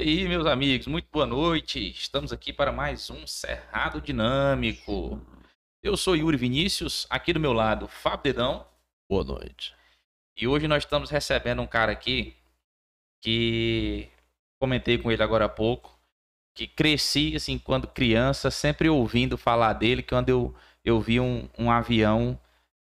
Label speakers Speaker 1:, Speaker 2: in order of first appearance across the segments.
Speaker 1: E aí, meus amigos, muito boa noite. Estamos aqui para mais um Cerrado Dinâmico. Eu sou Yuri Vinícius, aqui do meu lado, Fábio Dedão.
Speaker 2: Boa noite.
Speaker 1: E hoje nós estamos recebendo um cara aqui que comentei com ele agora há pouco, que cresci assim quando criança, sempre ouvindo falar dele, que quando eu, eu vi um, um avião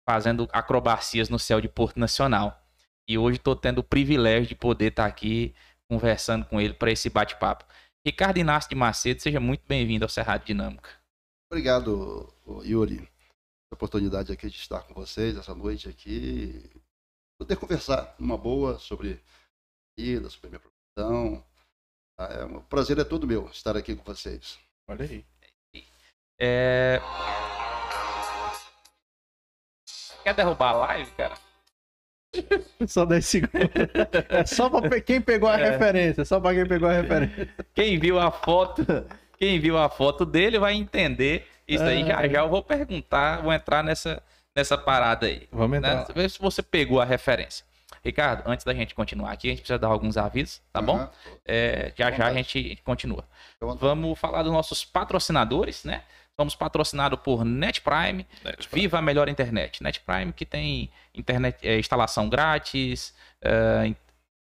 Speaker 1: fazendo acrobacias no céu de Porto Nacional. E hoje estou tendo o privilégio de poder estar aqui conversando com ele para esse bate-papo. Ricardo Inácio de Macedo, seja muito bem-vindo ao Cerrado Dinâmica.
Speaker 2: Obrigado, Yuri, pela oportunidade aqui de estar com vocês essa noite aqui, poder conversar uma boa sobre vida, sobre minha profissão. Ah, é, o prazer é todo meu estar aqui com vocês.
Speaker 1: Olha aí. É... Quer derrubar a live, cara?
Speaker 3: Só 10 segundos. É só pra quem pegou a é. referência. Só pra quem pegou a referência.
Speaker 1: Quem viu a foto, quem viu a foto dele vai entender. Isso aí já já eu vou perguntar, vou entrar nessa, nessa parada aí.
Speaker 3: Vamos entrar.
Speaker 1: Né? Ver se você pegou a referência. Ricardo, antes da gente continuar aqui, a gente precisa dar alguns avisos, tá uhum. bom? É, já já a gente continua. Vamos falar dos nossos patrocinadores, né? Somos patrocinados por Net Prime, Net. Viva a melhor internet. Net Prime que tem internet, é, instalação grátis, é,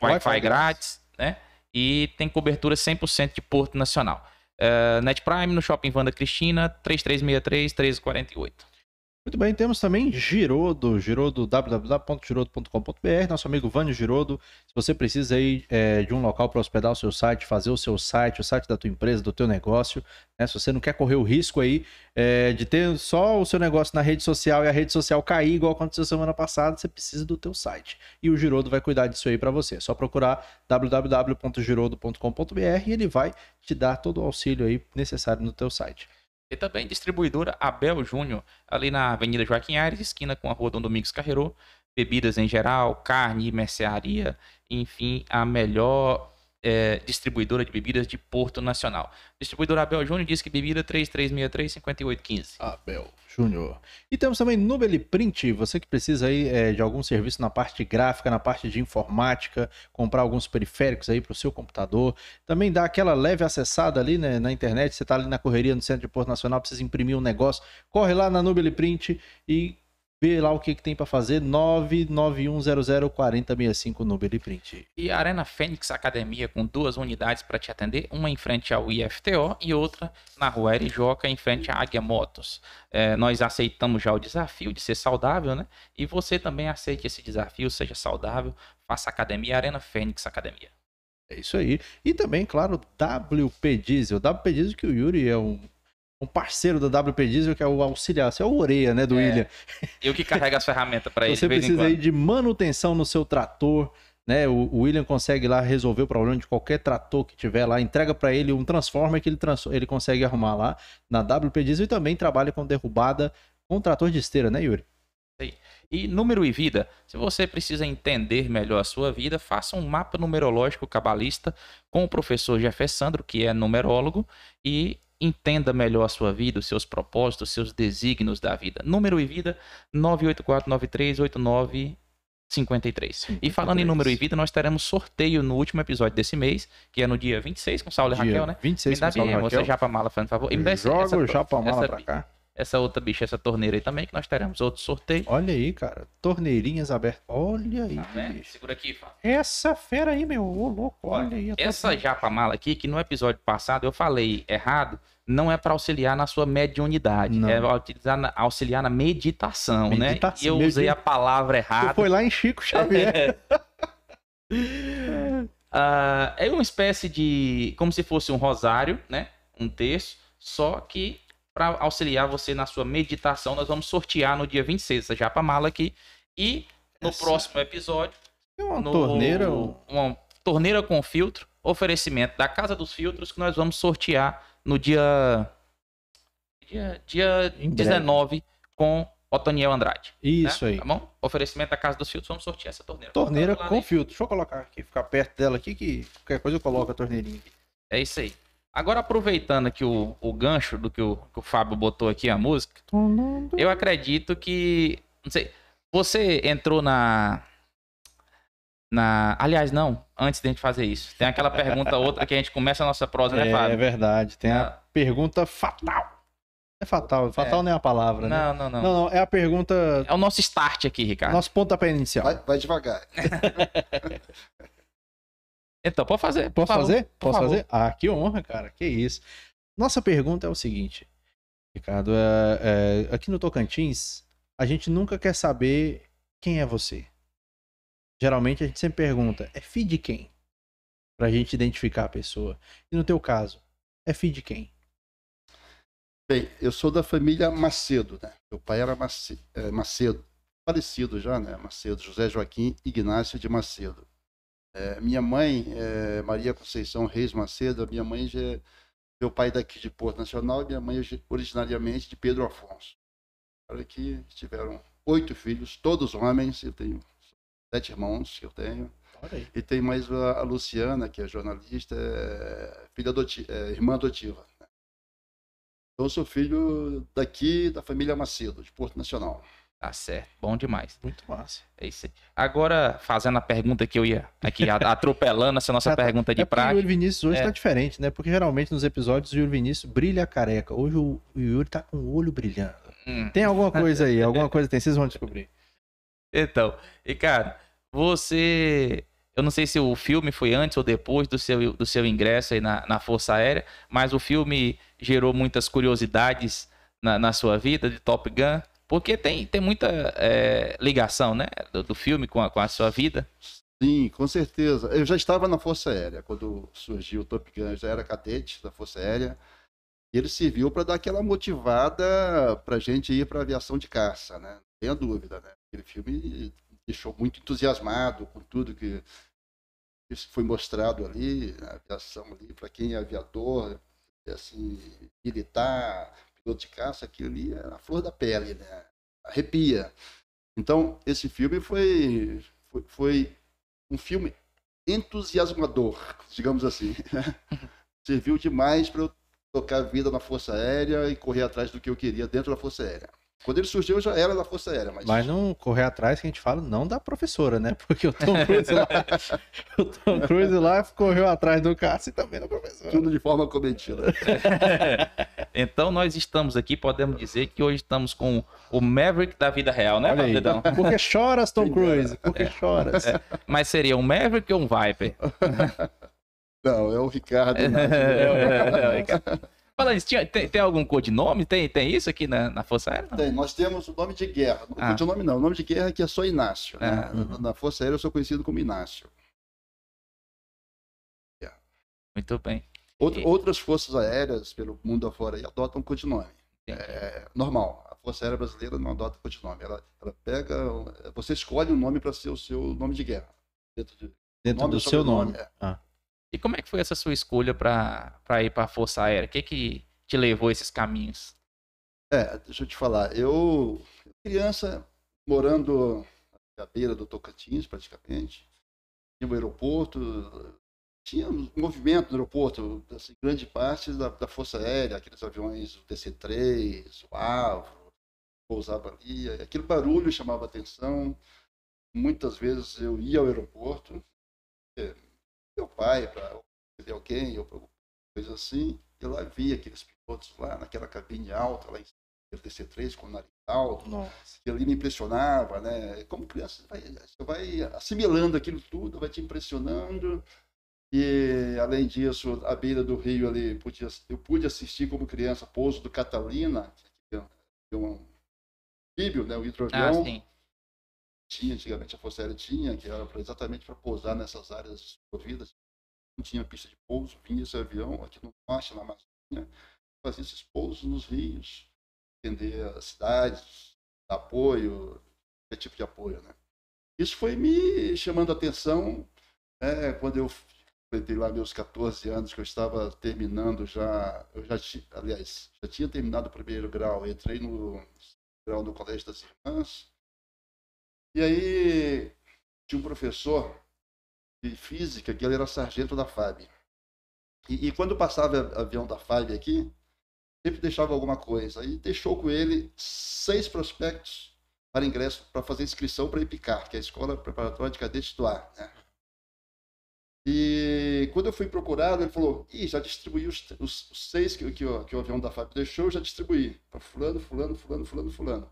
Speaker 1: Wi-Fi grátis, né? E tem cobertura 100% de Porto Nacional. Uh, Net Prime no Shopping Vanda Cristina, 3363 1348.
Speaker 3: Muito bem, temos também Girodo, Girodo, www.girodo.com.br, nosso amigo Vânio Girodo. Se você precisa aí é, de um local para hospedar o seu site, fazer o seu site, o site da tua empresa, do teu negócio, né? se você não quer correr o risco aí é, de ter só o seu negócio na rede social e a rede social cair, igual aconteceu semana passada, você precisa do teu site. E o Girodo vai cuidar disso aí para você. É só procurar www.girodo.com.br e ele vai te dar todo o auxílio aí necessário no teu site.
Speaker 1: E também distribuidora Abel Júnior, ali na Avenida Joaquim Aires, esquina com a Rua Dom Domingos Carreiro. Bebidas em geral, carne, mercearia, enfim, a melhor é, distribuidora de bebidas de Porto Nacional. Distribuidora Abel Júnior diz que bebida 3363-5815.
Speaker 3: Abel Júnior. E temos também Nubeli Print, você que precisa aí é, de algum serviço na parte gráfica, na parte de informática, comprar alguns periféricos aí para o seu computador. Também dá aquela leve acessada ali né, na internet, você está ali na correria no centro de Porto Nacional, precisa imprimir um negócio, corre lá na Nubeli Print e Vê lá o que, que tem para fazer. 991004065 no Print.
Speaker 1: E a Arena Fênix Academia com duas unidades para te atender, uma em frente ao IFTO e outra na rua Erijoca em frente à Águia Motos. É, nós aceitamos já o desafio de ser saudável, né? E você também aceite esse desafio, seja saudável, faça academia Arena Fênix Academia.
Speaker 3: É isso aí. E também, claro, WP Diesel. WP Diesel que o Yuri é um um parceiro da WP Diesel, que é o auxiliar, você é o Oreia, né, do é, William.
Speaker 1: Eu que carrego as ferramentas para ele.
Speaker 3: Você precisa aí de manutenção no seu trator, né? O, o, William consegue lá resolver o problema de qualquer trator que tiver lá, entrega para ele um transformer que ele, trans, ele consegue arrumar lá na WP Diesel e também trabalha com derrubada com trator de esteira, né, Yuri?
Speaker 1: E número e vida, se você precisa entender melhor a sua vida, faça um mapa numerológico cabalista com o professor Jeffersandro, que é numerólogo, e entenda melhor a sua vida, os seus propósitos, os seus desígnios da vida. Número e vida 984938953. E falando em número e vida, nós teremos sorteio no último episódio desse mês, que é no dia 26 com Saulo e Raquel, né?
Speaker 3: 26 com Saulo e Raquel.
Speaker 1: Você Japa Mala, por favor.
Speaker 3: E Joga o Japa Mala pra cá
Speaker 1: essa outra bicha, essa torneira aí também, que nós teremos outro sorteio.
Speaker 3: Olha aí, cara. Torneirinhas abertas. Olha aí. Tá
Speaker 1: Segura aqui, Fábio.
Speaker 3: Essa fera aí, meu. Ô, louco. Olha aí.
Speaker 1: Essa japa mala aqui, que no episódio passado eu falei errado, não é para auxiliar na sua mediunidade. Não. É utilizar na, auxiliar na meditação, né? meditação né? E eu usei a palavra errada.
Speaker 3: Foi lá em Chico Xavier.
Speaker 1: uh, é uma espécie de. como se fosse um rosário, né? Um texto, só que para auxiliar você na sua meditação. Nós vamos sortear no dia 26 essa japa mala aqui. E no essa... próximo episódio.
Speaker 3: É uma no, torneira.
Speaker 1: Uma torneira com filtro. Oferecimento da Casa dos Filtros que nós vamos sortear no dia. Dia, dia 19 com Otoniel Andrade.
Speaker 3: Né? Isso né? aí.
Speaker 1: Tá bom? Oferecimento da Casa dos Filtros, vamos sortear essa torneira.
Speaker 3: Torneira com filtro. Deixa eu colocar aqui, ficar perto dela aqui, que qualquer coisa eu coloco a torneirinha aqui.
Speaker 1: É isso aí. Agora, aproveitando aqui o, o gancho do que o, que o Fábio botou aqui a música, eu acredito que. Não sei. Você entrou na. Na. Aliás, não, antes de a gente fazer isso, tem aquela pergunta outra que a gente começa a nossa prosa, né, Fábio?
Speaker 3: É verdade, tem a
Speaker 1: Ah.
Speaker 3: pergunta fatal. É fatal, fatal
Speaker 1: É.
Speaker 3: não é a palavra, né?
Speaker 1: Não, não, não,
Speaker 3: Não, não, é a pergunta,
Speaker 1: É o nosso start aqui, Ricardo.
Speaker 3: nosso pontapé inicial.
Speaker 2: Vai, vai devagar.
Speaker 1: Então, pode fazer.
Speaker 3: Posso
Speaker 1: favor,
Speaker 3: fazer? Posso
Speaker 1: favor.
Speaker 3: fazer? Ah, que honra, cara. Que isso. Nossa pergunta é o seguinte, Ricardo. é- é, aqui no Tocantins, a gente nunca quer saber quem é você. Geralmente a gente sempre pergunta, é filho de quem? Pra gente identificar a pessoa. E no teu caso, é filho de quem?
Speaker 2: Bem, eu sou da família Macedo, né? Meu pai era eh, Macedo, falecido já, né? Macedo, José Joaquim Ignácio de Macedo. Eh, minha mãe, eh, Maria Conceição Reis Macedo, minha mãe já é meu pai daqui de Porto Nacional e minha mãe originariamente de Pedro Afonso. Olha que tiveram oito filhos, todos homens, eu tenho sete irmãos que eu tenho. E tem mais a, a Luciana, que é jornalista, é filha adoti é, irmã adotiva. né? Então, eu sou filho daqui, da família Macedo, de Porto Nacional.
Speaker 1: Tá certo, bom demais.
Speaker 3: Muito massa.
Speaker 1: É isso aí. Agora, fazendo a pergunta que eu ia aqui, atropelando essa nossa
Speaker 3: tá.
Speaker 1: pergunta de
Speaker 3: é porque o. Yuri Vinícius hoje
Speaker 1: É.
Speaker 3: tá diferente, né? Porque geralmente nos episódios o Yuri Vinícius brilha a careca. Hoje o o Yuri tá com o olho brilhando.
Speaker 1: Hum.
Speaker 3: Tem alguma coisa aí, alguma coisa tem, vocês vão descobrir.
Speaker 1: Então, Ricardo, você. Eu não sei se o filme foi antes ou depois do seu, do seu ingresso aí na, na Força Aérea, mas o filme gerou muitas curiosidades na, na sua vida de Top Gun, porque tem, tem muita é, ligação, né? Do, do filme com a, com a sua vida.
Speaker 2: Sim, com certeza. Eu já estava na Força Aérea quando surgiu o Top Gun, eu já era cadete da Força Aérea. E ele serviu para dar aquela motivada para a gente ir para a aviação de caça, né? Tenha dúvida, né? Aquele filme deixou muito entusiasmado com tudo que foi mostrado ali, a aviação ali, para quem é aviador, assim, militar, piloto de caça, aquilo ali é a flor da pele, né? Arrepia. Então, esse filme foi, foi, foi um filme entusiasmador, digamos assim. Serviu demais para eu tocar a vida na Força Aérea e correr atrás do que eu queria dentro da Força Aérea. Quando ele surgiu, eu já era da Força Aérea, mas,
Speaker 3: Mas não correr atrás que a gente fala não da professora, né? Porque o Tom Cruise lá, o Tom Cruise lá correu atrás do Cássio e também da professora.
Speaker 2: tudo de forma cometida.
Speaker 1: então nós estamos aqui, podemos dizer que hoje estamos com o Maverick da vida real, né,
Speaker 3: Olha aí.
Speaker 1: Dedão?
Speaker 3: Por que choras, Tom Cruise? Por que choras?
Speaker 1: Mas seria um Maverick ou um Viper?
Speaker 2: Não, é o Ricardo.
Speaker 1: É,
Speaker 2: né?
Speaker 1: é, é. Falando isso, tinha- tem, tem algum codinome? Tem, tem isso aqui na, na Força Aérea? Não?
Speaker 2: Tem, nós temos o nome de guerra. Não
Speaker 1: Ah.
Speaker 2: ah. o nome não, o nome de guerra aqui é só Inácio. né?
Speaker 1: Ah,
Speaker 2: Na- Na Força Aérea eu sou conhecido como Inácio.
Speaker 1: Muito bem.
Speaker 2: Out-
Speaker 1: E-
Speaker 2: Outras forças aéreas pelo mundo afora aí adotam codinome.
Speaker 1: Entendi.
Speaker 2: É normal. A Força Aérea Brasileira não adota codinome. Ela, ela pega. Você escolhe um nome para ser o seu nome de guerra. Dentro de,
Speaker 3: Dentro
Speaker 2: Nome
Speaker 3: do seu nome.
Speaker 2: é.
Speaker 3: Ah.
Speaker 1: E como é que foi essa sua escolha para ir para a Força Aérea? O que que te levou a esses caminhos?
Speaker 2: É, deixa eu te falar. Eu, criança, morando à beira do Tocantins, praticamente, tinha um aeroporto, tinha um movimento no aeroporto, assim, grande parte da, da Força Aérea, aqueles aviões, o DC-3, o Avro, pousava ali, aquele barulho chamava atenção. Muitas vezes eu ia ao aeroporto, eh, meu pai, para ver alguém, ou pra alguma coisa assim, e lá via aqueles pilotos lá naquela cabine alta, lá em cima, aquele DC-3 com o nariz alto,
Speaker 3: Nossa.
Speaker 2: que ali me impressionava, né? Como criança, você vai, você vai assimilando aquilo tudo, vai te impressionando. E, além disso, à beira do rio ali, podia, eu pude assistir como criança pouso do Catalina, que é um anfíbio, né? O
Speaker 1: Ah,
Speaker 2: hidroavião.
Speaker 1: sim.
Speaker 2: Tinha, antigamente a Força Aérea tinha, que era exatamente para pousar nessas áreas desprovidas. Não tinha pista de pouso, vinha esse avião aqui no norte, na Amazônia, fazia esses pousos nos rios, atender as cidades, dar apoio, qualquer tipo de apoio, né? Isso foi me chamando a atenção né, quando eu completei lá meus 14 anos, que eu estava terminando já, eu já aliás, já tinha terminado o primeiro grau, entrei no grau no Colégio das Irmãs, e aí tinha um professor de física que ele era sargento da FAB. E, e quando passava avião da FAB aqui, sempre deixava alguma coisa. Aí deixou com ele seis prospectos para ingresso, para fazer inscrição para IPICAR, que é a Escola Preparatória de Cadetes do Ar. Né? E quando eu fui procurado, ele falou: Ih, já distribuí os, os, os seis que, que, que, o avião da FAB deixou, já distribuí. Para fulano, fulano, fulano, fulano, fulano.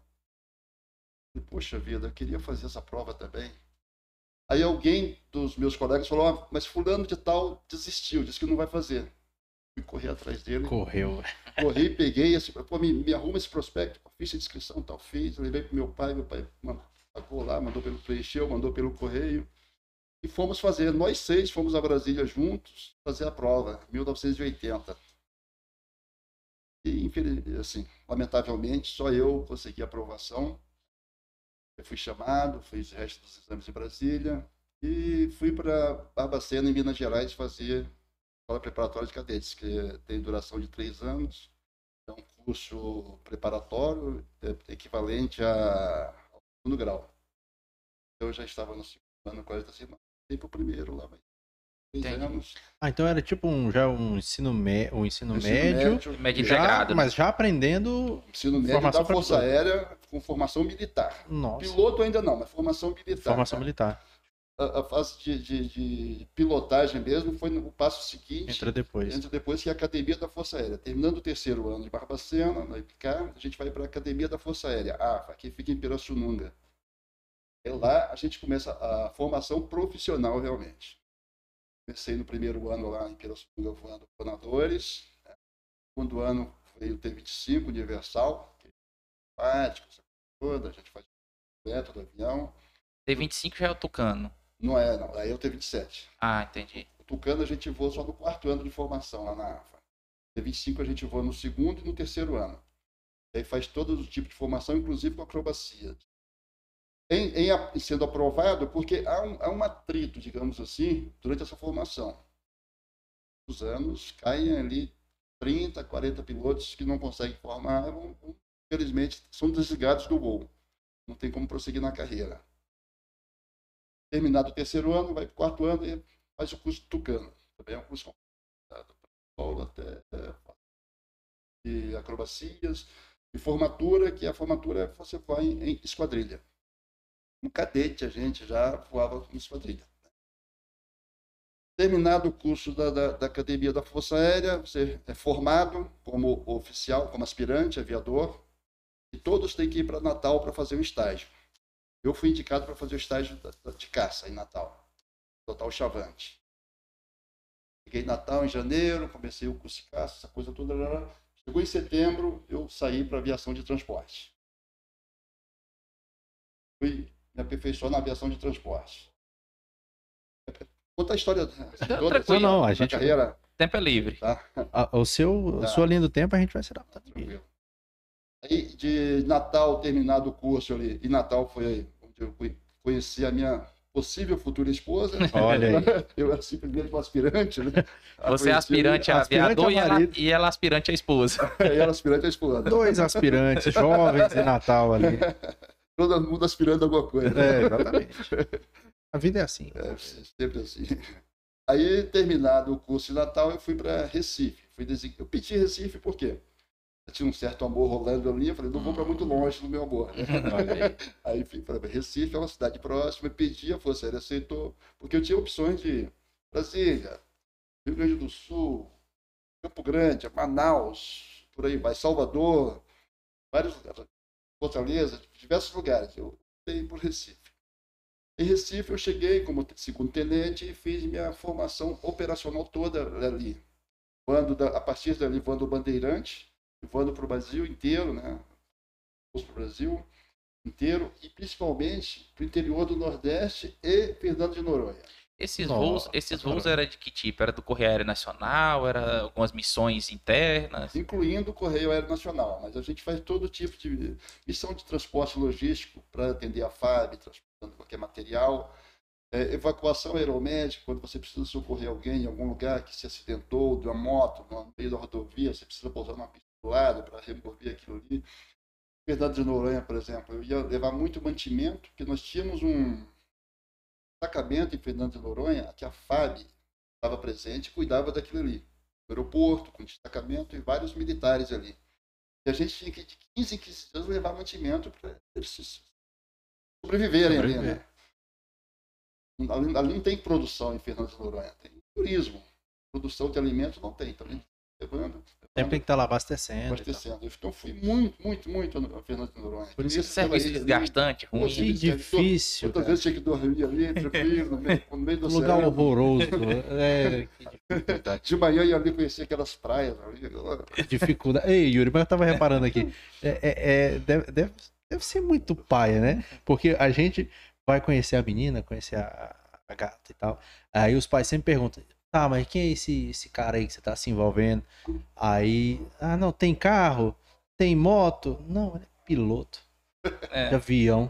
Speaker 2: Poxa vida, eu queria fazer essa prova também. Aí alguém dos meus colegas falou: ah, Mas fulano de tal desistiu, disse que não vai fazer. Fui correr atrás dele.
Speaker 3: Correu.
Speaker 2: Corri, peguei, assim, pô, me, me arruma esse prospecto. Fiz a inscrição, tal, fiz. Levei para meu pai, meu pai pagou lá, mandou pelo preencheu, mandou pelo correio. E fomos fazer, nós seis fomos a Brasília juntos fazer a prova, em 1980. E, assim, lamentavelmente, só eu consegui aprovação. Eu fui chamado, fiz o resto dos exames em Brasília e fui para Barbacena, em Minas Gerais, fazer escola preparatória de cadetes, que tem duração de três anos. É um curso preparatório é equivalente a, ao segundo grau. Eu já estava no segundo ano, 40 semanas passei pro primeiro lá, mas
Speaker 3: anos. Ah, então era tipo um, já um ensino, me, um ensino, ensino médio, médio, médio já, integrado, né? mas já aprendendo
Speaker 2: ensino médio da Força Aérea com formação militar.
Speaker 3: Nossa.
Speaker 2: Piloto ainda não, mas formação militar.
Speaker 3: Formação cara. militar.
Speaker 2: A, a fase de, de, de, pilotagem mesmo foi no passo seguinte.
Speaker 3: Entra depois.
Speaker 2: Entra depois que é a Academia da Força Aérea. Terminando o terceiro ano de Barbacena, na IPCAR, a gente vai para a Academia da Força Aérea, AFA, que fica em Pirassununga. E lá a gente começa a formação profissional realmente. Comecei no primeiro ano lá em Pirassununga voando planadores. Né? Segundo ano veio o T-25 Universal, que é toda, a gente faz dentro do avião.
Speaker 1: T-25 já é o Tucano?
Speaker 2: Não é, não. Aí é o T-27.
Speaker 1: Ah, entendi.
Speaker 2: O Tucano a gente voa só no quarto ano de formação lá na AFA. T-25 a gente voa no segundo e no terceiro ano. Aí faz todo o tipo de formação, inclusive com acrobacia em, em, sendo aprovado, porque há um, há um atrito, digamos assim, durante essa formação. Os anos caem ali 30, 40 pilotos que não conseguem formar, infelizmente são desligados do voo. Não tem como prosseguir na carreira. Terminado o terceiro ano, vai para o quarto ano e faz o curso Tucano. Também é um curso complicado. Até, e acrobacias, e formatura, que a formatura você vai em esquadrilha um cadete a gente já voava com esquadrilha. Terminado o curso da, da, da, Academia da Força Aérea, você é formado como oficial, como aspirante, aviador, e todos têm que ir para Natal para fazer o estágio. Eu fui indicado para fazer o estágio de caça em Natal, Total Chavante. Cheguei em Natal em janeiro, comecei o curso de caça, essa coisa toda. Chegou em setembro, eu saí para aviação de transporte. Fui me aperfeiçoar na aviação de transporte. Conta a história
Speaker 3: toda não, não, a gente
Speaker 1: carreira. Tempo é livre.
Speaker 3: Tá? A, o seu, tá. a sua linha do tempo a gente vai se adaptar. Tá
Speaker 2: Aí, de Natal, terminado o curso ali, e Natal foi onde eu conheci a minha possível futura esposa.
Speaker 3: Olha aí.
Speaker 2: Eu era simplesmente um aspirante, né?
Speaker 1: Você é aspirante a aviador e, ela, e ela aspirante a esposa.
Speaker 2: e ela aspirante a esposa.
Speaker 3: Dois aspirantes jovens de Natal ali.
Speaker 2: todo mundo aspirando alguma coisa.
Speaker 3: É, exatamente. A vida é assim.
Speaker 2: É, sempre assim. Aí, terminado o curso de Natal, eu fui para Recife. Fui desig... Eu pedi Recife por quê? Eu tinha um certo amor rolando ali, eu falei, não vou para muito longe no meu amor. aí fui para Recife, é uma cidade próxima, eu pedi, a Força Aérea aceitou, porque eu tinha opções de Brasília, Rio Grande do Sul, Campo Grande, Manaus, por aí vai, Salvador, vários lugares. Fortaleza, diversos lugares. Eu fui por Recife. Em Recife, eu cheguei como segundo tenente e fiz minha formação operacional toda ali. Voando da, a partir dali, voando bandeirante, voando para o Brasil inteiro, né? Para o Brasil inteiro e principalmente para o interior do Nordeste e Fernando de Noronha.
Speaker 1: Esses Nossa, voos, esses voos era de que tipo? Era do Correio Aéreo Nacional? Era algumas missões internas?
Speaker 2: Incluindo o Correio Aéreo Nacional, mas a gente faz todo tipo de missão de transporte logístico para atender a FAB, transportando qualquer material. É, evacuação aeromédica, quando você precisa socorrer alguém em algum lugar que se acidentou de uma moto, no meio da rodovia, você precisa pousar numa pista do lado para remover aquilo ali. Verdade de Noronha, por exemplo, eu ia levar muito mantimento, porque nós tínhamos um, destacamento em Fernando de Noronha, que a FAB estava presente e cuidava daquilo ali. No aeroporto, com destacamento e vários militares ali. E a gente tinha que, de 15 em 15 dias, levar mantimento para eles sobreviverem Sobreviver. ali, né? ali, ali não tem produção em Fernando de Noronha, tem turismo. Produção de alimentos não tem, também tá levando.
Speaker 3: Sempre tem que estar tá lá abastecendo.
Speaker 2: Abastecendo. Então fui muito, muito, muito a Fernando de Noronha.
Speaker 1: Por isso que serviço desgastante, ruim.
Speaker 3: Que difícil.
Speaker 2: Muitas vezes tinha que dormir ali, tranquilo, no meio, no meio do
Speaker 3: um lugar horroroso. É,
Speaker 2: de manhã ia ali conhecer aquelas praias. Ali.
Speaker 3: Dificuldade. Ei, Yuri, mas eu tava reparando aqui. É, é, é deve, deve, deve ser muito paia, né? Porque a gente vai conhecer a menina, conhecer a, a gata e tal. Aí os pais sempre perguntam: Tá, mas quem é esse, esse cara aí que você tá se envolvendo? Aí, ah, não, tem carro? Tem moto? Não, ele é piloto é. de avião.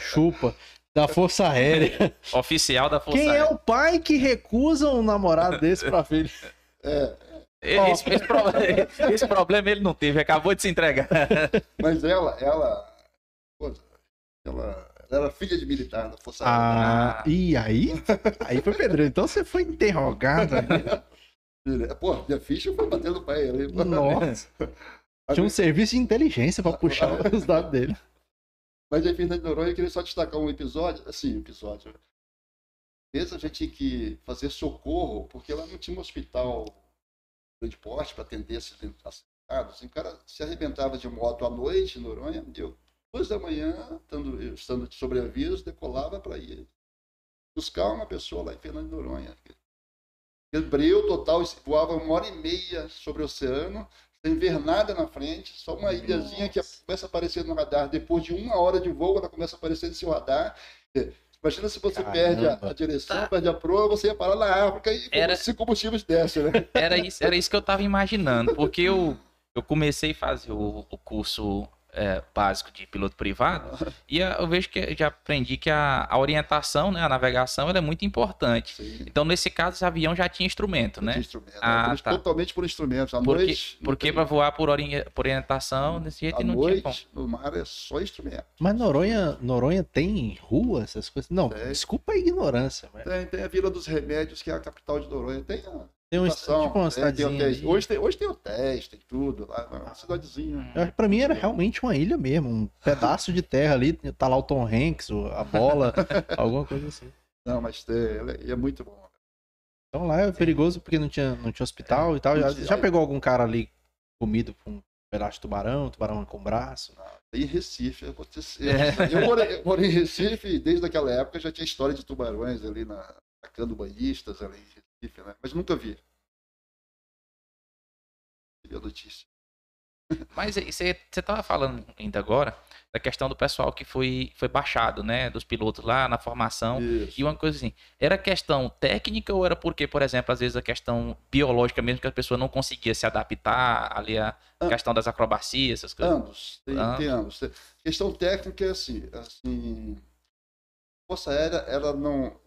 Speaker 3: Chupa. Da Força Aérea.
Speaker 1: Oficial da Força
Speaker 3: Quem
Speaker 1: Aérea.
Speaker 3: é o pai que recusa um namorado desse pra filho?
Speaker 2: É.
Speaker 1: Esse, esse, problema, esse, problema, ele não teve, acabou de se entregar.
Speaker 2: Mas ela, ela, ela ela era filha de militar da Força
Speaker 3: Aérea. Ah, e aí? Aí foi pedreiro. Então você foi interrogado.
Speaker 2: Pô, minha ficha foi batendo no pé ali.
Speaker 3: Nossa. Tinha um serviço de inteligência para puxar os dados dele.
Speaker 2: Mas aí, Fernando de Noronha, eu queria só destacar um episódio, assim, um episódio. Às a gente tinha que fazer socorro, porque ela não tinha um hospital de porte para atender esses atentados. O cara se arrebentava de moto à noite em Noronha, deu duas da manhã, estando, estando de sobreaviso, decolava para ir buscar uma pessoa lá em Fernando de Noronha. Breu total, voava uma hora e meia sobre o oceano, sem ver nada na frente, só uma ilhazinha que começa a aparecer no radar. Depois de uma hora de voo, ela começa a aparecer no seu radar. Imagina se você Caramba. perde a, a direção, tá. perde a proa, você ia parar na África e era... se combustíveis desce, né?
Speaker 1: Era isso, era isso que eu estava imaginando, porque eu, eu comecei a fazer o, o curso é, básico de piloto privado, e eu vejo que já aprendi que a, a orientação, né, a navegação, é muito importante. Sim. Então, nesse caso, esse avião já tinha instrumento, né? Tinha
Speaker 2: instrumento, ah, por, tá. totalmente por instrumento. À
Speaker 1: porque
Speaker 2: noite,
Speaker 1: porque para voar por, ori por, orientação, desse jeito
Speaker 2: à
Speaker 1: não
Speaker 2: noite,
Speaker 1: tinha
Speaker 2: como. no mar é só instrumento.
Speaker 3: Mas Noronha, Noronha tem rua, essas coisas? Não, tem. desculpa a ignorância. Mas...
Speaker 2: Tem, tem a Vila dos Remédios, que é a capital de Noronha. Tem a
Speaker 3: tem um tipo uma
Speaker 2: é, tem hotéis. Hoje, tem, hoje tem hotéis, tem tudo lá, uma cidadezinha.
Speaker 3: Pra mim era realmente uma ilha mesmo, um pedaço de terra ali, tá lá o Tom Hanks, a bola, alguma coisa assim.
Speaker 2: Não, mas é, é muito bom.
Speaker 3: Então lá é perigoso porque não tinha, não tinha hospital é, e tal. Já, já pegou algum cara ali comido por um pedaço de tubarão, tubarão com braço? Não.
Speaker 2: Em Recife aconteceu. É. Eu, morei, eu morei em Recife e desde aquela época já tinha história de tubarões ali na, atacando banhistas ali Recife, né? Mas nunca vi. Vi a notícia.
Speaker 1: Mas você estava falando ainda agora da questão do pessoal que foi, foi baixado, né? Dos pilotos lá na formação. Isso. E uma coisa assim, era questão técnica ou era porque, por exemplo, às vezes a questão biológica mesmo, que a pessoa não conseguia se adaptar ali a Am questão das acrobacias, essas coisas?
Speaker 2: Ambos, tem ambos. Tem ambos. Questão técnica é assim, assim Força Aérea, ela não.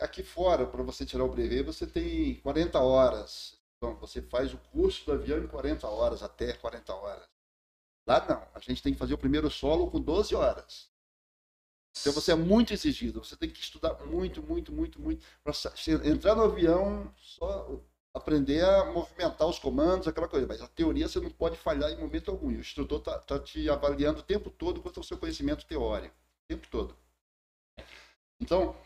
Speaker 2: Aqui fora, para você tirar o brevet, você tem 40 horas. Então, você faz o curso do avião em 40 horas, até 40 horas. Lá não. A gente tem que fazer o primeiro solo com 12 horas. Então você é muito exigido. Você tem que estudar muito, muito, muito, muito. Para entrar no avião, só aprender a movimentar os comandos, aquela coisa. Mas a teoria você não pode falhar em momento algum. O instrutor está tá te avaliando o tempo todo quanto ao seu conhecimento teórico. O tempo todo. Então,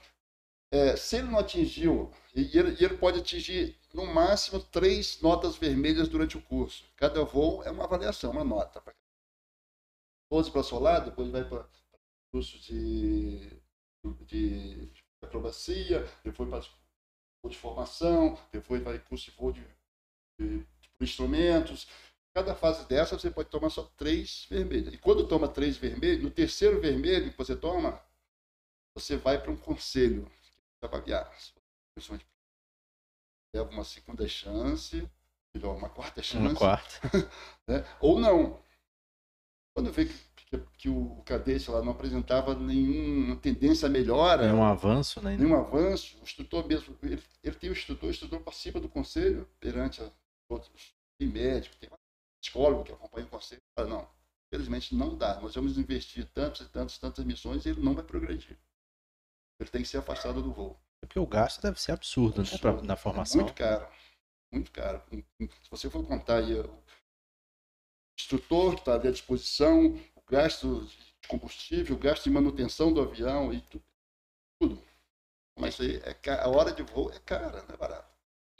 Speaker 2: é, se ele não atingiu, e ele, ele, pode atingir no máximo três notas vermelhas durante o curso. Cada voo é uma avaliação, uma nota. 12 para solar, depois vai para curso de, de, de acrobacia, depois para voo de formação, depois vai curso de voo de, de, de instrumentos. Cada fase dessa você pode tomar só três vermelhas. E quando toma três vermelhos, no terceiro vermelho que você toma, você vai para um conselho avaliar. Leva uma segunda chance, melhor, uma quarta chance.
Speaker 3: Uma quarta.
Speaker 2: Né? Ou não. Quando vê que, que, que, o cadete lá não apresentava nenhuma tendência a melhora.
Speaker 3: Nenhum avanço, né?
Speaker 2: Nenhum avanço. O instrutor mesmo, ele, ele tem o instrutor, o instrutor participa do conselho perante a, outros. Tem médico, tem psicólogo que acompanha o conselho. Fala, não, infelizmente não dá. Nós vamos investir tantos e tantos, tantas missões e ele não vai progredir ele tem que ser afastado do voo.
Speaker 3: É porque o gasto deve ser absurdo, né, pra, na formação.
Speaker 2: Muito caro, muito caro. Se você for contar aí o instrutor que está à disposição, o gasto de combustível, o gasto de manutenção do avião e tudo. tudo. Mas aí é, a hora de voo é cara, não é barato.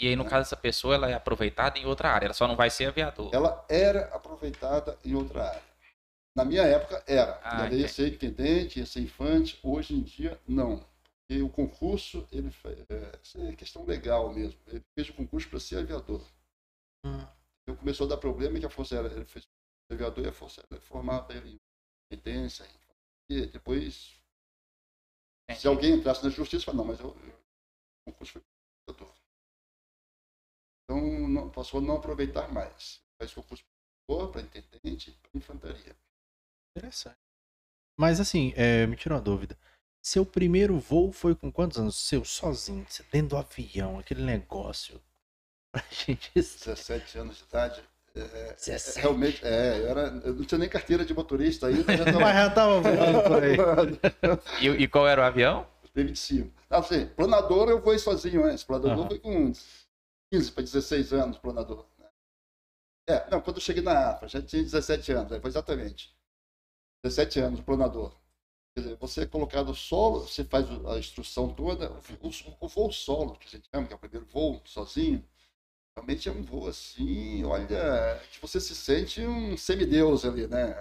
Speaker 1: E aí, no caso dessa pessoa, ela é aproveitada em outra área, ela só não vai ser aviador.
Speaker 2: Ela era aproveitada em outra área. Na minha época era. Ah, ela ia ser intendente, ia ser infante. Hoje em dia, não. E o concurso, ele é, é questão legal mesmo. Ele fez o concurso para ser aviador. Hum. Então começou a dar problema que a Força Aérea, ele fez o aviador e a Força Aérea formava ele em intendência. E depois, se alguém entrasse na justiça, fala, não, mas eu, eu, o concurso foi para aviador. Então, não, passou a não aproveitar mais. Faz concurso para intendente, para infantaria.
Speaker 3: Interessante. Mas assim, é, me tirou uma dúvida. Seu primeiro voo foi com quantos anos? Seu sozinho, você dentro do avião, aquele negócio.
Speaker 2: Pra gente. 17 anos de idade. É, é, é realmente, é, eu, era, eu não tinha nem carteira de motorista ainda. Já tava...
Speaker 3: Mas já tava voando por aí.
Speaker 1: e, e, qual era o avião?
Speaker 2: T-25. Assim, planador eu fui sozinho antes. Planador uhum. foi com 15 para 16 anos, planador. Né? É, não, quando eu cheguei na AFA, já tinha 17 anos, foi exatamente. 17 anos, planador. Quer dizer, você é colocado solo, você faz a instrução toda, o, o voo solo, que a gente chama, que é o primeiro voo, sozinho, realmente é um voo assim, olha, que você se sente um semideus ali, né?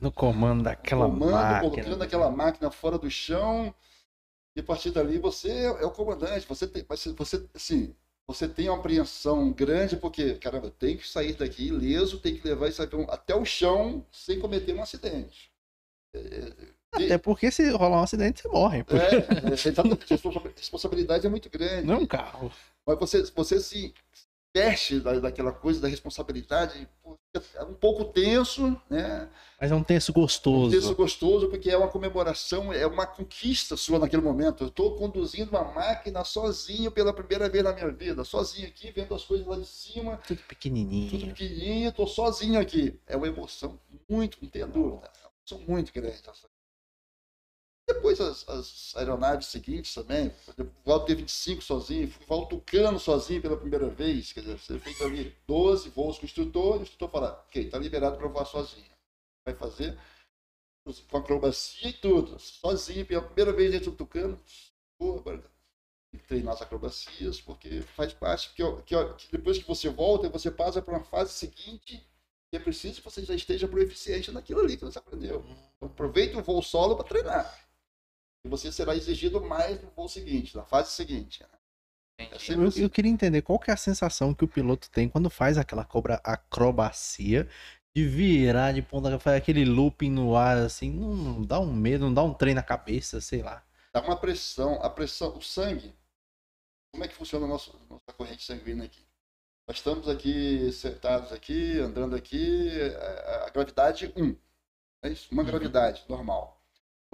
Speaker 3: No comando daquela comando, máquina.
Speaker 2: Colocando aquela máquina fora do chão, e a partir dali você é o comandante, você tem, você, assim, você tem uma apreensão grande, porque, caramba, tem que sair daqui ileso, tem que levar esse avião até o chão sem cometer um acidente.
Speaker 3: É, até porque se rolar um acidente, você morre. Porque... É,
Speaker 2: é, a responsabilidade é muito grande.
Speaker 3: Não é um carro.
Speaker 2: Mas você, você se, veste daquela coisa da responsabilidade, é um pouco tenso, né?
Speaker 3: Mas é um tenso gostoso.
Speaker 2: Um tenso gostoso porque é uma comemoração, é uma conquista sua naquele momento. Eu estou conduzindo uma máquina sozinho pela primeira vez na minha vida, sozinho aqui, vendo as coisas lá de cima.
Speaker 3: Tudo pequenininho.
Speaker 2: Tudo pequenininho, estou sozinho aqui. É uma emoção muito, não tenha dúvida. É uma emoção muito grande. Depois as, as, aeronaves seguintes também, voar T-25 sozinho, o Tucano sozinho pela primeira vez, quer dizer, você fez ali 12 voos com o instrutor, e o instrutor fala, ok, está liberado para voar sozinho. Vai fazer com acrobacia e tudo, sozinho, pela primeira vez dentro do Tucano, agora tem que treinar as acrobacias, porque faz parte, que, que, que depois que você volta, você passa para uma fase seguinte, é preciso que você já esteja proficiente naquilo ali que você aprendeu. Então, aproveite o voo solo para treinar. E você será exigido mais no voo seguinte, na fase seguinte. Né?
Speaker 3: É eu, assim. eu, queria entender qual que é a sensação que o piloto tem quando faz aquela cobra acrobacia de virar de ponta, fazer aquele looping no ar, assim, não, não, dá um medo, não dá um trem na cabeça, sei lá.
Speaker 2: Dá uma pressão, a pressão, o sangue. Como é que funciona a nossa, nossa corrente sanguínea aqui? Nós estamos aqui sentados aqui, andando aqui, a, a gravidade 1. É isso? Uma uhum. gravidade normal.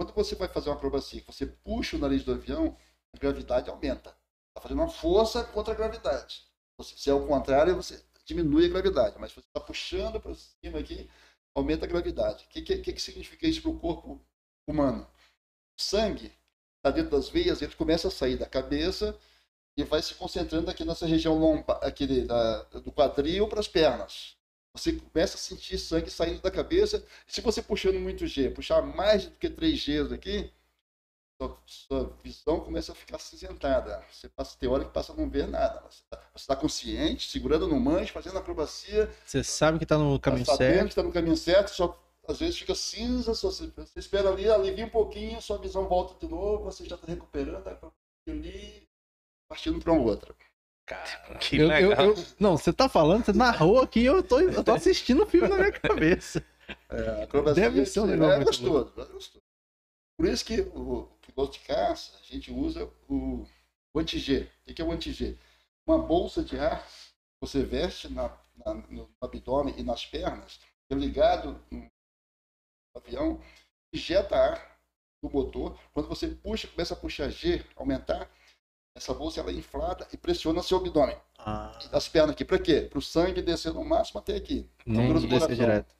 Speaker 2: Quando você vai fazer uma acrobacia, você puxa o nariz do avião, a gravidade aumenta. Está fazendo uma força contra a gravidade. Se é o contrário, você diminui a gravidade. Mas você está puxando para cima aqui, aumenta a gravidade. O que, que, que significa isso para o corpo humano? O sangue está dentro das veias, ele começa a sair da cabeça e vai se concentrando aqui nessa região lomba, aqui da, do quadril para as pernas. Você começa a sentir sangue saindo da cabeça. Se você puxando muito G, puxar mais do que 3 Gs aqui, sua, sua visão começa a ficar cinzentada. Você passa, tem hora que passa a não ver nada. Você está tá consciente, segurando no manche, fazendo acrobacia.
Speaker 3: Você sabe que está no caminho tá certo. que
Speaker 2: está no caminho certo, só às vezes fica cinza, você, você espera ali, alivia um pouquinho, sua visão volta de novo, você já está recuperando, ali, partindo para outra.
Speaker 3: Cara, que eu, legal. Eu, eu, não, você tá falando, você narrou aqui, eu tô, eu tô assistindo o filme na minha cabeça.
Speaker 2: É, Deve ser um negócio é gostoso, é gostoso. Por isso que o piloto de caça, a gente usa o, o anti-G. O que é o anti-G? Uma bolsa de ar você veste na, na, no abdômen e nas pernas, é ligado no avião, injeta ar do motor. Quando você puxa, começa a puxar G, aumentar, essa bolsa ela é inflada e pressiona seu abdômen. Ah. As pernas aqui. Para quê? Para o sangue descer no máximo até aqui.
Speaker 3: Não descer direto.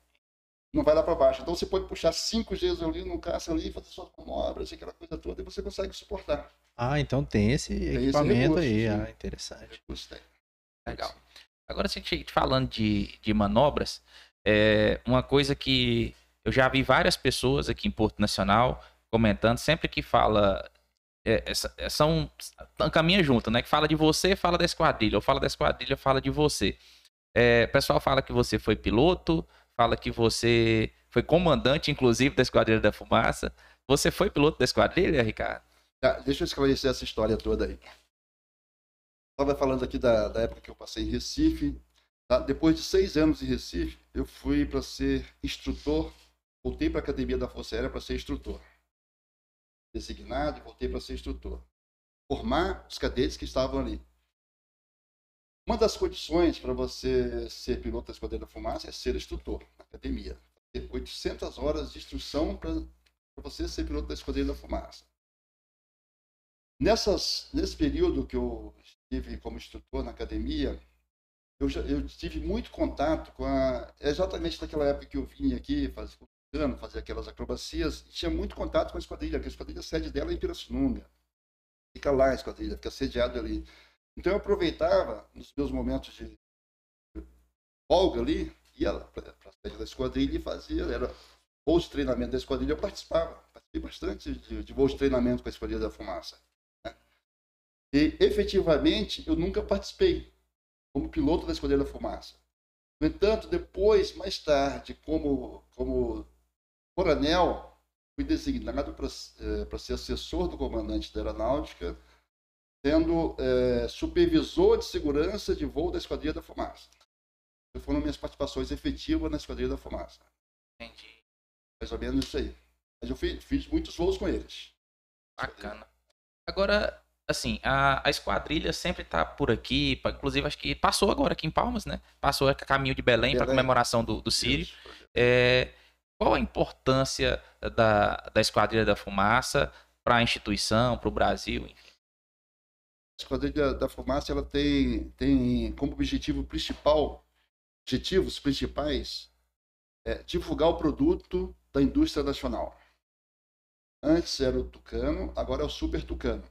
Speaker 2: Não vai lá para baixo. Então você pode puxar cinco Gs ali no caça ali, fazer suas manobras, aquela coisa toda, e você consegue suportar.
Speaker 3: Ah, então tem esse tem equipamento esse recurso, aí. Ah, interessante.
Speaker 1: Legal. Agora, se a gente falando de, de manobras, é uma coisa que eu já vi várias pessoas aqui em Porto Nacional comentando, sempre que fala é, é, são caminha junto, né? Que fala de você, fala da esquadrilha, ou fala da esquadrilha, fala de você. É, o pessoal fala que você foi piloto, fala que você foi comandante, inclusive, da Esquadrilha da Fumaça. Você foi piloto da Esquadrilha, Ricardo?
Speaker 2: Ah, deixa eu esclarecer essa história toda aí. Estava falando aqui da, da, época que eu passei em Recife. Tá? Depois de seis anos em Recife, eu fui para ser instrutor. Voltei para a Academia da Força Aérea para ser instrutor. Designado e voltei para ser instrutor. Formar os cadetes que estavam ali. Uma das condições para você ser piloto da Esquadrilha da Fumaça é ser instrutor na academia. Ter 800 horas de instrução para você ser piloto da Esquadrilha da Fumaça. Nessas, nesse período que eu estive como instrutor na academia, eu, já, eu tive muito contato com a. Exatamente naquela época que eu vinha aqui, fazia, fazia aquelas acrobacias, tinha muito contato com a esquadrilha, que a esquadrilha a sede dela é em Pirassununga. Fica lá a esquadrilha, fica sediado ali. Então eu aproveitava, nos meus momentos de folga ali, ia para a sede da esquadrilha e fazia, era voos de treinamento da esquadrilha, eu participava, participei bastante de, de voos de treinamento com a esquadrilha da fumaça. Né? E efetivamente eu nunca participei como piloto da esquadrilha da fumaça. No entanto, depois, mais tarde, como, como coronel, fui designado para eh, ser assessor do comandante da aeronáutica sendo é, supervisor de segurança de voo da Esquadrilha da Fumaça. Essas foram minhas participações efetivas na Esquadrilha da Fumaça.
Speaker 1: Entendi.
Speaker 2: Mais ou menos isso aí. Mas eu fiz, fiz muitos voos com eles.
Speaker 1: Bacana. Agora, assim, a, a esquadrilha sempre tá por aqui, inclusive acho que passou agora aqui em Palmas, né? Passou a caminho de Belém, Belém. para comemoração do, do Sírio. É, qual a importância da, da Esquadrilha da Fumaça para a instituição, para o Brasil?
Speaker 2: A Esquadrilha da Fumaça ela tem, tem como objetivo principal, objetivos principais, é divulgar o produto da indústria nacional. Antes era o Tucano, agora é o Super Tucano,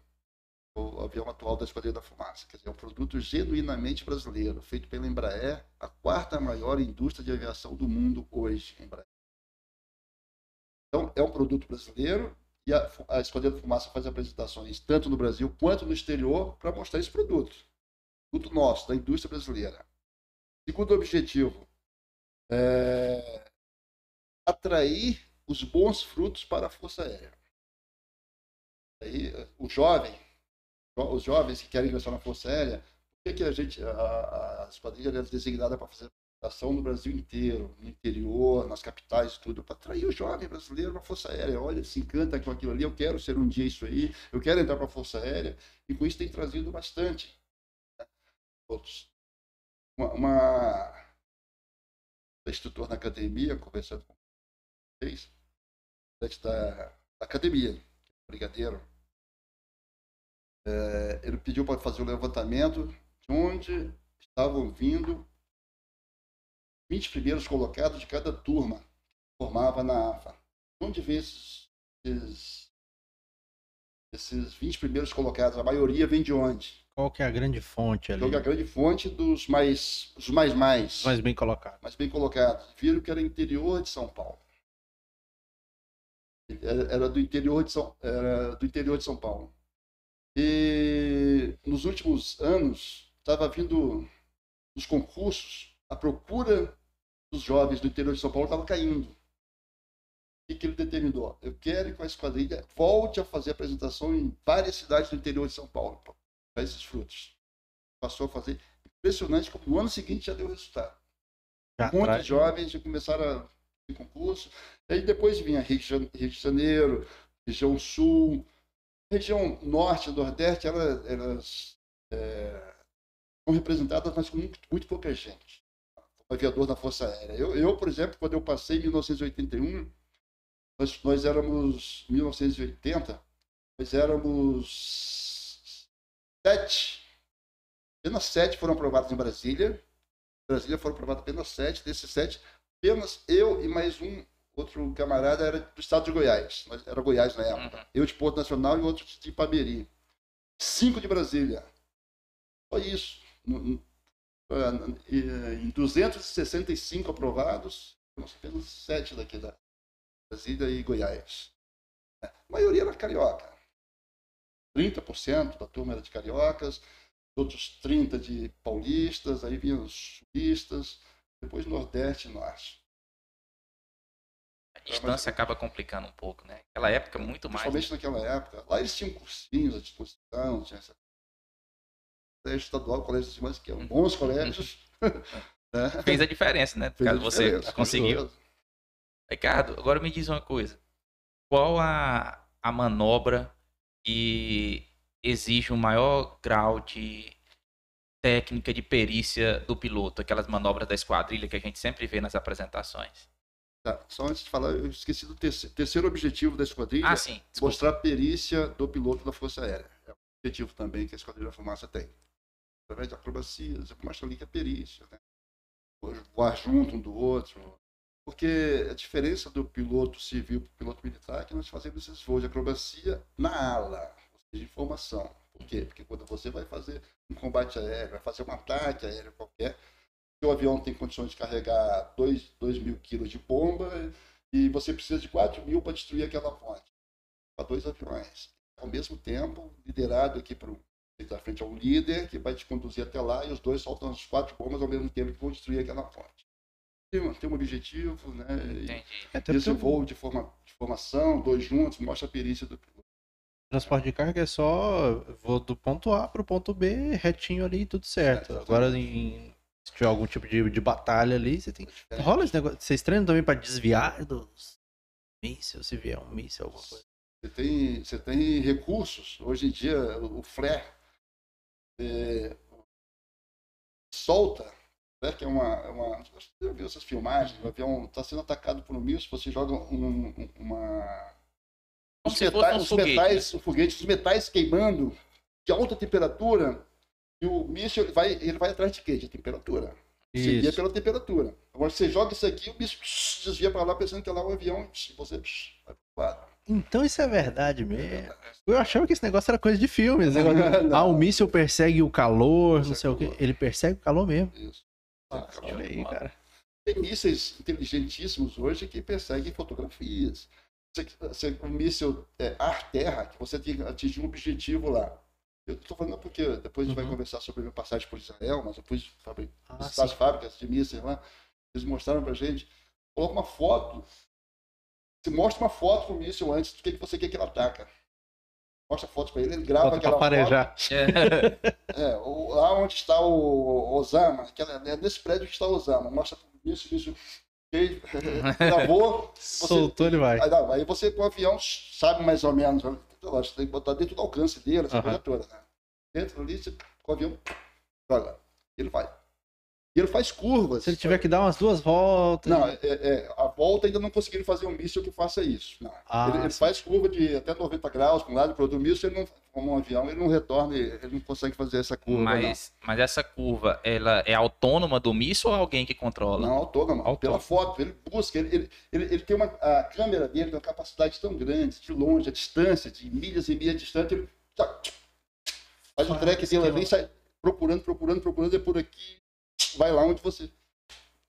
Speaker 2: o avião atual da Esquadrilha da Fumaça. Quer dizer, é um produto genuinamente brasileiro, feito pela Embraer, a quarta maior indústria de aviação do mundo hoje. Embraer. Então, é um produto brasileiro e a, a Esquadrilha da Fumaça faz apresentações tanto no Brasil quanto no exterior para mostrar esse produto. Produto nosso, da indústria brasileira. Segundo objetivo, é atrair os bons frutos para a Força Aérea. Aí, o jovem, os jovens que querem ingressar na Força Aérea, por que, que a gente, a, a esquadrilha é designada para fazer ação no Brasil inteiro, no interior, nas capitais, tudo, para atrair o jovem brasileiro para a Força Aérea. Olha, se encanta com aquilo ali, eu quero ser um dia isso aí, eu quero entrar para a Força Aérea, e com isso tem trazido bastante. Né? Uma, uma instrutor na academia, conversando com vocês, da, da academia, brigadeiro, é, ele pediu para fazer o um levantamento de onde estavam vindo 20 primeiros colocados de cada turma formava na AFA. Onde vem esses, esses, esses 20 primeiros colocados? A maioria vem de onde?
Speaker 3: Qual que é a grande fonte ali? Qual
Speaker 2: que é a grande fonte dos mais, os mais mais?
Speaker 3: Mais bem colocados.
Speaker 2: Mais bem colocados. Viram que era interior de São Paulo. Era do interior de São, era do interior de São Paulo. E nos últimos anos estava vindo nos concursos a procura dos jovens do interior de São Paulo estava caindo. O que ele determinou? Eu quero que a esquadrilha volte a fazer apresentação em várias cidades do interior de São Paulo para esses frutos. Passou a fazer. Impressionante como no ano seguinte já deu resultado. Já Muitos traz... jovens já começaram a fazer concurso. E aí depois vinha Rio de Janeiro, região sul, região norte e nordeste, elas, elas é, são representadas, mas com muito, muito pouca gente aviador da Força Aérea. Eu, eu, por exemplo, quando eu passei em 1981, nós, nós éramos, 1980, nós éramos sete, apenas sete foram aprovados em Brasília. Em Brasília foram aprovados apenas sete, desses sete, apenas eu e mais um outro camarada era do estado de Goiás, era Goiás na época. Uhum. Eu de Porto Nacional e outro de Ipameri. Cinco de Brasília. Só isso. Eh, em 265 aprovados, temos apenas sete daqui da Brasília e Goiás. A maioria era carioca. 30% da turma era de cariocas, outros 30% de paulistas, aí vinham os sulistas, depois Nordeste e Norte.
Speaker 1: A distância acaba complicando um pouco, né? Naquela época, muito mais.
Speaker 2: Principalmente naquela época. Lá eles tinham cursinhos à disposição, tinha essa... colégio estadual, colégio de que eram bons colégios.
Speaker 1: né? Fez a diferença, né? Fez Caso você conseguiu. Ricardo, agora me diz uma coisa. Qual a, a manobra que exige um maior grau de técnica de perícia do piloto, aquelas manobras da esquadrilha que a gente sempre vê nas apresentações.
Speaker 2: Tá, só antes de falar, eu esqueci do terceiro, terceiro objetivo da esquadrilha.
Speaker 1: Ah, sim.
Speaker 2: Desculpa. Mostrar a perícia do piloto da Força Aérea. É o objetivo também que a Esquadrilha da Fumaça tem. Através de acrobacias, você mostra ali que é perícia. Né? Voar junto um do outro. Porque a diferença do piloto civil para o piloto militar é que nós fazemos esses voos de acrobacia na ala, ou seja, de formação. Por quê? Porque quando você vai fazer um combate aéreo, vai fazer um ataque aéreo qualquer, o avião tem condições de carregar 2 mil quilos de bomba e você precisa de 4 mil para destruir aquela ponte. Para dois aviões. Ao mesmo tempo, liderado aqui para da frente a um líder que vai te conduzir até lá e os dois soltam as quatro bombas ao mesmo tempo que vão destruir aquela ponte. Tem um, tem um objetivo, né? E, esse voo de, forma, de formação, dois juntos, mostra a perícia do piloto.
Speaker 3: Transporte de carga é só vou do ponto A para o ponto B, retinho ali, tudo certo. É, Agora, em, se tiver algum tipo de, de batalha ali, você tem. É Rola esse negócio. Vocês treinam também para desviar dos mísseis, se vier um míssil, alguma coisa.
Speaker 2: Você tem, você tem recursos. Hoje em dia, o flare é, solta, né, que é uma. É uma você já viu essas filmagens? O avião está sendo atacado por um míssil, você joga um, uma os, metais, um foguete, os metais, né? o foguete, os metais queimando de alta temperatura, e o míssil vai, ele vai atrás de quê? De temperatura. Isso. Você guia pela temperatura. Agora você joga isso aqui, o míssil desvia para lá pensando que é lá um avião, e você vai
Speaker 3: pro lado. Então isso é verdade mesmo. Eu achava que esse negócio era coisa de filme. Negócio... ah, o míssil persegue o calor, não sei o quê. Ele persegue o calor mesmo. Isso.
Speaker 2: Nossa, olha aí, cara. Tem mísseis inteligentíssimos hoje que perseguem fotografias você, um míssil é, ar-terra, que você tem que atingir um objetivo lá. Eu estou falando porque depois a gente uhum. vai conversar sobre a minha passagem por Israel, mas eu fui ah, as fábricas de mísseis lá, eles mostraram pra gente, coloca uma foto, você mostra uma foto pro míssil antes do que, que você quer que ele ataca. Mostra fotos para ele, ele grava foto aquela foto. É, o, lá onde está o Osama, aquela, é nesse prédio que está o Osama, mostra pro míssil, míssil gravou.
Speaker 3: Soltou, ele vai.
Speaker 2: Aí, não, aí, você com o avião sabe mais ou menos. Você tem que botar dentro do alcance dele, essa coisa toda. Né? Dentro ali, você, com o avião, joga. Ele vai. E ele faz curvas.
Speaker 3: Se ele tiver que dar umas duas voltas.
Speaker 2: Não, é, é, a volta ainda não conseguiram fazer um míssil que faça isso. Não. Ah, ele, ele faz curva de até 90 graus para um lado para outro. O míssil, ele não, como um avião, ele não retorna, ele não consegue fazer essa curva.
Speaker 1: Mas, mas essa curva, ela é autônoma do míssil ou alguém que controla?
Speaker 2: Não, autônoma. autônoma. Pela foto, ele busca, ele, ele, ele, ele, tem uma. A câmera dele tem uma capacidade tão grande, de longe, a distância, de milhas e milhas distante, ele faz o track dele, vem sai procurando, procurando, procurando, é por aqui, vai lá onde você.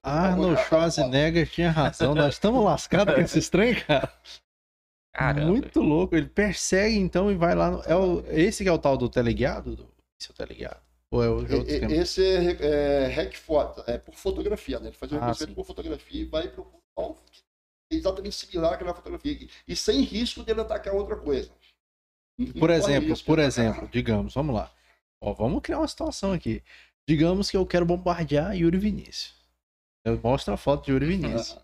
Speaker 3: Arnold Schwarzenegger tinha razão, nós estamos lascados com esses trem, cara. Caramba. Muito louco. Ele persegue então e vai lá. No... É o... Esse que é o tal do teleguiado? Do... Esse é o teleguiado? Ou é o
Speaker 2: e, esse é, é hack foto, é por fotografia, né? Ele faz um ah, por fotografia e vai para o exatamente similar àquela fotografia. E sem risco dele atacar outra coisa.
Speaker 3: Por exemplo, por exemplo, digamos, vamos lá. Ó, vamos criar uma situação aqui. Digamos que eu quero bombardear Yuri Vinícius. Eu mostro a foto de Yuri Vinícius.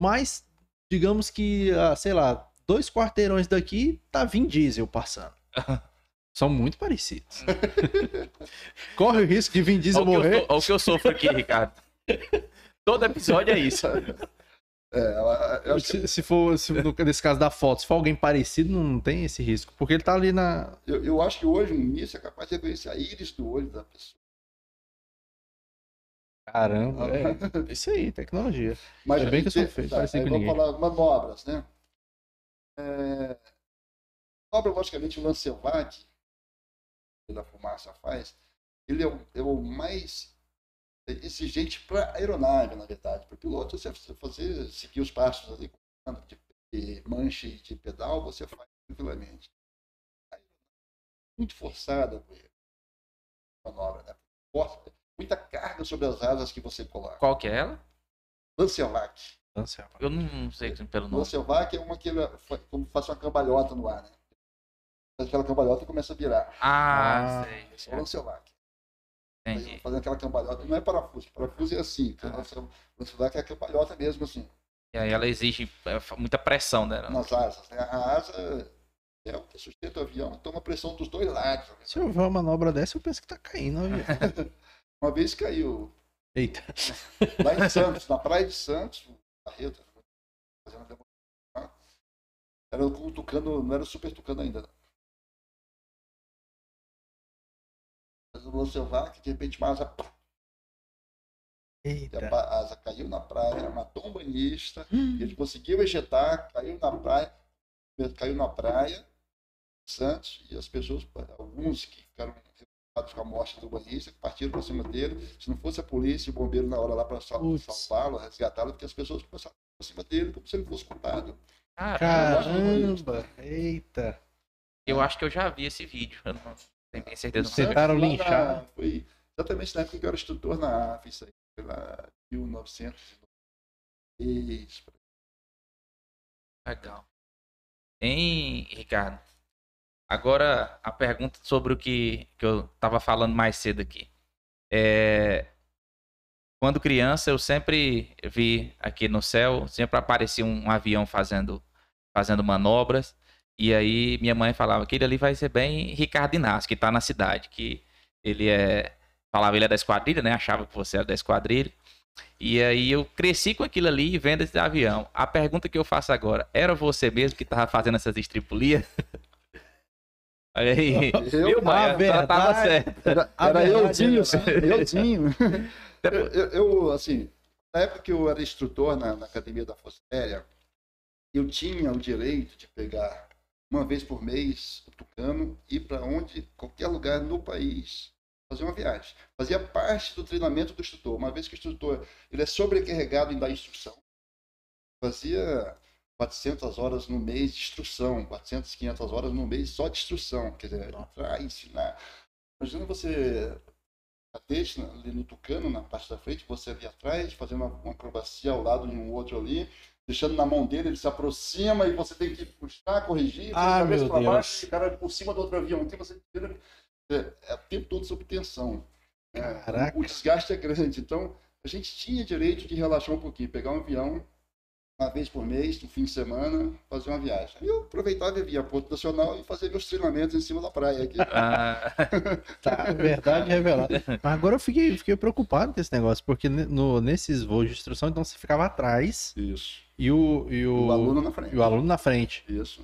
Speaker 3: Mas, digamos que, ah, sei lá, dois quarteirões daqui tá Vin Diesel passando. São muito parecidos. Corre o risco de Vin Diesel olha morrer.
Speaker 1: Olha o que eu sofro aqui, Ricardo. Todo episódio é isso.
Speaker 3: É, se, se, for, se, no, nesse caso da foto, se for alguém parecido, não tem esse risco. Porque ele tá ali na.
Speaker 2: Eu, eu acho que hoje um míssil é capaz de reconhecer a íris do olho da pessoa.
Speaker 3: Caramba, é. Isso aí, tecnologia. Mas é bem que eu sou feito. Tá,
Speaker 2: vamos falar manobras, né? É, obra, logicamente, o Lancevac, que da fumaça faz, ele é o, é o mais exigente para aeronave, na verdade. Para o piloto, você fazer, seguir os passos ali, de, manche de pedal, você faz tranquilamente. muito forçada, manobra, né? Força, muita carga sobre as asas que você coloca.
Speaker 1: Qual que é ela?
Speaker 2: Lancevac.
Speaker 1: Eu não sei pelo nome.
Speaker 2: Lancevac é uma que como faz uma cambalhota no ar, né? Faz aquela cambalhota e começa a virar.
Speaker 1: Ah, ah sei.
Speaker 2: É Lancevac.
Speaker 1: Entendi.
Speaker 2: Fazendo aquela cambalhota. Não é parafuso. Parafuso é assim. Ah. Lancevac é a cambalhota mesmo, assim.
Speaker 1: E aí ela exige é, muita pressão, né?
Speaker 2: Nas asas. Né? A asa é o que sustenta o avião, toma pressão dos dois lados.
Speaker 3: Se eu ver uma manobra dessa, eu penso que tá caindo o avião.
Speaker 2: uma vez caiu.
Speaker 3: Eita.
Speaker 2: Lá em Santos, na praia de Santos, Barreto, fazendo era o tucano, não era o super tucano ainda. Mas o Lancevac, de repente, uma asa.
Speaker 3: Eita.
Speaker 2: A asa caiu na praia, matou um banhista, hum. ele conseguiu ejetar, caiu na praia, caiu na praia, Santos, e as pessoas, alguns que ficaram com a morte do banhista, que partiram para cima dele. Se não fosse a polícia e o bombeiro na hora lá para salvá-lo, resgatá-lo, porque as pessoas passaram por cima dele como se ele fosse culpado.
Speaker 3: Caramba! Eita!
Speaker 1: Eu acho que eu já vi esse vídeo. Eu não tenho certeza.
Speaker 3: Vocês tentaram linchar?
Speaker 2: Foi exatamente na época que eu era instrutor na AF, isso aí. Foi lá em 1903.
Speaker 1: Legal. Hein, Ricardo? Agora, a pergunta sobre o que, que eu estava falando mais cedo aqui. É, quando criança, eu sempre vi aqui no céu, sempre aparecia um, avião fazendo, fazendo manobras. E aí minha mãe falava que ele ali vai ser bem Ricardo Inácio, que está na cidade, que ele é. Falava ele é da esquadrilha, né? Achava que você era da esquadrilha. E aí eu cresci com aquilo ali vendo esse avião. A pergunta que eu faço agora, era você mesmo que estava fazendo essas estripulias? Olha aí.
Speaker 2: Eu, Viu,
Speaker 1: Maia? Ela tava certa.
Speaker 2: Era, era euzinho, euzinho. eu, eu, eu, assim, na época que eu era instrutor na, na Academia da Força Aérea, eu tinha o direito de pegar uma vez por mês o Tucano e ir para onde, qualquer lugar no país, fazer uma viagem. Fazia parte do treinamento do instrutor. Uma vez que o instrutor ele é sobrecarregado em dar instrução, fazia 400 horas no mês de instrução, 400, 500 horas no mês só de instrução, quer dizer, entrar, ensinar. Imagina você deixa ali no tucano, na parte da frente, você ali atrás, fazendo uma, uma acrobacia ao lado de um outro ali, deixando na mão dele, ele se aproxima e você tem que puxar, corrigir,
Speaker 3: ah, meu Deus.
Speaker 2: baixo, o cara por cima do outro avião, então você é, é o tempo todo sob tensão. É, o desgaste é grande, então a gente tinha direito de relaxar um pouquinho, pegar um avião, uma vez por mês, no fim de semana, fazer uma viagem. Aí eu aproveitava e via Porto Nacional e fazia meus treinamentos em cima da praia aqui.
Speaker 3: Ah, tá, verdade revelada. Mas agora eu fiquei, fiquei preocupado com esse negócio, porque no, nesses voos de instrução, então você ficava atrás.
Speaker 2: Isso.
Speaker 3: E o, e o,
Speaker 2: o aluno na frente.
Speaker 3: E o aluno na frente.
Speaker 2: Isso.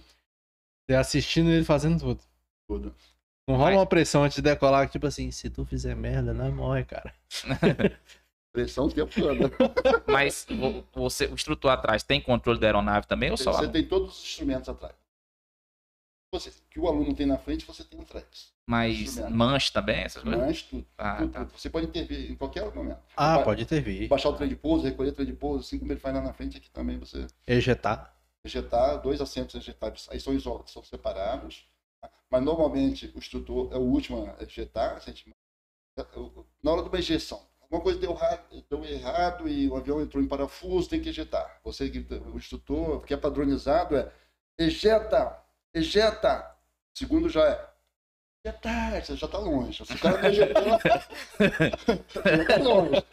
Speaker 3: Você assistindo ele fazendo tudo.
Speaker 2: Tudo.
Speaker 3: Não rola uma pressão antes de decolar, tipo assim, se tu fizer merda, não morre, cara.
Speaker 2: Pressão o tempo todo.
Speaker 1: Mas você, o instrutor atrás tem controle da aeronave também ou só?
Speaker 2: Você tem todos os instrumentos atrás. Você, que o aluno tem na frente, você tem atrás.
Speaker 1: Mas manche também, essas
Speaker 2: coisas? Manche, tudo, ah, tudo, tá. tudo, Você pode intervir em qualquer momento.
Speaker 3: Ah, pode intervir.
Speaker 2: Baixar o trem de pouso, recolher o trem de pouso, assim como ele faz lá na frente, aqui também você...
Speaker 3: Ejetar.
Speaker 2: Ejetar, dois assentos ejetados. Aí são isolados, são separados. Mas normalmente o instrutor é o último a ejetar. Na hora de uma ejeção, alguma coisa deu errado, deu errado e o avião entrou em parafuso, tem que ejetar. Você, o instrutor, que é padronizado, é ejeta, ejeta. Segundo já é ejeta, você já está longe. Se o cara não ejetou, já está longe.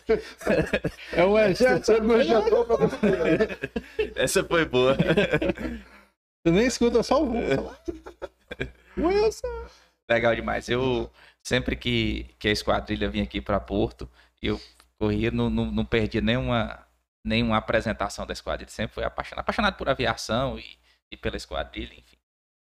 Speaker 3: É o ejeta,
Speaker 2: você não ejetou para
Speaker 1: Essa foi boa.
Speaker 3: Você nem escuta só o.
Speaker 1: Wilson! Legal demais. Eu sempre que, que a esquadrilha vinha aqui para Porto, eu corria, não, não, não perdia nenhuma, nenhuma apresentação da esquadrilha. Sempre fui apaixonado, apaixonado por aviação e, e pela esquadrilha, enfim.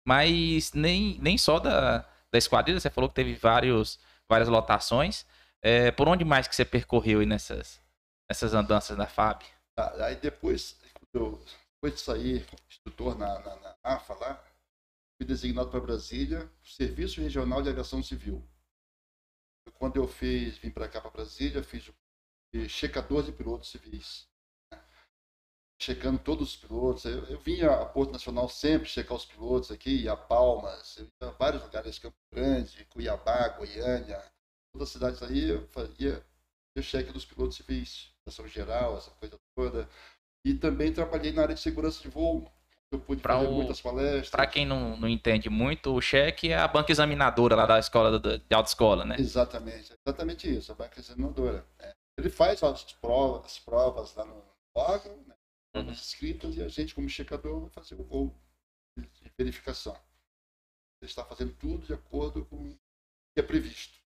Speaker 1: Mas nem, nem só da, da esquadrilha, você falou que teve vários, várias lotações. É, por onde mais que você percorreu aí nessas, nessas andanças da FAB?
Speaker 2: Tá, aí depois, depois de sair instrutor na, na, na AFA lá, fui designado para Brasília, Serviço Regional de Aviação Civil quando eu fiz, vim para cá para Brasília, fiz checador de pilotos civis. checando todos os pilotos. Eu, eu vinha a Porto Nacional sempre checar os pilotos aqui, a Palmas, eu ia a vários lugares, Campo Grande, Cuiabá, Goiânia, todas as cidades aí, eu fazia o cheque dos pilotos civis, ação geral, essa coisa toda. E também trabalhei na área de segurança de voo. Eu pude pra fazer o, muitas palestras.
Speaker 1: Para quem não, não entende muito, o cheque é a banca examinadora lá da escola de autoescola, né?
Speaker 2: Exatamente, exatamente isso, a banca examinadora. É. Ele faz as provas, as provas lá no órgão, né? Uhum. escritas, e a gente, como checador, vai fazer o voo de verificação. Ele está fazendo tudo de acordo com o que é previsto,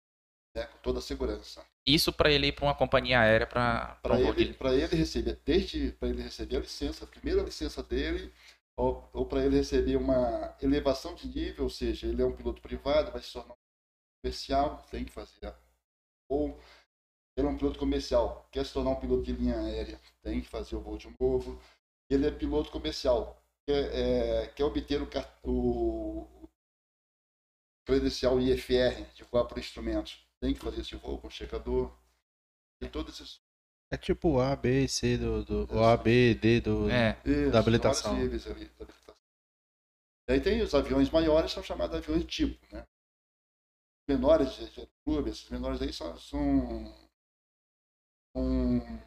Speaker 2: né? com toda a segurança.
Speaker 1: Isso para ele ir para uma companhia aérea para
Speaker 2: para ele, ele receber, desde para ele receber a licença, a primeira licença dele, ou, ou para ele receber uma elevação de nível, ou seja, ele é um piloto privado, vai se tornar um comercial, tem que fazer. Ou ele é um piloto comercial, quer se tornar um piloto de linha aérea, tem que fazer o voo de novo. Ele é piloto comercial, quer, é, quer obter o, o credencial IFR de voar por instrumentos, tem que fazer esse voo com checador. E todos esses
Speaker 3: é tipo o A, B, C do, do o A, B, D do,
Speaker 1: é.
Speaker 3: Isso, da habilitação. Ali,
Speaker 2: da habilitação. Daí tem os aviões maiores, são chamados aviões tipo, né? Menores de, clube, esses menores aí são, são um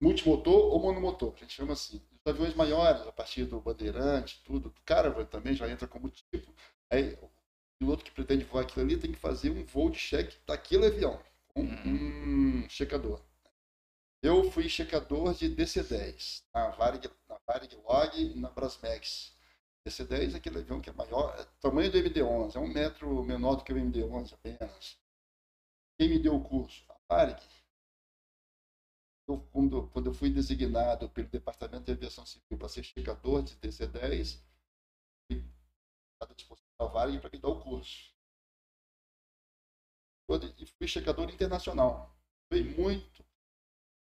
Speaker 2: multimotor ou monomotor, a gente chama assim. Os aviões maiores, a partir do Bandeirante, tudo, do Caravan também já entra como tipo. Aí o piloto que pretende voar aquilo ali tem que fazer um voo de cheque daquele avião, com um checador. Eu fui checador de DC-10, na Varig, na Varig Log e na Brasmex. DC-10 é aquele avião que é maior, é tamanho do MD-11, é um metro menor do que o MD-11 apenas. Quem me deu o curso? A Varig. Eu, quando, quando eu fui designado pelo Departamento de Aviação Civil para ser checador de DC-10, fui à disposição da Varig para me dar o curso. E fui checador internacional. Fui muito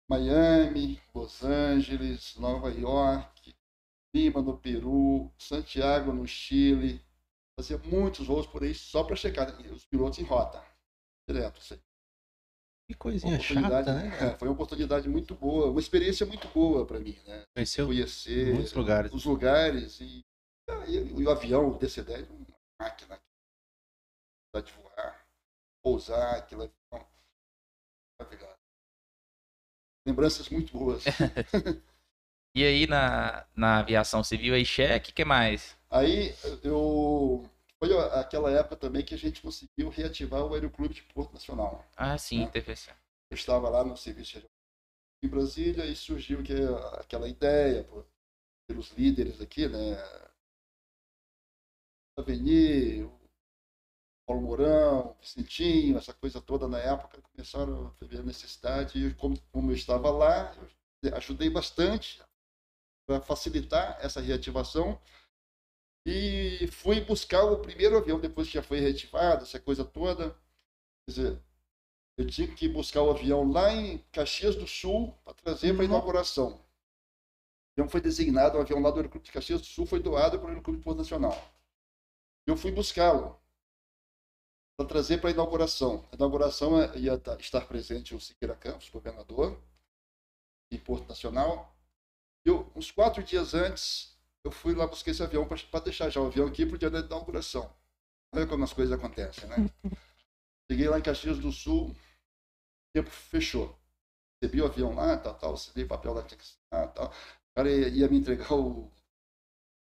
Speaker 2: Miami, Los Angeles, Nova York, Lima no Peru, Santiago no Chile. Fazia muitos voos por aí só para checar os pilotos em rota. Direto, sei.
Speaker 3: Que coisinha chata, né?
Speaker 2: É, foi uma oportunidade muito boa, uma experiência muito boa para mim, né?
Speaker 3: Conheceu
Speaker 2: Conhecer
Speaker 3: muitos lugares.
Speaker 2: os lugares e, e, e o avião, o DC-10, uma máquina de voar, pousar, aquele avião. Lembranças muito boas.
Speaker 1: e aí na, na aviação civil aí cheque, que mais?
Speaker 2: Aí eu foi aquela época também que a gente conseguiu reativar o Aeroclube de Porto Nacional.
Speaker 1: Ah, sim, né? TVC.
Speaker 2: Eu estava lá no serviço em Brasília e surgiu que aquela ideia por, pelos líderes aqui, né? Avenir, Paulo Mourão, Vicentinho, essa coisa toda na época, começaram a ver a necessidade. E como, como eu estava lá, eu ajudei bastante para facilitar essa reativação. E fui buscar o primeiro avião, depois que já foi reativado, essa coisa toda. Quer dizer, eu tinha que buscar o avião lá em Caxias do Sul para trazer para a uhum. inauguração. O avião foi designado, o avião lá do Aeroclube de Caxias do Sul foi doado para o Aeroclube Nacional. Eu fui buscá-lo para trazer para a inauguração. A inauguração é, ia estar presente o Siqueira Campos, governador, em Porto Nacional. E eu, uns quatro dias antes, eu fui lá buscar esse avião para deixar já o avião aqui para o dia da inauguração. Olha como as coisas acontecem, né? Cheguei lá em Caxias do Sul, o tempo fechou. Recebi o avião lá, tal, tal, assinei o papel lá, tinha que assinar, tal. O cara ia, ia me entregar o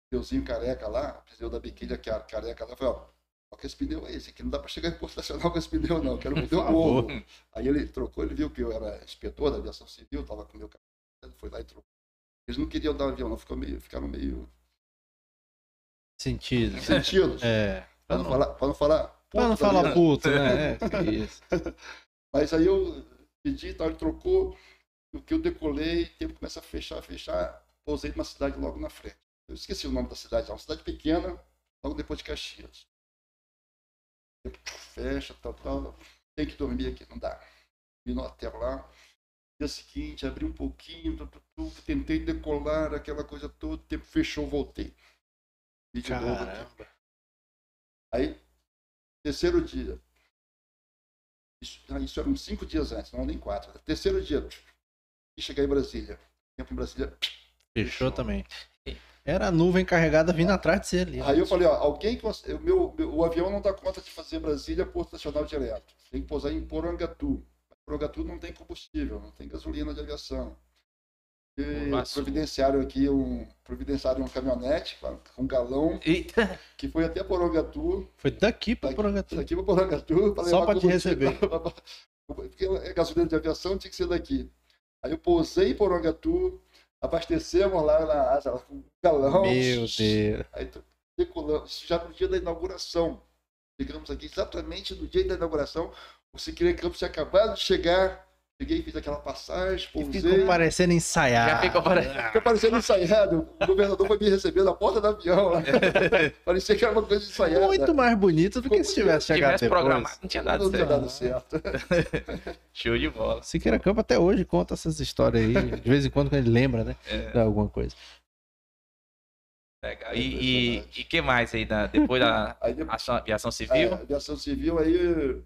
Speaker 2: pneuzinho careca lá, o pneu da biquínia careca lá, falei, ó, que esse pneu é esse aqui, não dá para chegar em Porto Nacional com esse pneu não, quero um pneu novo. Aí ele trocou, ele viu que eu era inspetor da aviação civil, estava com o meu carro, foi lá e trocou. Eles não queriam dar um avião, não, ficou meio, ficaram meio...
Speaker 3: Sentido.
Speaker 2: Sentidos.
Speaker 3: É.
Speaker 2: Para não, falar, para não falar
Speaker 3: puto. Para não falar puto, né? É, isso.
Speaker 2: Mas aí eu pedi, tal, ele trocou, o que eu decolei, o tempo começa a fechar, fechar, pousei numa cidade logo na frente. Eu esqueci o nome da cidade, é uma cidade pequena, logo depois de Caxias fecha, tal, tal. Tem que dormir aqui, não dá. Vim no hotel lá. Dia seguinte, abri um pouquinho, tentei decolar aquela coisa toda, o tempo fechou, voltei.
Speaker 3: E de Caramba. novo aqui.
Speaker 2: Aí, terceiro dia. Isso, ah, isso era uns cinco dias antes, não nem quatro. Terceiro dia, e cheguei em Brasília. Tempo em Brasília,
Speaker 3: Fechou também. Era a nuvem carregada vindo atrás de você ali.
Speaker 2: Aí eu falei, ó, alguém que. O, meu, meu, o avião não dá conta de fazer Brasília Porto Nacional direto. Tem que pousar em Porangatu. Porangatu não tem combustível, não tem gasolina de aviação. E providenciaram aqui um. Providenciaram um caminhonete com um galão. Eita. Que foi até Porangatu.
Speaker 3: Foi daqui para Porangatu.
Speaker 2: Daqui para Porangatu.
Speaker 3: Só para te receber.
Speaker 2: Porque a gasolina de aviação tinha que ser daqui. Aí eu pousei em Porangatu abastecemos lá na Asa com um galão.
Speaker 3: Meu Deus.
Speaker 2: Aí decolamos, já no dia da inauguração. Chegamos aqui exatamente no dia da inauguração. O Siqueira Campos tinha acabado de chegar Peguei, fiz aquela passagem, pousei.
Speaker 3: Ficou parecendo ensaiado. Já
Speaker 1: ficou parecendo.
Speaker 2: Ficou parecendo ensaiado. O governador foi me receber na porta do avião. Parecia que era uma coisa ensaiada.
Speaker 3: Muito mais bonito do que se tivesse chegado tivesse depois. programado.
Speaker 1: Não tinha dado não certo. Tinha dado certo. Show de bola.
Speaker 3: Siqueira Campo até hoje conta essas histórias aí. De vez em quando ele lembra, né? É. De alguma coisa.
Speaker 1: Legal. E o que mais aí, da, depois da aí, ação, aviação civil? É,
Speaker 2: aviação civil aí...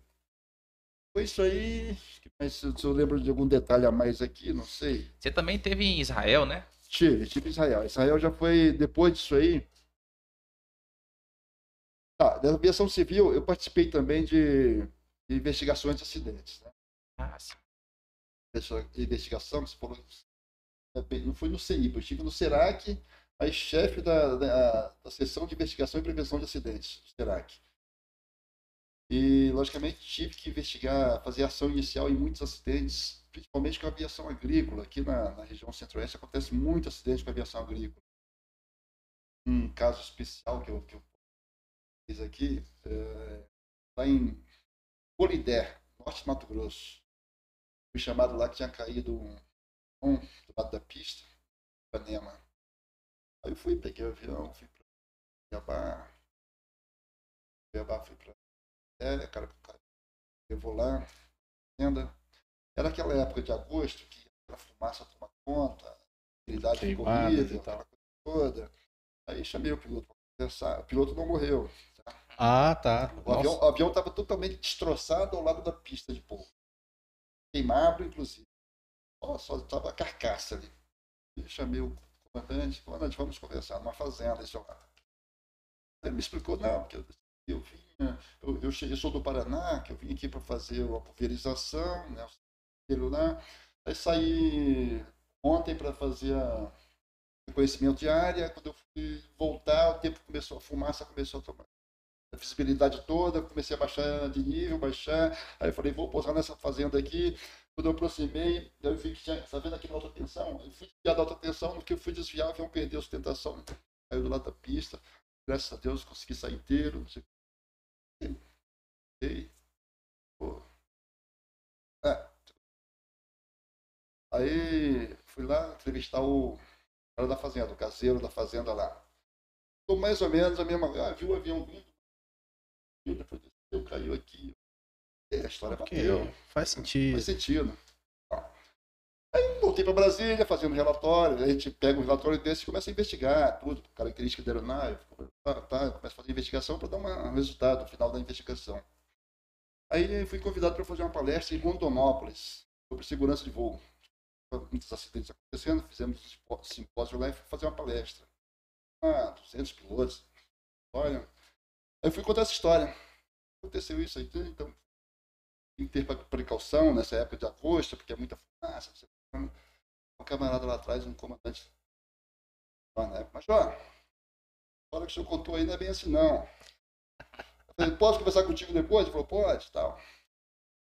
Speaker 2: Foi isso aí mas se eu lembro de algum detalhe a mais aqui, não sei.
Speaker 1: Você também teve em Israel, né?
Speaker 2: Tive, tive em Israel. Israel já foi depois disso aí. Tá, da aviação civil, eu participei também de, de investigações de acidentes. Né? Ah, sim. Essa investigação, você falou, não foi no CEIP, eu estive no SERAC, aí chefe da, da, da seção de investigação e prevenção de acidentes, SERAC. E, logicamente, tive que investigar, fazer ação inicial em muitos acidentes, principalmente com a aviação agrícola. Aqui na, na região centro-oeste acontece muito acidente com a aviação agrícola. Um caso especial que eu, que eu fiz aqui, é, lá em Polidé, norte de Mato Grosso. Fui chamado lá que tinha caído um, um do lado da pista, Panema. Aí eu fui, peguei o avião, fui para Cuiabá. Cuiabá fui para é, cara, eu vou lá, venda. Era aquela época de agosto que a fumaça toma conta, atividade de corrida, aquela coisa toda. Aí chamei o piloto para conversar. O piloto não morreu.
Speaker 3: Tá? Ah, tá.
Speaker 2: O avião estava totalmente destroçado ao lado da pista de pouso. Queimado, inclusive. Só estava a carcaça ali. E chamei o comandante, comandante, vamos conversar numa fazenda, esse Ele me explicou, não, porque eu vinha, eu, eu, cheguei, eu sou do Paraná, que eu vim aqui para fazer a pulverização, né, lá. Aí saí ontem para fazer a reconhecimento de área, quando eu fui voltar, o tempo começou, a fumaça começou a tomar. A visibilidade toda, comecei a baixar de nível, baixar, aí eu falei, vou pousar nessa fazenda aqui, quando eu aproximei, eu vi que tinha, tá vendo aqui na alta tensão? Eu fui desviar da alta tensão, no que eu fui desviar, o avião a sustentação, caiu do lado da pista, graças a Deus consegui sair inteiro, não sei Ei. Pô. É. Aí fui lá entrevistar o cara da fazenda, o caseiro da fazenda lá. Tô mais ou menos a mesma. Ah, viu o avião vindo. Depois desceu, caiu aqui. E a história okay. bateu.
Speaker 3: Faz sentido.
Speaker 2: Faz sentido. Aí voltei para Brasília, fazendo relatório, a gente pega um relatório desse e começa a investigar tudo, característica da aeronave, tá, tá, começa a fazer investigação para dar um resultado no final da investigação. Aí fui convidado para fazer uma palestra em Rondonópolis, sobre segurança de voo. Muitos acidentes acontecendo, fizemos um simpósio lá e fui fazer uma palestra. Ah, 200 pilotos. Olha. Aí fui contar essa história. Aconteceu isso aí, então tem que ter precaução nessa época de agosto, porque é muita fumaça, um camarada lá atrás, um comandante. Mas, ó, a história que o senhor contou aí não é bem assim, não. Eu falei, posso conversar contigo depois? Ele falou, pode, tal.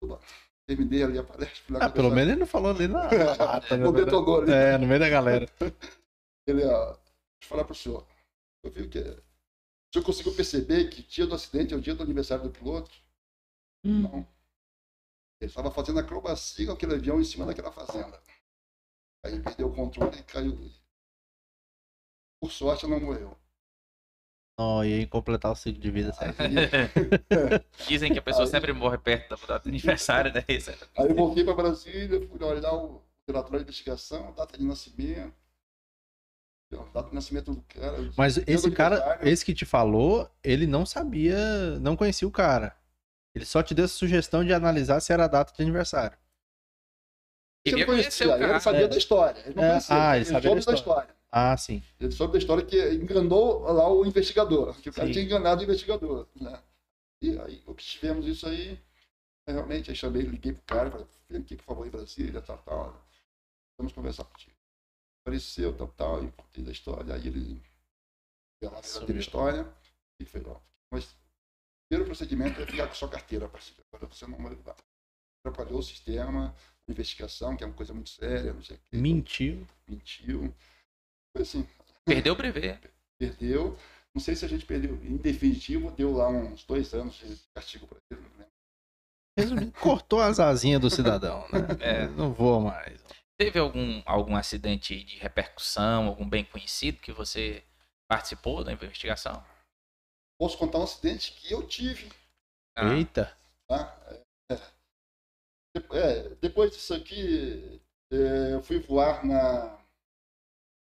Speaker 2: Tudo Terminei ali a palestra.
Speaker 3: Ah, pelo menos ele não falou ali na
Speaker 2: lata. não detonou ali.
Speaker 3: É, no meio da galera.
Speaker 2: Ele, ó, deixa eu falar pro senhor. Eu vi que o senhor conseguiu perceber que dia do acidente é o dia do aniversário do piloto? Hum. Não. Ele estava fazendo acrobacia com aquele avião em cima daquela fazenda. Aí perdeu o controle e caiu. Por sorte, não morreu.
Speaker 3: Oh, ia completar o ciclo de vida certo.
Speaker 1: Dizem que a pessoa aí, sempre morre perto da data de aniversário, né? Isso
Speaker 2: aí eu voltei para Brasília, fui olhar o relatório de investigação, data de nascimento. Data de nascimento do cara.
Speaker 3: Mas esse cara, esse que te falou, ele não sabia, não conhecia o cara. Ele só te deu essa sugestão de analisar se era a data de aniversário.
Speaker 2: Ele, conhecia, ele sabia é. da história. Ele não é. conhecia.
Speaker 3: Ah, ele sabia da história. da história. Ah, sim.
Speaker 2: Ele soube da história que enganou lá o investigador, que o cara sim. tinha enganado o investigador, né? E aí obtivemos isso aí, realmente, aí chamei, liguei pro cara, falei, vem aqui, por favor, em Brasília, tal, tal. Vamos conversar contigo. Apareceu, tal, tal, e contei da história, aí ele pela verdadeira história, e foi, ó, mas o primeiro procedimento é ficar com sua carteira, parceiro. Agora você não atrapalhou o sistema, investigação, que é uma coisa muito séria, não sei o quê.
Speaker 3: Mentiu.
Speaker 2: Mentiu. Foi assim.
Speaker 1: Perdeu o brevet.
Speaker 2: Perdeu. Não sei se a gente perdeu. Em definitivo, deu lá uns dois anos de castigo para ele, não lembro.
Speaker 3: Resumindo, cortou as asinhas do cidadão, né? É. Não voa mais.
Speaker 1: Teve algum, algum acidente de repercussão, algum bem conhecido que você participou da investigação?
Speaker 2: Posso contar um acidente que eu tive.
Speaker 3: Ah. Eita!
Speaker 2: Tá? É, depois disso aqui, é, eu fui voar na.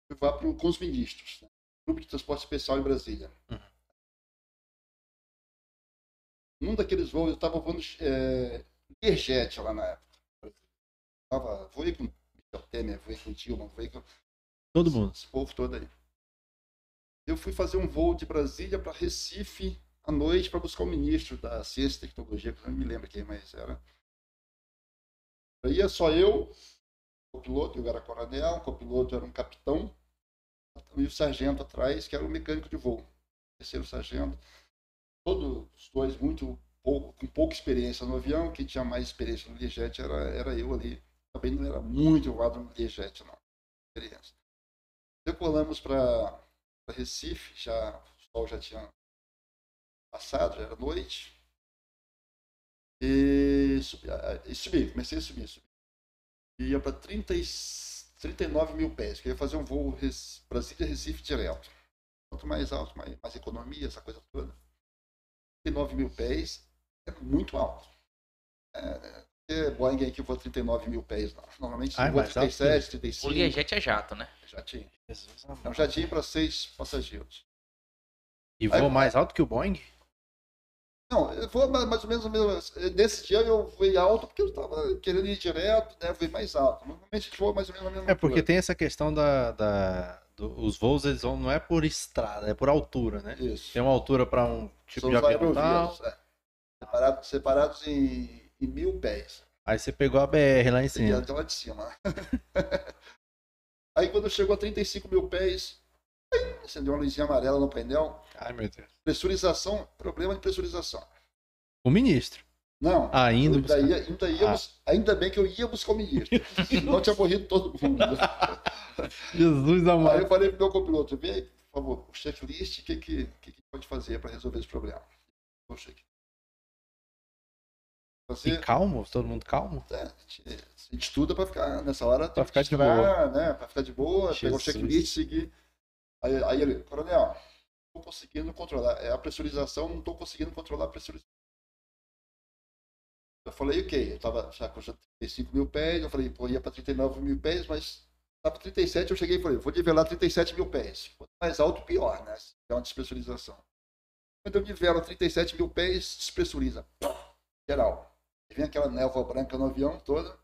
Speaker 2: Fui voar pro, com os ministros. Né? Grupo de Transporte Especial em Brasília. Uhum. Num daqueles voos, eu estava voando é, Learjet lá na época. Tava, voei com Michel Temer, voei com Dilma, voei com.
Speaker 3: Todo mundo.
Speaker 2: Esse povo todo aí eu fui fazer um voo de Brasília para Recife à noite para buscar o ministro da Ciência e Tecnologia, que eu não me lembro quem mais era. Ia só eu, o piloto, eu era coronel, o copiloto era um capitão, e o sargento atrás, que era o mecânico de voo. Terceiro sargento. Todos os dois muito pouco, com pouca experiência no avião, quem tinha mais experiência no Learjet era, era eu ali. Também não era muito voado no Learjet, não. Experiência. Decolamos para Recife, já, o sol já tinha passado, já era noite. E subi, e subi comecei a subir, subir. E ia para 39 mil pés, que eu ia fazer um voo Brasília-Recife direto. Quanto mais alto, mais, mais economia, essa coisa toda. 39 mil pés é muito alto. É, é Boeing aqui voa 39 mil pés, não. Normalmente ah, voa 37, 35. O
Speaker 1: Learjet é jato, né?
Speaker 2: Jatinho. É um jatinho para seis passageiros.
Speaker 3: E voa mais alto que o Boeing?
Speaker 2: Não, voa mais ou menos, mesmo. Nesse dia eu voei alto porque eu estava querendo ir direto, né? Voei mais alto. Normalmente voa mais ou menos a mesma
Speaker 3: É porque altura. tem essa questão da. da do, os voos eles vão, não é por estrada, é por altura, né?
Speaker 2: Isso.
Speaker 3: Tem uma altura para um tipo São de avião tal.
Speaker 2: É. Separados, separados em, em mil pés.
Speaker 3: Aí você pegou a BR lá em cima.
Speaker 2: Até lá de cima. Aí quando chegou a 35 mil pés, acendeu uma luzinha amarela no painel.
Speaker 3: Ai, meu Deus.
Speaker 2: Pressurização, problema de pressurização.
Speaker 3: O ministro.
Speaker 2: Não.
Speaker 3: Ainda,
Speaker 2: ainda, ia, ainda, íamos, ah. ainda bem que eu ia buscar o ministro. Não tinha morrido todo mundo.
Speaker 3: Jesus amado.
Speaker 2: Aí eu falei pro meu copiloto, vem por favor, o checklist, o que, que, que, que pode fazer para resolver esse problema? O checklist.
Speaker 3: Você... E calmo? Todo mundo calmo?
Speaker 2: É, a gente estuda para ficar nessa hora.
Speaker 3: Para ficar de boa.
Speaker 2: Né? Para ficar de boa, pegar o checklist, seguir. Aí, aí ele, coronel, não estou conseguindo controlar. É a pressurização, não estou conseguindo controlar a pressurização. Eu falei, ok, eu estava já com 35 mil pés, eu falei, pô, ia para 39 mil pés, mas estava 37, eu cheguei e falei, vou nivelar 37 mil pés. Quanto mais alto, pior, né? É uma despressurização. Quando eu nivelo 37 mil pés, despressuriza. Geral vem aquela névoa branca no avião toda.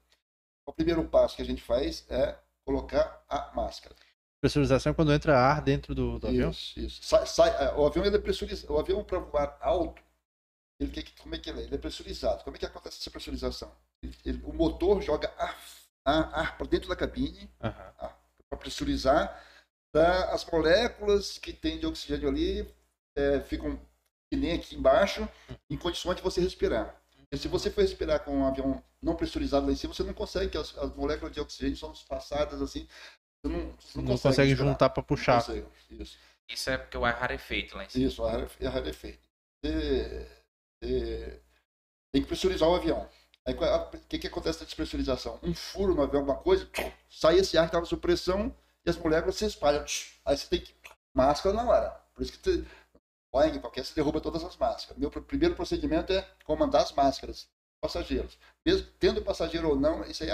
Speaker 2: O primeiro passo que a gente faz é colocar a máscara.
Speaker 3: Pressurização é quando entra ar dentro do, do avião?
Speaker 2: Isso, isso. Sai, sai, é, o avião ele é pressurizado. O avião para voar alto, ele, como é que ele é? Ele é pressurizado. Como é que acontece essa pressurização? Ele, ele, o motor joga ar, ar, ar para dentro da cabine uhum. para pressurizar. Pra as moléculas que tem de oxigênio ali é, ficam que nem aqui embaixo, em condições de você respirar. Se você for respirar com um avião não pressurizado lá em cima, você não consegue, que as, as moléculas de oxigênio são passadas assim. Você não, você
Speaker 3: não, não consegue, consegue juntar para puxar.
Speaker 2: Isso.
Speaker 1: Isso é porque o ar rarefeito lá em cima.
Speaker 2: Isso, o ar é rarefeito. Você, você tem que pressurizar o avião. Aí o que, que acontece na despressurização? Um furo no avião, alguma coisa, sai esse ar que estava sob pressão e as moléculas se espalham. Aí você tem que. Máscara na hora. Por isso que Boeing, qualquer, se derruba todas as máscaras. Meu primeiro procedimento é comandar as máscaras passageiros. Mesmo tendo passageiro ou não, isso aí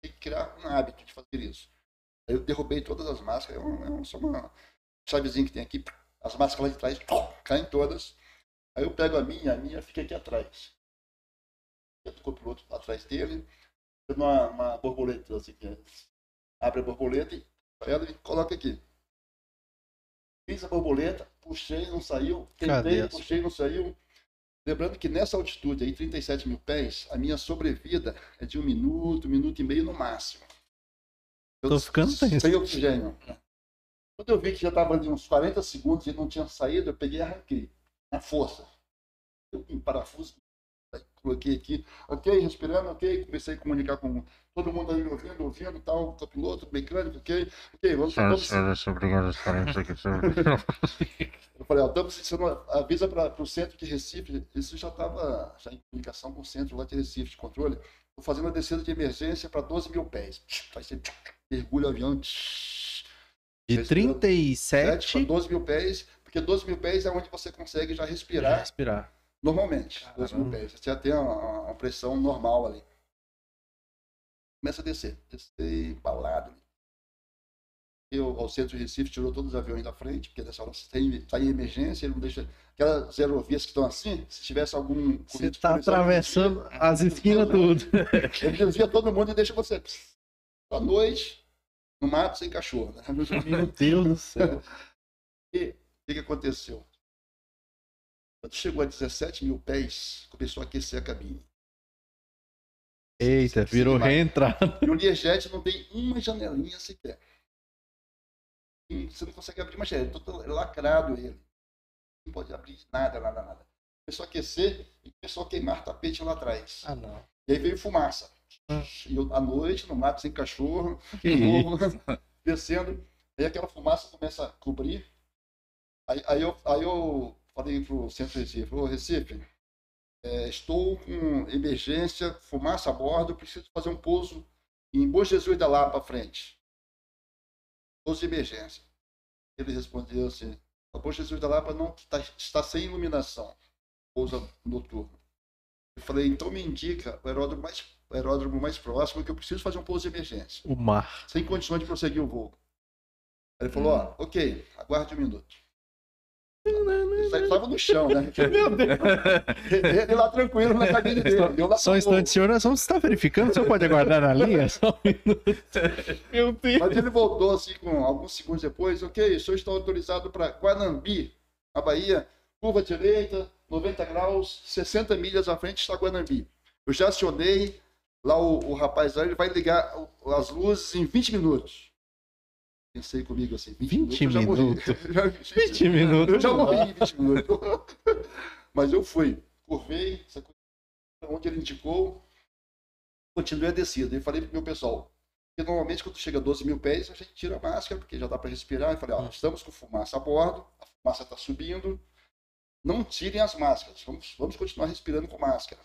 Speaker 2: tem que criar um hábito de fazer isso. Aí eu derrubei todas as máscaras, é, é só uma chavezinha que tem aqui, as máscaras lá de trás caem todas. Aí eu pego a minha, a minha fica aqui atrás. Eu o copiloto atrás dele, uma, uma borboleta assim, abre a borboleta e ela coloca aqui. fiz a borboleta, puxei, não saiu, tentei, puxei, não saiu. Lembrando que nessa altitude aí, 37 mil pés, a minha sobrevida é de um minuto, um minuto e meio no máximo.
Speaker 3: Eu Tô ficando tenso.
Speaker 2: Sem oxigênio. Quando eu vi que já estava ali uns 40 segundos e não tinha saído, eu peguei e arranquei. Na força. Eu um parafuso, coloquei aqui, ok, respirando, ok, comecei a comunicar com todo mundo aí ouvindo, ouvindo, tal, copiloto, mecânico, ok, ok, vamos... vamos...
Speaker 3: Senhor, obrigado.
Speaker 2: Eu falei, ó, estamos, você não avisa para o centro de Recife, isso já estava já em comunicação com o centro lá de Recife, de controle, estou fazendo a descida de emergência para 12 mil pés. Aí você mergulha o avião...
Speaker 3: De 37
Speaker 2: para 12 mil pés, porque 12 mil pés é onde você consegue já respirar.
Speaker 3: respirar.
Speaker 2: Normalmente, 12 mil pés. Você já tem uma, uma, pressão normal ali. Começa a descer. Descer embalado. Eu, ao centro de Recife, tirou todos os aviões da frente, porque nessa hora está em, tá em emergência, ele não deixa. Aquelas aerovias que estão assim, se tivesse algum.
Speaker 3: Você está atravessando as esquinas tudo.
Speaker 2: Ele desvia todo mundo e deixa você. À noite, no mato, sem cachorro. Né?
Speaker 3: Meu Deus do céu.
Speaker 2: E o que, que aconteceu? Quando chegou a 17 mil pés, começou a aquecer a cabine.
Speaker 3: Eita, virou reentrada.
Speaker 2: E o Learjet não tem uma janelinha sequer. E você não consegue abrir uma janela, é todo lacrado ele. Não pode abrir nada, nada, nada. Começou a aquecer e começou a queimar tapete lá atrás.
Speaker 3: Ah, não.
Speaker 2: E aí veio fumaça. Hum. E eu, à noite, no mato, sem cachorro, novo, descendo. Aí aquela fumaça começa a cobrir. Aí, aí, eu, aí eu falei para o centro Recife, ô Recife, é, estou com emergência, fumaça a bordo, preciso fazer um pouso em Bom Jesus da Lapa à frente. Pouso de emergência. Ele respondeu assim, a Bom Jesus da Lapa não está, está sem iluminação, pouso noturno. Eu falei, então me indica o aeródromo mais, o aeródromo mais próximo que eu preciso fazer um pouso de emergência.
Speaker 3: O mar.
Speaker 2: Sem condições de prosseguir o voo. Ele falou, hum. ó, ok, aguarde um minuto. Ele estava no chão, né? Meu Deus. Ele lá tranquilo na cabine dele.
Speaker 3: Só um instante, senhor, nós vamos estar verificando. O senhor pode aguardar na linha? Só um minuto.
Speaker 2: Meu Deus. Mas ele voltou assim, com alguns segundos depois. Ok, o senhor está autorizado para Guanambi, na Bahia. Curva direita, 90 graus, 60 milhas à frente está Guanambi. Eu já acionei. Lá o, o rapaz lá, ele vai ligar as luzes em 20 minutos pensei comigo assim,
Speaker 3: 20, 20
Speaker 2: minutos.
Speaker 3: Já, 20 minutos.
Speaker 2: Eu já morri em 20 minutos. Mas eu fui, curvei, onde ele indicou, continuei a descida. E falei pro meu pessoal, porque normalmente quando chega a 12 mil pés, a gente tira a máscara, porque já dá para respirar. E falei, ó, estamos com fumaça a bordo, a fumaça está subindo, não tirem as máscaras, vamos, vamos continuar respirando com máscara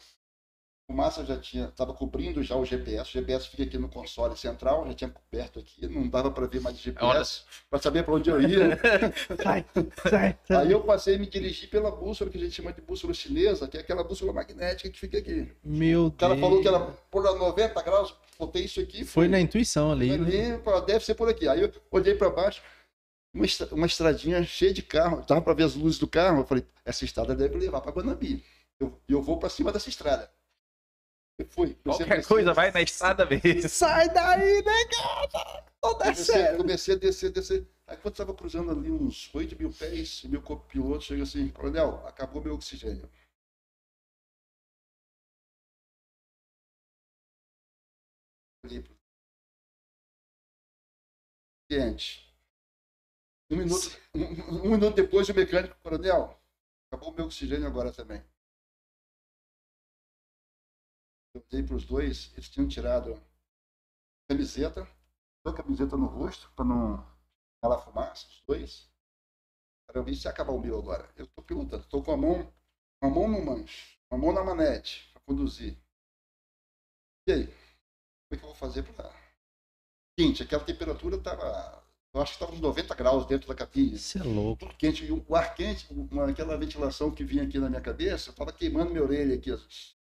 Speaker 2: fumaça já tinha, estava cobrindo já o GPS. O GPS fica aqui no console central, já tinha coberto aqui, não dava para ver mais GPS, para saber para onde eu ia. sai, sai, sai. Aí eu passei a me dirigir pela bússola que a gente chama de bússola chinesa, que é aquela bússola magnética que fica aqui.
Speaker 3: Meu Deus.
Speaker 2: O cara falou que era por 90 graus, botei isso aqui.
Speaker 3: Foi, foi na intuição ali.
Speaker 2: ali né? deve ser por aqui. Aí eu olhei para baixo, uma, uma estradinha cheia de carro, tava para ver as luzes do carro. Eu falei, essa estrada deve levar para Guanambi. Eu, eu vou para cima dessa estrada.
Speaker 1: Fui. Qualquer coisa, vai na estrada mesmo.
Speaker 3: Sai daí, negada! Tô
Speaker 2: descendo. Comecei a descer, descer. Aí quando estava cruzando ali uns 8 mil pés, meu copiloto chega assim, coronel, acabou meu oxigênio. Gente, um minuto, um, um minuto depois o mecânico, coronel, acabou o meu oxigênio agora também. Eu dei para os dois, eles tinham tirado camiseta, a camiseta no rosto, para não ela fumaça, os dois. Para eu ver se acabar o meu agora. Eu estou pilotando, estou com a mão, uma mão no manche, uma mão na manete, para conduzir. E aí? Como é que eu vou fazer para. Quente, aquela temperatura estava. Eu acho que estava uns 90 graus dentro da cabine.
Speaker 3: Isso é louco.
Speaker 2: Quente, o ar quente, uma, aquela ventilação que vinha aqui na minha cabeça, estava queimando minha orelha aqui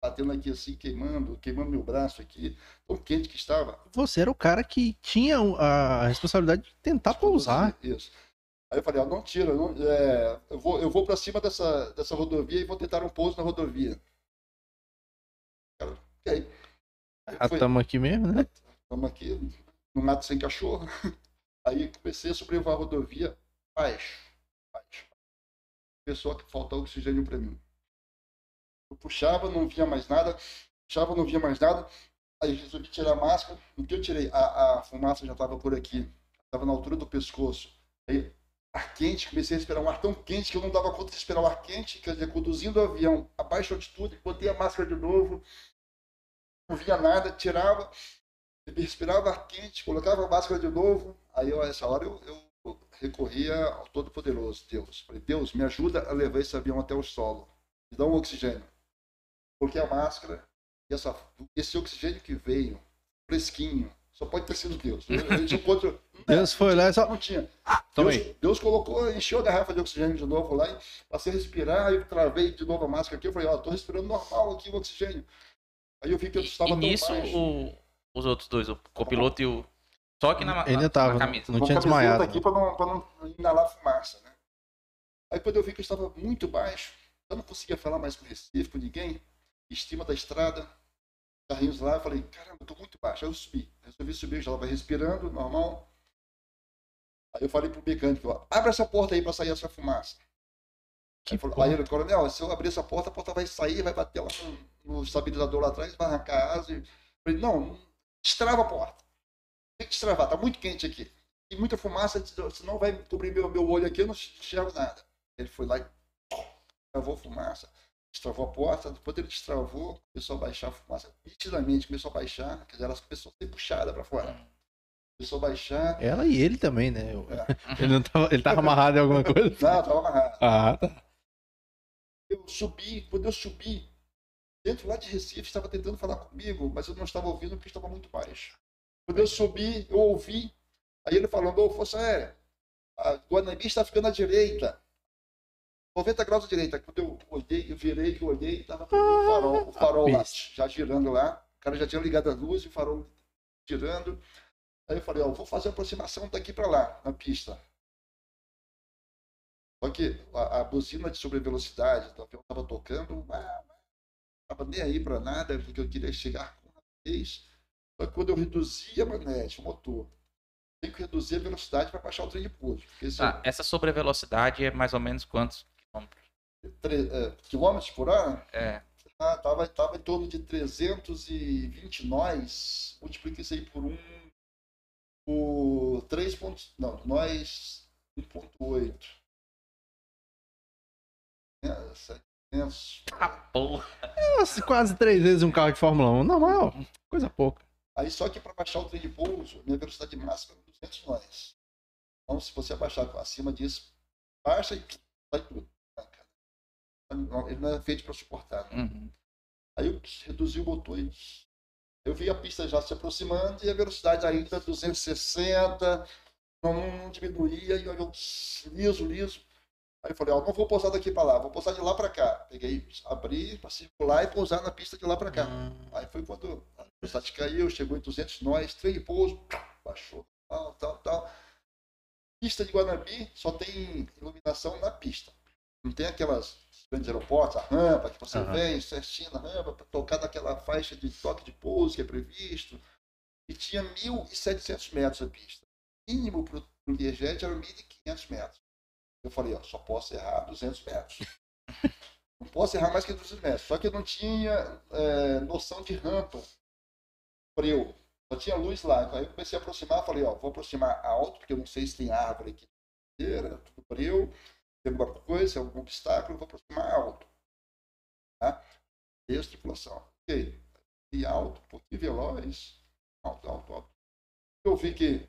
Speaker 2: batendo aqui assim, queimando, queimando meu braço aqui, tão quente que estava.
Speaker 3: Você era o cara que tinha a responsabilidade de tentar pousar.
Speaker 2: Isso. Aí eu falei, ó, não tira, não, é, eu vou, eu vou para cima dessa, dessa rodovia e vou tentar um pouso na rodovia. Cara, ok.
Speaker 3: Estamos ah, aqui mesmo, né?
Speaker 2: Estamos aqui, no mato sem cachorro. Aí comecei a sobrevoar a rodovia baixo. começou a faltar oxigênio para mim. Eu puxava, não via mais nada, puxava, não via mais nada. Aí resolvi tirar a máscara. No que eu tirei, a, a fumaça já estava por aqui, estava na altura do pescoço. Aí, ar quente, comecei a respirar um ar tão quente que eu não dava conta de respirar o ar quente, quer dizer, conduzindo o avião a baixa altitude, botei a máscara de novo, não via nada, tirava, respirava ar quente, colocava a máscara de novo. Aí, a essa hora, eu, eu recorria ao Todo-Poderoso, Deus. Falei, Deus, me ajuda a levar esse avião até o solo. Me dá um oxigênio. Coloquei a máscara, e essa, esse oxigênio que veio, fresquinho, só pode ter sido Deus. Eu,
Speaker 3: eu Deus foi lá e só.
Speaker 2: Não tinha. Deus, Deus, colocou, encheu a garrafa de oxigênio de novo lá e passei a respirar, aí travei de novo a máscara aqui. Eu falei, ó, oh, tô respirando normal aqui o oxigênio. Aí eu vi que eu estava e,
Speaker 1: nisso, o, os outros dois, o copiloto e o. Só que na,
Speaker 3: Ele tava, na camisa. Não, não tinha desmaiado.
Speaker 2: aqui para não, pra não inalar fumaça, né? Aí quando eu vi que eu estava muito baixo, eu não conseguia falar mais com o Recife, com ninguém, estima da estrada, carrinhos lá, eu falei, caramba, eu tô muito baixo. Aí eu subi. Resolvi subir, já estava respirando, normal. Aí eu falei pro mecânico, ó, abre essa porta aí para sair essa fumaça. Aí, falou, aí ele, coronel, se eu abrir essa porta, a porta vai sair, vai bater lá no, no estabilizador lá atrás, vai arrancar a asa. Eu falei, não, destrava a porta. Tem que destravar, tá muito quente aqui. E muita fumaça, senão vai cobrir meu, meu olho aqui, eu não enxergo nada. Ele foi lá e travou fumaça destravou a porta, depois ele destravou, começou a baixar a fumaça, nitidamente começou a baixar, quer dizer, ela começou a ser puxada para fora. Começou a baixar.
Speaker 3: Ela e ele também, né? É. Ele, não tava, ele tava amarrado em alguma coisa?
Speaker 2: Não, tava amarrado.
Speaker 3: Ah, tá.
Speaker 2: Eu subi, quando eu subi, dentro lá de Recife, estava tentando falar comigo, mas eu não estava ouvindo porque estava muito baixo. Quando eu subi, eu ouvi, aí ele falando, ô, Força Aérea, a Guanambi está ficando à direita. 90 graus à direita. Quando eu olhei, eu virei, eu olhei, estava o farol, o farol lá, já girando lá. O cara já tinha ligado a luz e o farol girando. Aí eu falei, ó, vou fazer a aproximação daqui para lá, na pista. Só que a, a buzina de sobrevelocidade do avião estava tocando, não estava nem aí para nada, porque eu queria chegar com uma vez. Só que quando eu reduzi a manete, o motor, tem que reduzir a velocidade para baixar o trem de pouso.
Speaker 1: Ah, eu... Essa sobrevelocidade é mais ou menos quantos
Speaker 2: é, quilômetros por hora?
Speaker 1: É.
Speaker 2: Ah, tava, tava em torno de 320 nós. Multiplica isso aí por um. Por 3 pontos. Não, nós 1.8. É, 700.
Speaker 1: Ah, porra!
Speaker 3: É, quase três vezes um carro de Fórmula 1. Normal, coisa pouca.
Speaker 2: Aí só que para baixar o trem de pouso, minha velocidade máxima é 200 nós. Então, se você abaixar acima disso, baixa e sai tudo ele não é feito para suportar. Uhum. Aí eu reduzi o motor e eu vi a pista já se aproximando e a velocidade ainda 260, não, não diminuía, e eu liso, liso. Aí eu falei, ó, não vou pousar daqui para lá, vou pousar de lá para cá. Peguei, abri para circular e pousar na pista de lá para cá. Uhum. Aí foi quando a velocidade caiu, chegou em 200 nós, de pouso, baixou, tal, tal, tal. Pista de Guanabi só tem iluminação na pista. Não tem aquelas grandes aeroportos, a rampa, que você uhum. vem certinho na rampa, para tocar naquela faixa de toque de pouso que é previsto. E tinha 1.700 metros a pista. Mínimo para o Learjet era 1.500 metros. Eu falei, ó, só posso errar 200 metros. não posso errar mais que 200 metros. Só que eu não tinha é, noção de rampa. Frio. Só tinha luz lá. Aí eu comecei a aproximar, falei, ó, vou aproximar alto, porque eu não sei se tem árvore aqui. Tudo frio tem alguma coisa, algum obstáculo, vou aproximar alto. Tá? A tripulação. Ok. E alto, um pouquinho veloz. Alto, alto, alto. Eu vi que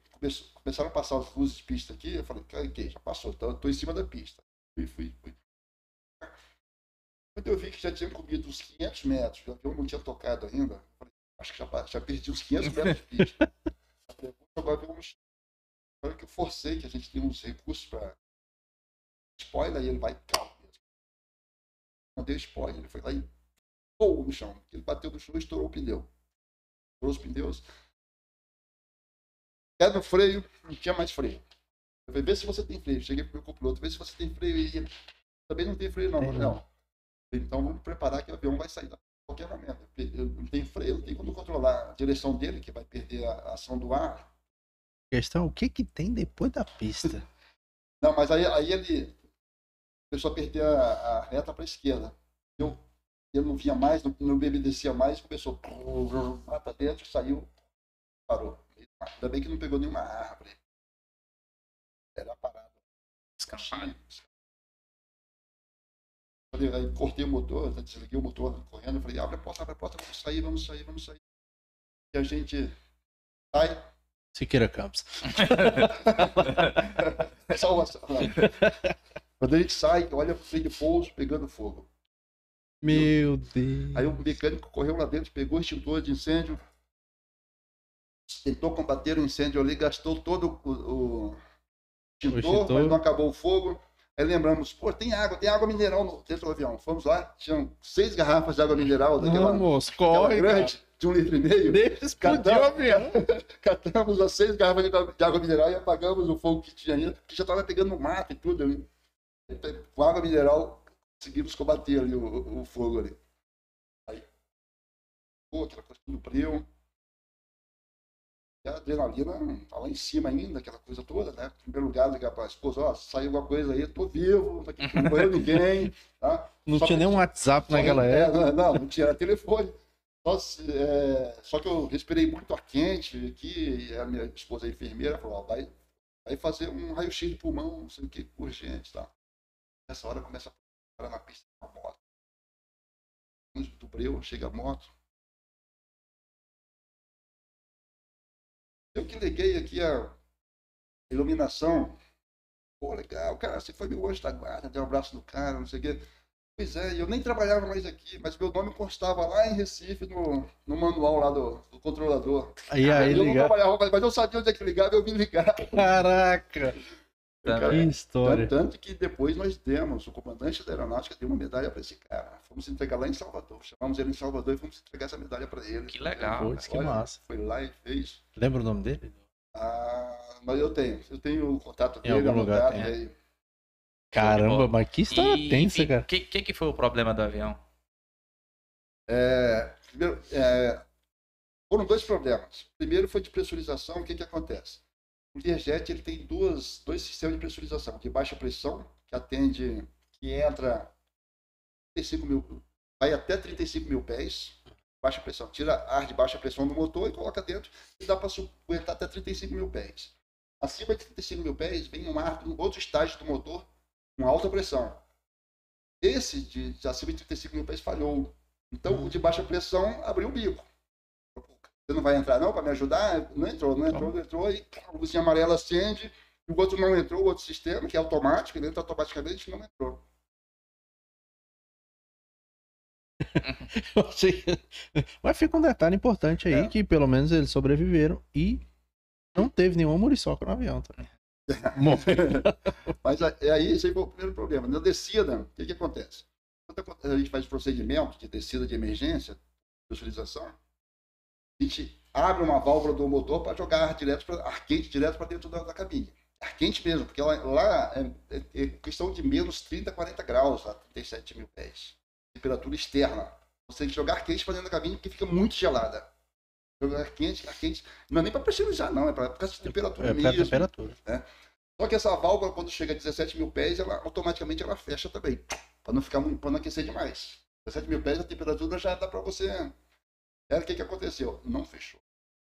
Speaker 2: começaram a passar as luzes de pista aqui. Eu falei, ok, já passou, então estou em cima da pista. Fui, fui, fui. Quando eu vi que já tinha comido uns 500 metros, avião não tinha tocado ainda, falei, acho que já, já perdi uns 500 metros de pista. agora vamos. Agora que eu forcei, que a gente tem uns recursos para spoiler e ele vai. Não deu spoiler, ele foi lá e pô no chão. Ele bateu no chão e estourou o pneu. Estourou os pneus. Pé no freio, não tinha mais freio. Eu falei, vê se você tem freio. Cheguei pro meu copiloto, vê se você tem freio. E ele também não tem freio, não. Tem, não. Então vamos preparar que o avião vai sair da qualquer momento. Não tem freio, não tem como controlar a direção dele, que vai perder a ação do ar.
Speaker 3: Questão, o que que tem depois da pista?
Speaker 2: Não, mas aí, aí ele começou a perder a, a reta para a esquerda. Eu, eu não vinha mais, não, não obedecia mais, começou lá para dentro, saiu, parou. Ainda bem que não pegou nenhuma árvore. Era parado.
Speaker 1: Escapado.
Speaker 2: Aí cortei o motor, desliguei o motor correndo, falei, abre a porta, abre a porta, vamos sair, vamos sair, vamos sair. E a gente sai.
Speaker 3: Siqueira Campos.
Speaker 2: Salvação. Quando a gente sai, olha o freio de pouso pegando fogo.
Speaker 3: Meu Deus.
Speaker 2: Aí o mecânico correu lá dentro, pegou o extintor de incêndio, tentou combater o incêndio ali, gastou todo o, o, extintor, o extintor, mas não acabou o fogo. Aí lembramos, pô, tem água, tem água mineral no, dentro do avião. Fomos lá, tinham seis garrafas de água mineral daquela,
Speaker 3: Vamos, corre,
Speaker 2: grande, cara. de um litro e meio.
Speaker 3: Deixa explodir o avião.
Speaker 2: Catamos as seis garrafas de água mineral e apagamos o fogo que tinha ainda, que já estava pegando no mato e tudo ali. Com água mineral, conseguimos combater ali o, o fogo ali. Aí, aquela coisa tudo frio a adrenalina tá lá em cima ainda, aquela coisa toda, né? Em primeiro lugar, ligar para a esposa, ó, saiu alguma coisa aí, tô vivo, não morreu ninguém, tá?
Speaker 3: Não só tinha nem um WhatsApp naquela é, época.
Speaker 2: Não, não, tinha telefone. Só, é, só que eu respirei muito ar quente aqui, e a minha esposa a enfermeira falou, ó, vai, vai fazer um raio-x de pulmão, não sei o que, urgente, tá? Nessa hora começa a parar na pista com a moto. Do breu, chega a moto, Eu que liguei aqui a iluminação. Pô, legal, cara, você foi meu anjo da guarda, deu um abraço no cara, não sei o quê. Pois é, eu nem trabalhava mais aqui, mas meu nome constava lá em Recife, no, no manual lá do, do controlador.
Speaker 3: Aí, aí,
Speaker 2: eu ligar. não trabalhava, mas eu sabia onde é que ligava, eu me ligava.
Speaker 3: Caraca! Cara, que história.
Speaker 2: Tanto, que depois nós demos, o comandante da aeronáutica deu uma medalha para esse cara. Fomos entregar lá em Salvador. Chamamos ele em Salvador e fomos entregar essa medalha para ele.
Speaker 1: Que legal.
Speaker 3: Putz, que massa.
Speaker 2: Foi lá e fez.
Speaker 3: Lembra o nome dele?
Speaker 2: Ah, mas eu tenho. Eu tenho o contato
Speaker 3: em dele, algum lugar tem. Aí. Caramba, mas que história e, tensa,
Speaker 1: e
Speaker 3: cara. O
Speaker 1: que, que, que foi o problema do avião?
Speaker 2: É, primeiro, é, foram dois problemas. Primeiro foi de pressurização. O que, que acontece? O Learjet ele tem duas, dois sistemas de pressurização, de baixa pressão, que atende, que entra 35 mil, vai até 35 mil pés, baixa pressão, tira ar de baixa pressão do motor e coloca dentro e dá para aguentar até 35 mil pés. Acima de 35 mil pés vem um ar, um outro estágio do motor com alta pressão. Esse de, de acima de 35 mil pés falhou. Então o de baixa pressão abriu o bico. Você não vai entrar não para me ajudar? Não entrou, não entrou, não entrou. E a luzinha amarela acende. E o outro não entrou, o outro sistema, que é automático, ele entra automaticamente, não entrou.
Speaker 3: Mas fica um detalhe importante aí, é. que pelo menos eles sobreviveram e não teve nenhuma muriçoca no avião. Tá?
Speaker 2: Mas aí esse aí foi o primeiro problema. Na descida, o que, que acontece? Quando a gente faz procedimento de descida de emergência, pressurização, a gente abre uma válvula do motor para jogar ar, direto pra, ar quente direto para dentro da, da, cabine. Ar quente mesmo, porque lá, lá é, é, é, questão de menos 30, 40 graus, lá, 37 mil pés. Temperatura externa. Você tem que jogar ar quente para dentro da cabine porque fica muito gelada. Jogar ar quente, ar quente. Não é nem para pressurizar, não, é para causa de temperatura é, mesmo.
Speaker 3: temperatura.
Speaker 2: Né? Só que essa válvula, quando chega a 17 mil pés, ela automaticamente ela fecha também. Para não ficar para não aquecer demais. 17 mil pés, a temperatura já dá para você era o que, que aconteceu? Não fechou.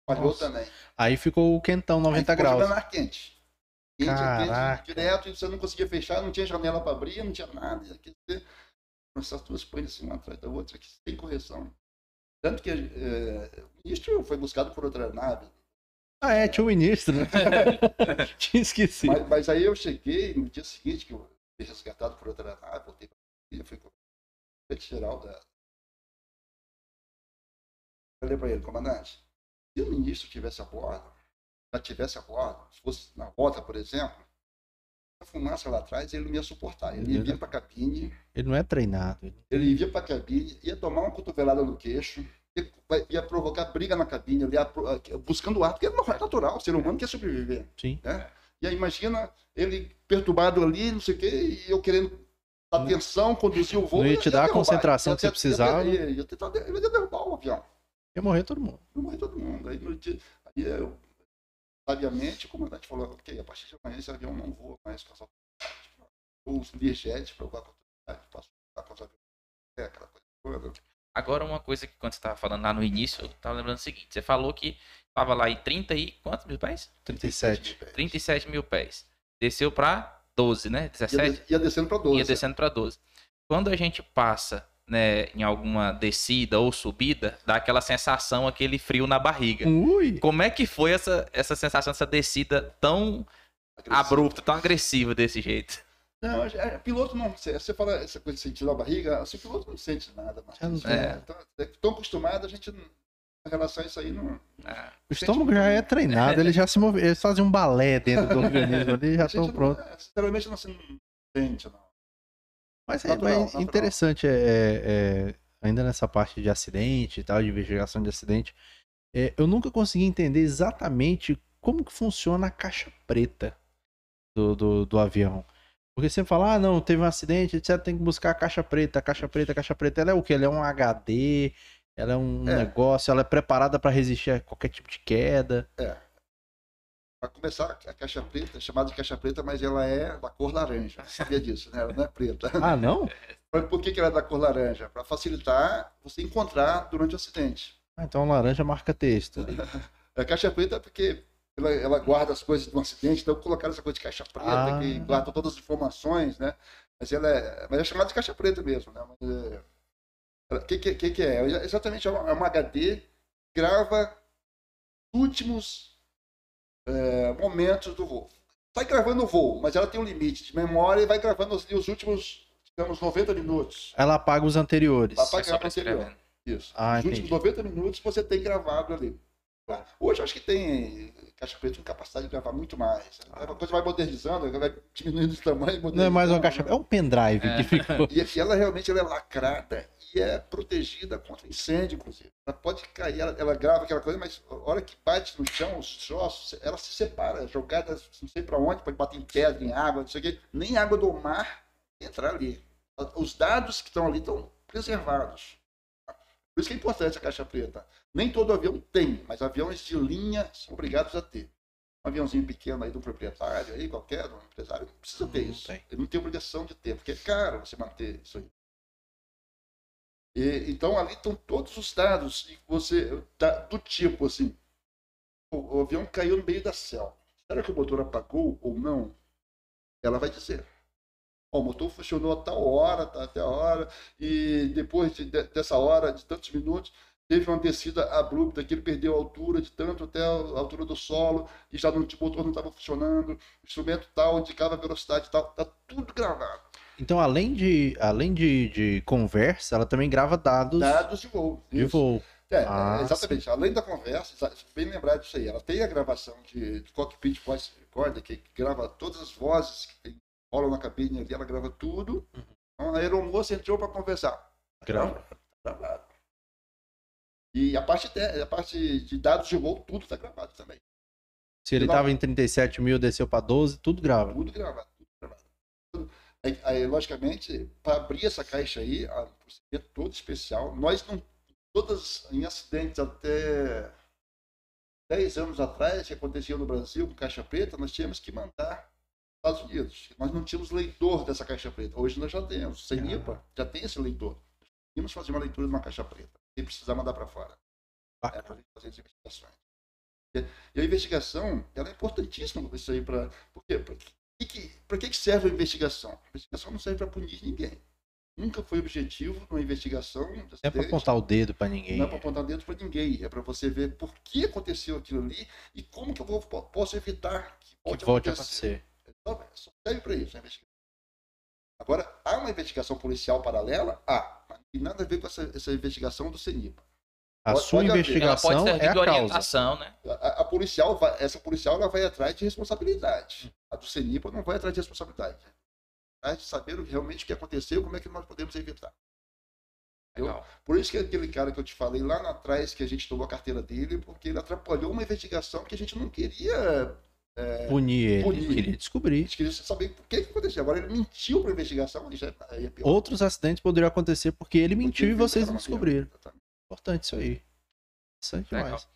Speaker 2: Falhou também.
Speaker 3: Aí ficou o quentão 90 Aí graus.
Speaker 2: Ficou quente. Quente, quente, direto, e você não conseguia fechar, não tinha janela para abrir, não tinha nada. Essas duas coisas assim, uma atrás da outra, aqui, sem correção. Tanto que é, o ministro foi buscado por outra nave.
Speaker 3: Ah, é, tinha o um ministro, né? tinha esquecido.
Speaker 2: Mas, mas, aí eu cheguei no dia seguinte, que eu fui resgatado por outra nave, voltei para fui com o geral da, falei para ele, comandante, se o ministro tivesse a bordo, já tivesse a bordo, se fosse na rota, por exemplo, a fumaça lá atrás, ele não ia suportar. Ele ia vir para a cabine.
Speaker 3: Ele não é treinado.
Speaker 2: Ele ia para a cabine, ia tomar uma cotovelada no queixo, ia, ia provocar briga na cabine, ia, ah, buscando ar, porque não é natural, o ser humano quer sobreviver.
Speaker 3: Sim.
Speaker 2: Né? E aí imagina ele perturbado ali, não sei o quê, e eu querendo atenção, conduzir o voo.
Speaker 3: Não ia te dar a concentração que você precisava.
Speaker 2: Ia, ia, ia, tentar, ia derrubar o avião.
Speaker 3: Ia morrer todo mundo.
Speaker 2: Ia morrer todo mundo. Aí, no dia, aí eu, sabiamente, o comandante falou, ok, a partir de amanhã esse avião não voa mais com os Learjet para alguma oportunidade, posso falar
Speaker 1: é, aquela coisa toda. Agora, uma coisa que quando você estava falando lá no início, eu estava lembrando o seguinte: você falou que estava lá em 30 e quantos mil pés?
Speaker 3: 37.
Speaker 1: 37 mil pés. Desceu para 12, né? 17?
Speaker 2: Ia, ia descendo para 12.
Speaker 1: Ia descendo para 12. Quando a gente passa né, em alguma descida ou subida, dá aquela sensação, aquele frio na barriga.
Speaker 3: Ui.
Speaker 1: Como é que foi essa, essa sensação, essa descida tão abrupta, tão agressiva desse jeito?
Speaker 2: Não, é, piloto não. Você fala essa coisa de sentir na barriga, assim, piloto não sente nada. Mas, é. é. Tão acostumado, a gente em relação a isso aí não.
Speaker 3: É. O estômago já é treinado, ele já se move, eles fazem um balé dentro do organismo ali já estão prontos.
Speaker 2: É, sinceramente não se sente, não.
Speaker 3: Mas é, natural, mas interessante é, é, ainda nessa parte de acidente e tal, de investigação de acidente, é, eu nunca consegui entender exatamente como que funciona a caixa preta do, do, do avião. Porque você fala, ah, não, teve um acidente, etc, tem que buscar a caixa preta, a caixa preta, a caixa preta, ela é o que? Ela é um HD, ela é um é. negócio, ela é preparada para resistir a qualquer tipo de queda.
Speaker 2: É. Para começar, a caixa preta é chamada de caixa preta, mas ela é da cor laranja. Você sabia disso, né? Ela não é preta.
Speaker 3: Ah, não?
Speaker 2: Por que, que ela é da cor laranja? Para facilitar você encontrar durante o acidente.
Speaker 3: Ah, então laranja marca texto.
Speaker 2: a caixa preta é porque ela, ela, guarda as coisas do acidente, então colocaram essa coisa de caixa preta, ah. que guarda todas as informações, né? Mas ela é, mas é chamada de caixa preta mesmo, né? O é, que, que, que, é? Exatamente, é uma, é uma HD grava últimos é, momentos do voo. Vai gravando o voo, mas ela tem um limite de memória e vai gravando os, os últimos, digamos, 90 minutos.
Speaker 3: Ela apaga os anteriores.
Speaker 2: Ela apaga é o anterior. Isso. Ah, os entendi. últimos 90 minutos você tem gravado ali. Hoje eu acho que tem caixa preta com capacidade de gravar muito mais. A coisa vai modernizando, vai diminuindo de tamanho.
Speaker 3: Não é mais uma caixa, é um pendrive é. que ficou.
Speaker 2: E ela realmente ela é lacrada e é protegida contra incêndio, inclusive. Ela pode cair, ela, ela grava aquela coisa, mas a hora que bate no chão, os troços, ela se separa, jogada não sei para onde, pode bater em pedra, em água, não sei o quê. Nem água do mar entra ali. Os dados que estão ali estão preservados. Por isso que é importante a caixa preta. Nem todo avião tem, mas aviões de linha são obrigados a ter. Um aviãozinho pequeno aí do proprietário, aí, qualquer um empresário, não precisa ter não isso. Tem. Ele não tem obrigação de ter, porque é caro você manter isso aí. E, então ali estão todos os dados e você do tipo assim, o, o avião caiu no meio da selva. Será que o motor apagou ou não? Ela vai dizer o motor funcionou a tal hora, tá, até a hora, e depois de, de, dessa hora, de tantos minutos, teve uma descida abrupta que ele perdeu a altura de tanto até a altura do solo, e já no, o motor não estava funcionando, o instrumento tal indicava a velocidade tal, tá tudo gravado.
Speaker 3: Então, além de, além de, de conversa, ela também grava dados...
Speaker 2: Dados de voo.
Speaker 3: De isso. voo.
Speaker 2: É, ah, exatamente. Sim. Além da conversa, bem lembrado disso aí, ela tem a gravação de, de cockpit voice recorder, que grava todas as vozes que tem rola na cabine ali, ela grava tudo. Uhum. Então, a aeromoça entrou para conversar.
Speaker 3: Grava.
Speaker 2: Gravado. E a parte, de, a parte de dados de voo, tudo está gravado também.
Speaker 3: Se ele estava em 37 mil, desceu para 12, tudo grava.
Speaker 2: Tudo gravado. Gravado. Aí, aí, logicamente, para abrir essa caixa aí, a procedimento todo especial, nós não. Todas em acidentes até 10 anos atrás, que acontecia no Brasil com caixa preta, nós tínhamos que mandar Estados Unidos. Nós não tínhamos leitor dessa caixa preta. Hoje nós já temos. Sem IPA, já tem esse leitor. Tínhamos fazer uma leitura de uma caixa preta, sem precisar mandar para fora. É para fazer as investigações. E a investigação, ela é importantíssima isso aí para. Por quê? Para que, que, que serve a investigação? A investigação não serve para punir ninguém. Nunca foi objetivo numa investigação. Não
Speaker 3: é para apontar o dedo para ninguém.
Speaker 2: Não é para apontar o dedo para ninguém. É para você ver por que aconteceu aquilo ali e como que eu vou, posso evitar que
Speaker 3: volte, que volte a acontecer. acontecer.
Speaker 2: Só, só serve para isso a investigação. Agora, há uma investigação policial paralela? Há, mas não tem nada a ver com essa, essa investigação do CENIPA.
Speaker 3: A pode, sua pode investigação é a causa.
Speaker 1: Né?
Speaker 2: A, a, policial, vai, essa policial ela vai atrás de responsabilidade. A do CENIPA não vai atrás de responsabilidade. Vai atrás de saber realmente o que aconteceu, como é que nós podemos evitar. Por isso que aquele cara que eu te falei lá atrás, que a gente tomou a carteira dele, porque ele atrapalhou uma investigação que a gente não queria
Speaker 3: é, punir ele. Punir. Queria descobrir. A
Speaker 2: gente queria saber o que, que aconteceu. Agora ele mentiu para a investigação, já é,
Speaker 3: é Outros acidentes poderiam acontecer porque ele mentiu porque e vocês não descobriram. Importante isso aí. Interessante demais.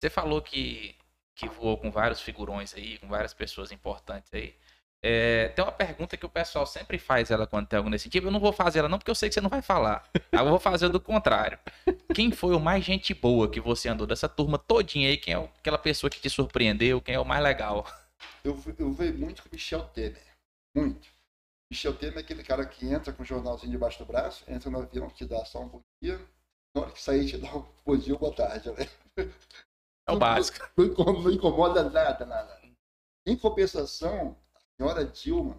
Speaker 1: Você falou que, que voou com vários figurões aí, com várias pessoas importantes aí. É, tem uma pergunta que o pessoal sempre faz ela quando tem algo nesse tipo. Eu não vou fazer ela não, porque eu sei que você não vai falar. eu vou fazer do contrário. Quem foi o mais gente boa que você andou dessa turma todinha aí? Quem é aquela pessoa que te surpreendeu? Quem é o mais legal?
Speaker 2: Eu, eu vejo muito com o Michel Temer. Muito. Michel Temer é aquele cara que entra com o jornalzinho debaixo do braço, entra no avião, te dá só um bom dia. Na hora que sair, te dá um bom dia ou boa tarde. Né?
Speaker 1: É o básico.
Speaker 2: Não, não incomoda nada, nada. Em compensação, senhora Dilma.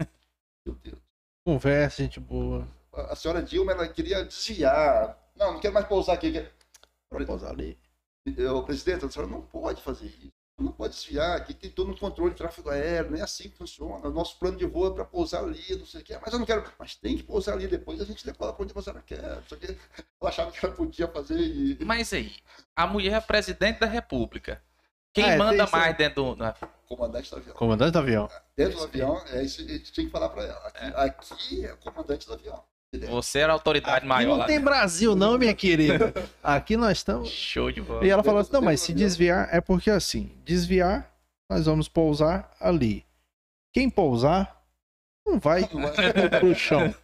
Speaker 3: Meu Deus. Conversa, gente boa.
Speaker 2: A senhora Dilma, ela queria desviar. Não, não quero mais pousar aqui.
Speaker 3: Quero pousar ali.
Speaker 2: O presidente, a senhora não pode fazer isso. Não pode desviar, aqui tem todo um controle de tráfego aéreo, não é assim que funciona. O nosso plano de voo é para pousar ali, não sei o que. Mas eu não quero. Mas tem que pousar ali, depois a gente decola para onde você não quer. Não sei o que. Ela achava que ela podia fazer. E...
Speaker 1: Mas aí, a mulher é presidente da República. Quem ah, é, manda mais dentro do.
Speaker 2: Comandante do avião.
Speaker 3: Comandante do avião.
Speaker 2: Dentro do avião, é isso que a gente tinha que falar para ela. Aqui é. aqui é o comandante do avião.
Speaker 1: Você era a autoridade
Speaker 3: aqui
Speaker 1: maior.
Speaker 3: Não lá tem dentro. Brasil, não, minha querida. Aqui nós estamos.
Speaker 1: Show de bola.
Speaker 3: E ela falou assim: não, mas se desviar é porque assim, desviar, nós vamos pousar ali. Quem pousar, não vai pro chão.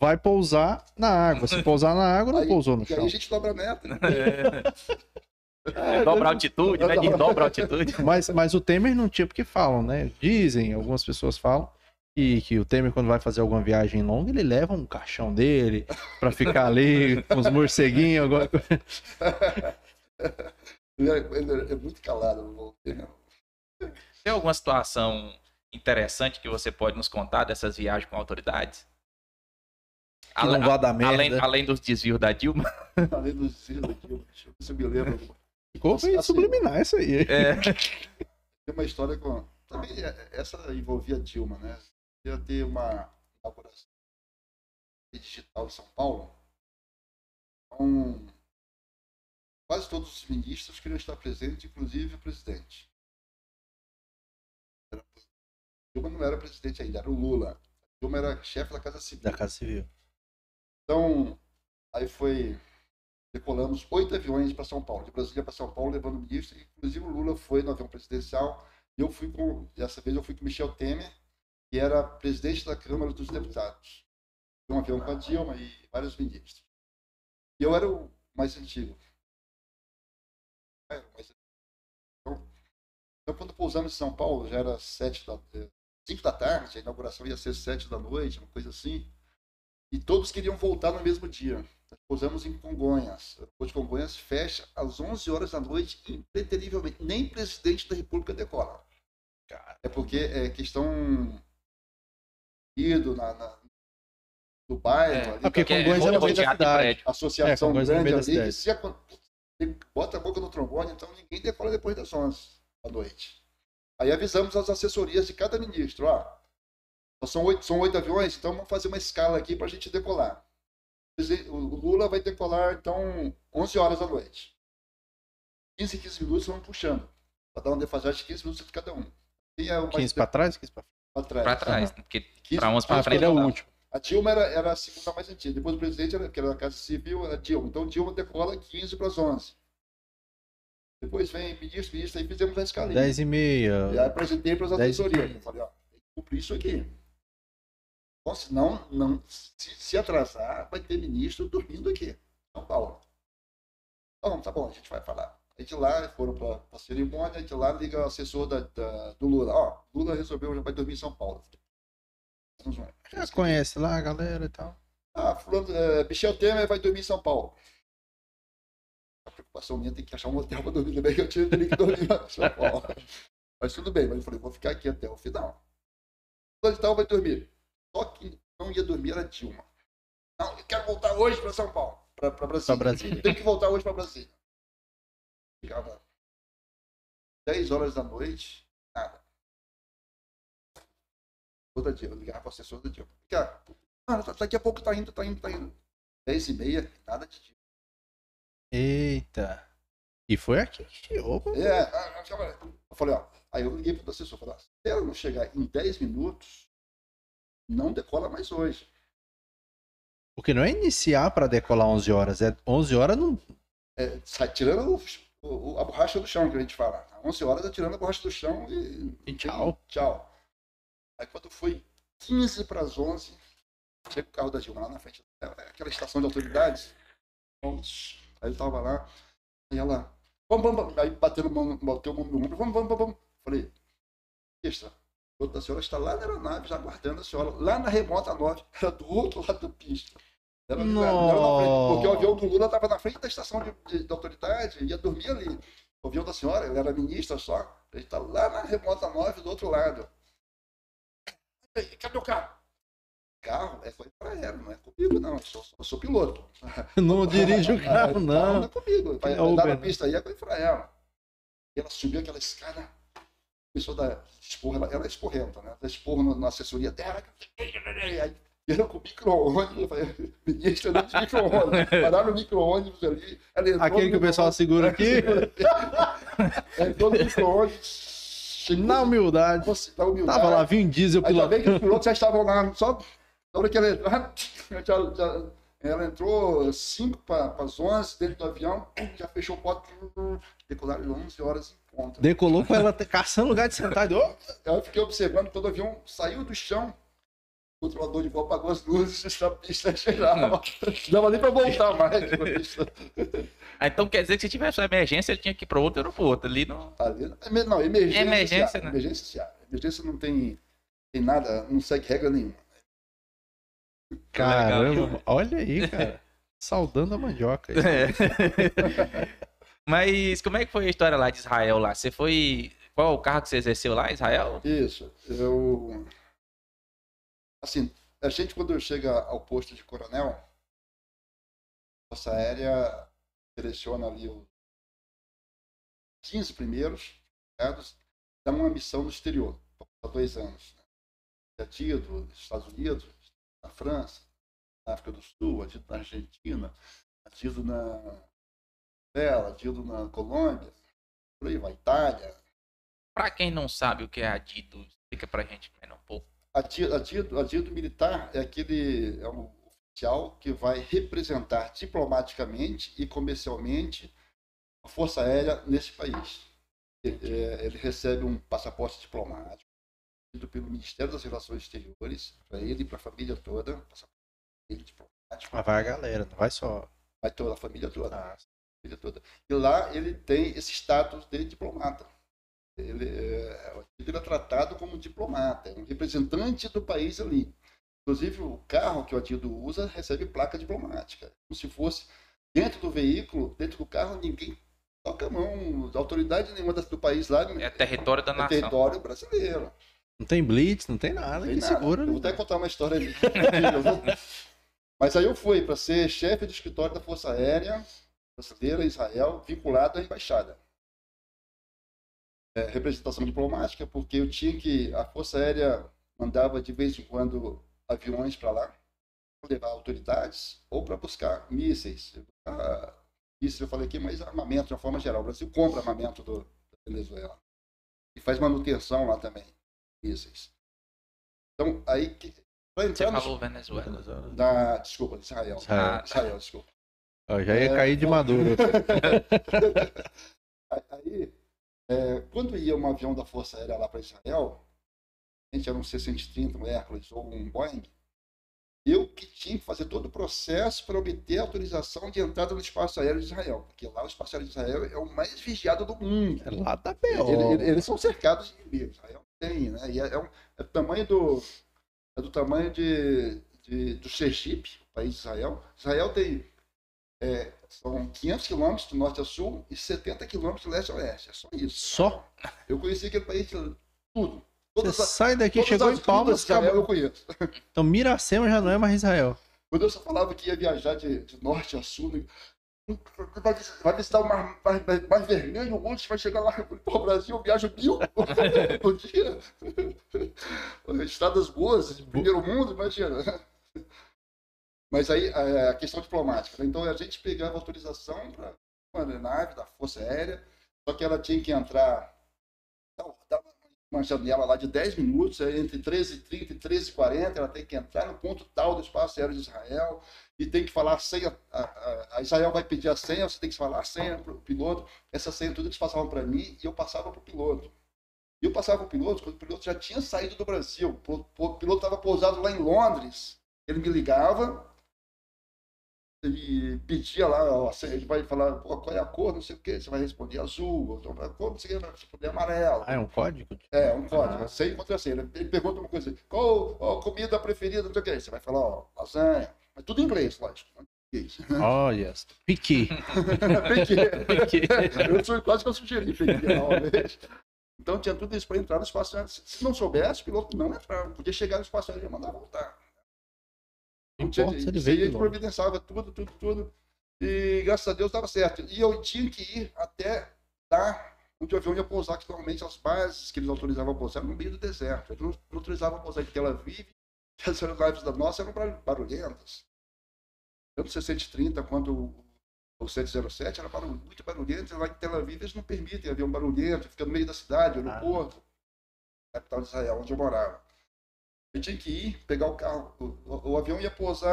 Speaker 3: Vai pousar na água. Se pousar na água, não aí, pousou no chão. Aí
Speaker 2: a gente dobra a meta. É.
Speaker 1: É, dobra a altitude, né? De dobra a altitude.
Speaker 3: Mas, mas o Temer não tinha porque falam, né? Dizem, algumas pessoas falam, que, que o Temer, quando vai fazer alguma viagem longa, ele leva um caixão dele pra ficar ali com os morceguinhos, alguma coisa.
Speaker 2: Ele é, ele é muito calado, o Temer.
Speaker 1: Tem alguma situação interessante que você pode nos contar dessas viagens com autoridades?
Speaker 3: Que não vá dar merda.
Speaker 1: Além, além dos desvios da Dilma.
Speaker 2: além dos desvios da Dilma. Deixa eu ver se eu me lembro.
Speaker 3: Ficou assim, subliminar isso aí.
Speaker 2: É. Tem uma história com. Também é, essa envolvia Dilma, né? Ia ter uma inauguração digital em São Paulo. Então, quase todos os ministros queriam estar presentes, inclusive o presidente. Dilma não era presidente ainda, era o Lula. Dilma era chefe da Casa Civil.
Speaker 3: Da Casa Civil.
Speaker 2: Então, aí foi decolamos oito aviões para São Paulo, de Brasília para São Paulo, levando o ministro. Inclusive o Lula foi no avião presidencial. Eu fui com, dessa vez eu fui com Michel Temer, que era presidente da Câmara dos Deputados. Um avião com a Dilma e vários ministros. E eu era o mais antigo. Era o mais antigo. Então, então, quando pousamos em São Paulo, já era sete da, eh, cinco da tarde, a inauguração ia ser sete da noite, uma coisa assim. E todos queriam voltar no mesmo dia. Nós pousamos em Congonhas. O de Congonhas fecha às 11 horas da noite, impreterivelmente. Nem presidente da República decola. É porque é questão ido na, na do bairro. É, ali,
Speaker 3: porque Congonhas é no meio da cidade.
Speaker 2: Associação é, grande ali. Que se a, bota a boca no trombone, então ninguém decola depois das 11 da noite. Aí avisamos as assessorias de cada ministro, ó, são oito, são oito aviões, então vamos fazer uma escala aqui para a gente decolar. O Lula vai decolar, então, 11 horas da noite. 15, 15 minutos vamos puxando. Para dar uma defasagem de 15 minutos de cada um.
Speaker 3: é 15 para trás? 15
Speaker 1: para trás. Para trás, uhum. porque para 11 para frente
Speaker 3: é o último.
Speaker 2: A Dilma era, era a segunda mais antiga. Depois do presidente, era, que era a Casa Civil, era Dilma. Então Dilma decola 15 para as 11. Depois vem ministro, ministro, aí fizemos a escalinha.
Speaker 3: 10 e meia.
Speaker 2: E aí apresentei para as assessorias. Falei, ó, tem que cumprir isso aqui. Bom, senão, não, se, se atrasar, vai ter ministro dormindo aqui, São Paulo. Então, tá bom, a gente vai falar. A gente lá, foram para a cerimônia, a gente lá liga o assessor da, da, do Lula. Ó, Lula resolveu, já vai dormir em São Paulo.
Speaker 3: Já conhece lá a galera e tal.
Speaker 2: Ah, fulano, é, Michel Temer vai dormir em São Paulo. A preocupação minha tem que achar um hotel para dormir também, que eu tinha que dormir em São Paulo. Mas tudo bem, mas eu falei, vou ficar aqui até o final. Onde tal vai dormir? Só que não ia dormir era Dilma. Não, eu quero voltar hoje para São Paulo, para Brasília.
Speaker 3: Brasília.
Speaker 2: Tem que voltar hoje para Brasília. Ficava 10 horas da noite, nada. Toda dia, eu ligava para o assessor da Dilma. Ah, daqui a pouco tá indo, tá indo, tá indo. 10 e meia, nada de Dilma.
Speaker 3: Eita. E foi aqui.
Speaker 2: Opa. É, ah, eu falei, ó. Aí eu liguei para o assessor, falei, se ela não chegar em 10 minutos, não decola mais hoje.
Speaker 3: Porque não é iniciar para decolar 11 horas, é 11 horas não.
Speaker 2: É, sai tirando o, o, a borracha do chão, que a gente fala. 11 horas é tirando a borracha do chão e.
Speaker 3: E tchau.
Speaker 2: Tchau. Aí quando foi 15 para as 11, chega o carro da Dilma lá na frente, aquela estação de autoridades. Aí ele tava lá, e ela, vamos, vamos, vamos. aí bateu mão, bateu mão no ombro, vamos, vamos, vamos. Falei, extra, a senhora está lá na aeronave, já aguardando a senhora, lá na remota 9, era do outro lado da pista. Era, era frente, porque o avião do Lula estava na frente da estação de, de, de autoridade, ia dormir ali. O avião da senhora, ela era ministra só, ele está lá na remota 9 do outro lado. Cadê o carro? Carro é coisa para ela, não é comigo, não. Eu sou, eu sou piloto.
Speaker 3: Não dirige o carro, não. Carro não
Speaker 2: é comigo. Vai é andar na pista aí é coisa para ela. E ela subiu aquela escada, começou a dar esporro, ela, ela é esporrenta, né? Dá esporro na assessoria dela. Aí era com micro-ônibus, ministra de micro-ônibus. Pararam no micro-ônibus ali.
Speaker 3: Aquele que o pessoal segura aqui.
Speaker 2: Entrou no micro-ônibus
Speaker 3: na humildade.
Speaker 2: Você, na humildade.
Speaker 3: Tava lá, Vin Diesel
Speaker 2: pilotando. Ainda bem que os pilotos já estavam lá, só na hora que ela entrou, já, já, ela entrou 5 para as 11 dentro do avião, já fechou o pote, decolaram 11 horas em ponta.
Speaker 3: Decolou com ela caçando lugar de sentar.
Speaker 2: Eu fiquei observando quando o avião saiu do chão, controlador de voo apagou as luzes da pista geral. Não dava nem para voltar mais.
Speaker 1: Ah, então quer dizer que se tivesse uma emergência, ele tinha que ir para outro aeroporto. Ali não.
Speaker 2: Ali, não, emergência. Emergência, né? Emergência, emergência não tem, tem nada, não segue regra nenhuma.
Speaker 3: Caramba, olha aí, cara. Saudando a mandioca. É.
Speaker 1: Mas como é que foi a história lá de Israel lá? Você foi. Qual o carro que você exerceu lá, Israel?
Speaker 2: Isso. Eu. Assim, a gente quando chega ao posto de coronel, Força Aérea seleciona ali os 15 primeiros, dá uma missão no exterior, há dois anos. Né? Atido nos Estados Unidos, na França, na África do Sul, na Argentina, atido na Venezuela, atido na Colômbia, por aí vai, Itália.
Speaker 1: Para quem não sabe o que é adido, explica a gente um pouco.
Speaker 2: Adido, adido, adido militar é aquele é um oficial que vai representar diplomaticamente e comercialmente a Força Aérea nesse país. Ele, é, ele recebe um passaporte diplomático pelo Ministério das Relações Exteriores, para ele e para a família toda. Ele
Speaker 3: diplomático. Mas vai a galera, não vai só.
Speaker 2: Vai toda a família toda. Ah. família toda. E lá ele tem esse status de diplomata. Ele é, ele é tratado como diplomata, é um representante do país ali. Inclusive, o carro que o Atido usa recebe placa diplomática. Como se fosse dentro do veículo, dentro do carro, ninguém toca a mão, autoridade nenhuma do país lá.
Speaker 1: É território da
Speaker 2: é
Speaker 1: nação.
Speaker 2: território brasileiro.
Speaker 3: Não tem blitz, não tem nada. Não tem nada. Segura,
Speaker 2: eu vou até contar uma história ali. Mas aí eu fui para ser chefe do escritório da Força Aérea Brasileira, Israel, vinculado à embaixada. É, representação diplomática, porque eu tinha que. A Força Aérea mandava de vez em quando aviões para lá, para levar autoridades ou para buscar mísseis. Ah, isso eu falei aqui, mas armamento de uma forma geral. O Brasil compra armamento do, da Venezuela e faz manutenção lá também, mísseis. Então, aí que.
Speaker 1: Você falou Venezuela.
Speaker 2: Da, desculpa, Israel. Israel, Israel desculpa.
Speaker 3: Eu já ia é, cair de maduro.
Speaker 2: aí, é, quando ia um avião da Força Aérea lá para Israel, era um C-130, um Hércules ou um Boeing, eu que tinha que fazer todo o processo para obter autorização de entrada no espaço aéreo de Israel. Porque lá o espaço aéreo de Israel é o mais vigiado do mundo.
Speaker 3: É lá da
Speaker 2: Ele, eles são cercados de inimigos. Israel tem, né? E é, é, um, é do tamanho do. É do tamanho de, de, do Sergipe, o país de Israel. Israel tem. É, são 500 quilômetros do norte a sul e 70 quilômetros do leste a oeste. É só isso.
Speaker 3: Só?
Speaker 2: Eu conheci aquele país tudo.
Speaker 3: Todas Você sai daqui, chegou em Palmas,
Speaker 2: Israel eu conheço.
Speaker 3: Então Miracema já não é mais Israel.
Speaker 2: Quando eu só falava que ia viajar de, de norte a sul, vai, vai visitar o mar, mais, mais vermelho, o monte vai chegar lá no Brasil, eu viajo mil por dia. Estradas boas, primeiro mundo, imagina. Mas aí a questão diplomática. Né? Então a gente pegava autorização para uma nave da Força Aérea, só que ela tinha que entrar, dar uma janela lá de 10 minutos, é entre 13h30 e 13h40, ela tem que entrar no ponto tal do espaço aéreo de Israel e tem que falar a senha. A, a, Israel vai pedir a senha, você tem que falar a senha para o piloto. Essa senha tudo eles passavam para mim e eu passava para o piloto. E eu passava o piloto, quando o piloto já tinha saído do Brasil. O piloto estava pousado lá em Londres. Ele me ligava, ele pedia lá, ó, ele vai falar qual é a cor, não sei o que, você vai responder azul, a cor, não sei o que, vai responder amarelo.
Speaker 3: Ah, é um código?
Speaker 2: É, um código, ah. sem contra assim. Ele, ele pergunta uma coisa, qual a comida preferida, não sei o que, você vai falar, ó, lasanha, mas tudo em inglês, lógico.
Speaker 3: Oh, yes. Piqui.
Speaker 2: piqui. Eu sou, quase que eu sugeri piqui uma vez. Então tinha tudo isso para entrar no espaço aéreo. Se não soubesse, o piloto não entrava. Podia chegar no espaço aéreo e mandar voltar. Importa, tinha, ele veio providenciava tudo, tudo, tudo. E graças a Deus dava certo. E eu tinha que ir até lá onde o avião ia pousar, que normalmente as bases que eles autorizavam a pousar eram no meio do deserto. Eles não, autorizavam a pousar em Tel Aviv. As aeronaves da nossa eram barulhentas. Tanto o 630 quanto o 707 era barulho, muito barulhento. Lá em Tel Aviv eles não permitem avião barulhento, fica no meio da cidade, no aeroporto. Ah. Capital de Israel, onde eu morava. Eu tinha que ir, pegar o carro. O, o, avião ia pousar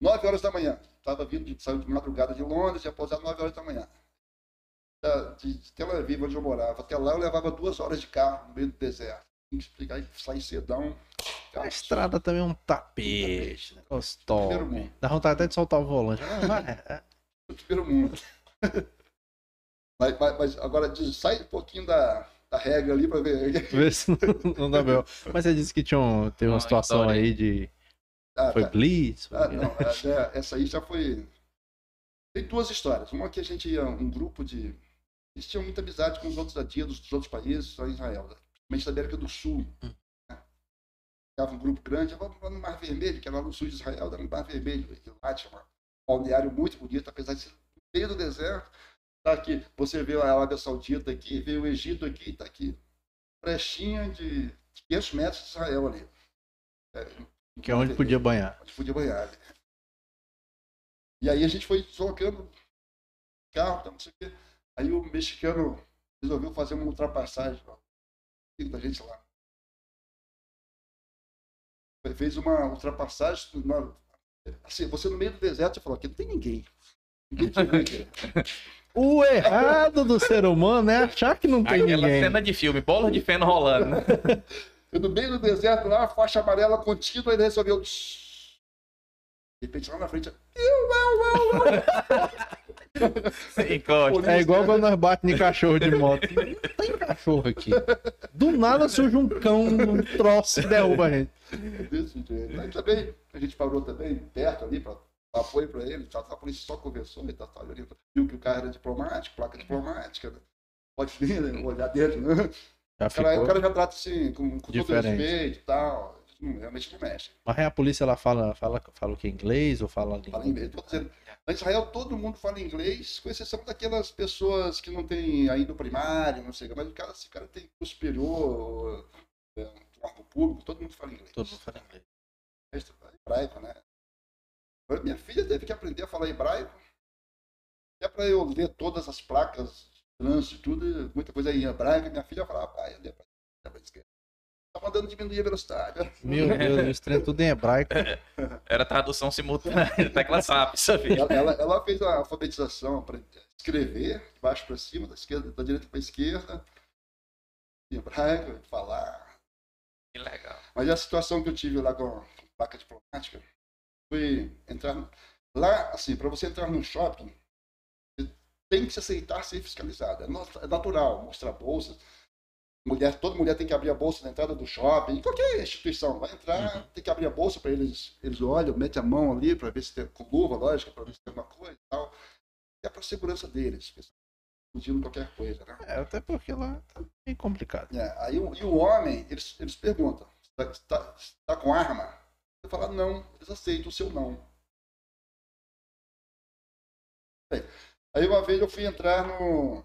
Speaker 2: 9 horas da manhã. Estava vindo, de, saiu de madrugada de Londres, ia pousar 9 horas da manhã. De, de Tel Aviv, onde eu morava, até lá eu levava duas horas de carro no meio do deserto. Tinha que explicar e sair cedão.
Speaker 3: A estrada também é um tapete, né? Gostoso. Dá vontade até de soltar o volante.
Speaker 2: É. Primeiro mundo. mas, mas, mas, agora sai um pouquinho da, a regra ali para ver.
Speaker 3: ver se não, não dá bem. Mas você disse que tinha um, teve uma situação aí de. Ah, foi tá. Blitz?
Speaker 2: Ah, não, é, essa aí já foi. Tem duas histórias. Uma que a gente ia, um grupo de. Eles tinham muita amizade com os outros dia dos, outros países, lá em Israel, principalmente da América do Sul. Hum. Né? Ficava um grupo grande, vamos no Mar Vermelho, que era lá no sul de Israel, era no Mar Vermelho. Lá tinha um balneário muito bonito, apesar de ser no meio do deserto Tá aqui, você vê a Arábia Saudita aqui, vê o Egito aqui, tá aqui. Brechinha de 500 metros de Israel ali.
Speaker 3: É, que é onde podia banhar.
Speaker 2: Onde podia banhar. Ali. E aí a gente foi deslocando carro, tá, não sei o quê. Aí o mexicano resolveu fazer uma ultrapassagem ó, da gente lá. Fez uma ultrapassagem. Uma, assim, você no meio do deserto, você falou, aqui não tem ninguém. Ninguém tinha
Speaker 3: O errado do ser humano é achar que não tem Aquela ninguém.
Speaker 1: cena de filme, bola de feno rolando. Né?
Speaker 2: Eu no meio do deserto lá, faixa amarela contínua, ele resolveu. De repente lá na frente.
Speaker 3: É igual quando nós batemos em cachorro de moto. Não tem cachorro aqui. Do nada surge um cão, um troço e derruba a gente.
Speaker 2: Desse jeito. Aí também, a gente parou também perto ali para apoio para ele, tá, a polícia só conversou, ele tá, tá, viu que o cara era diplomático, placa diplomática, né? pode vir, né? olhar dentro, né? Já o, cara, o cara já trata assim, com, com todo respeito e tal, realmente não mexe.
Speaker 3: Mas a polícia ela fala, fala, fala o que? Inglês ou fala
Speaker 2: Fala inglês, tô dizendo. Na Israel todo mundo fala inglês, com exceção daquelas pessoas que não têm ainda o primário, não sei, mas o cara, se o cara tem o superior, é, um órgão público, todo mundo fala inglês.
Speaker 3: Todo mundo fala inglês.
Speaker 2: É hebraico, né? Minha filha teve que aprender a falar hebraico. É para eu ler todas as placas, trânsito, tudo, muita coisa em hebraico. Minha filha falava, pai, eu para a esquerda. Tá mandando diminuir a velocidade.
Speaker 3: Meu Deus, isso é tudo em hebraico.
Speaker 1: Era tradução simultânea, tecla SAP,
Speaker 2: sabe? Ela, ela, ela, fez a alfabetização para escrever, de baixo para cima, da, esquerda, da direita para a esquerda, em hebraico, falar.
Speaker 1: Que legal.
Speaker 2: Mas a situação que eu tive lá com a placa diplomática, foi entrar lá, assim, para você entrar no shopping, tem que se aceitar ser fiscalizado. É, é natural mostrar bolsa. Mulher, toda mulher tem que abrir a bolsa na entrada do shopping, qualquer instituição vai entrar, uhum. tem que abrir a bolsa para eles, eles olham, mete a mão ali para ver se tem com luva, lógico, para ver se tem alguma coisa e tal. É para a segurança deles, fugindo qualquer coisa, né?
Speaker 3: É, até porque lá tá bem complicado.
Speaker 2: É, aí e o homem, eles, eles perguntam, está tá, tá com arma? Você fala não, eles aceitam o seu não. Aí uma vez eu fui entrar no,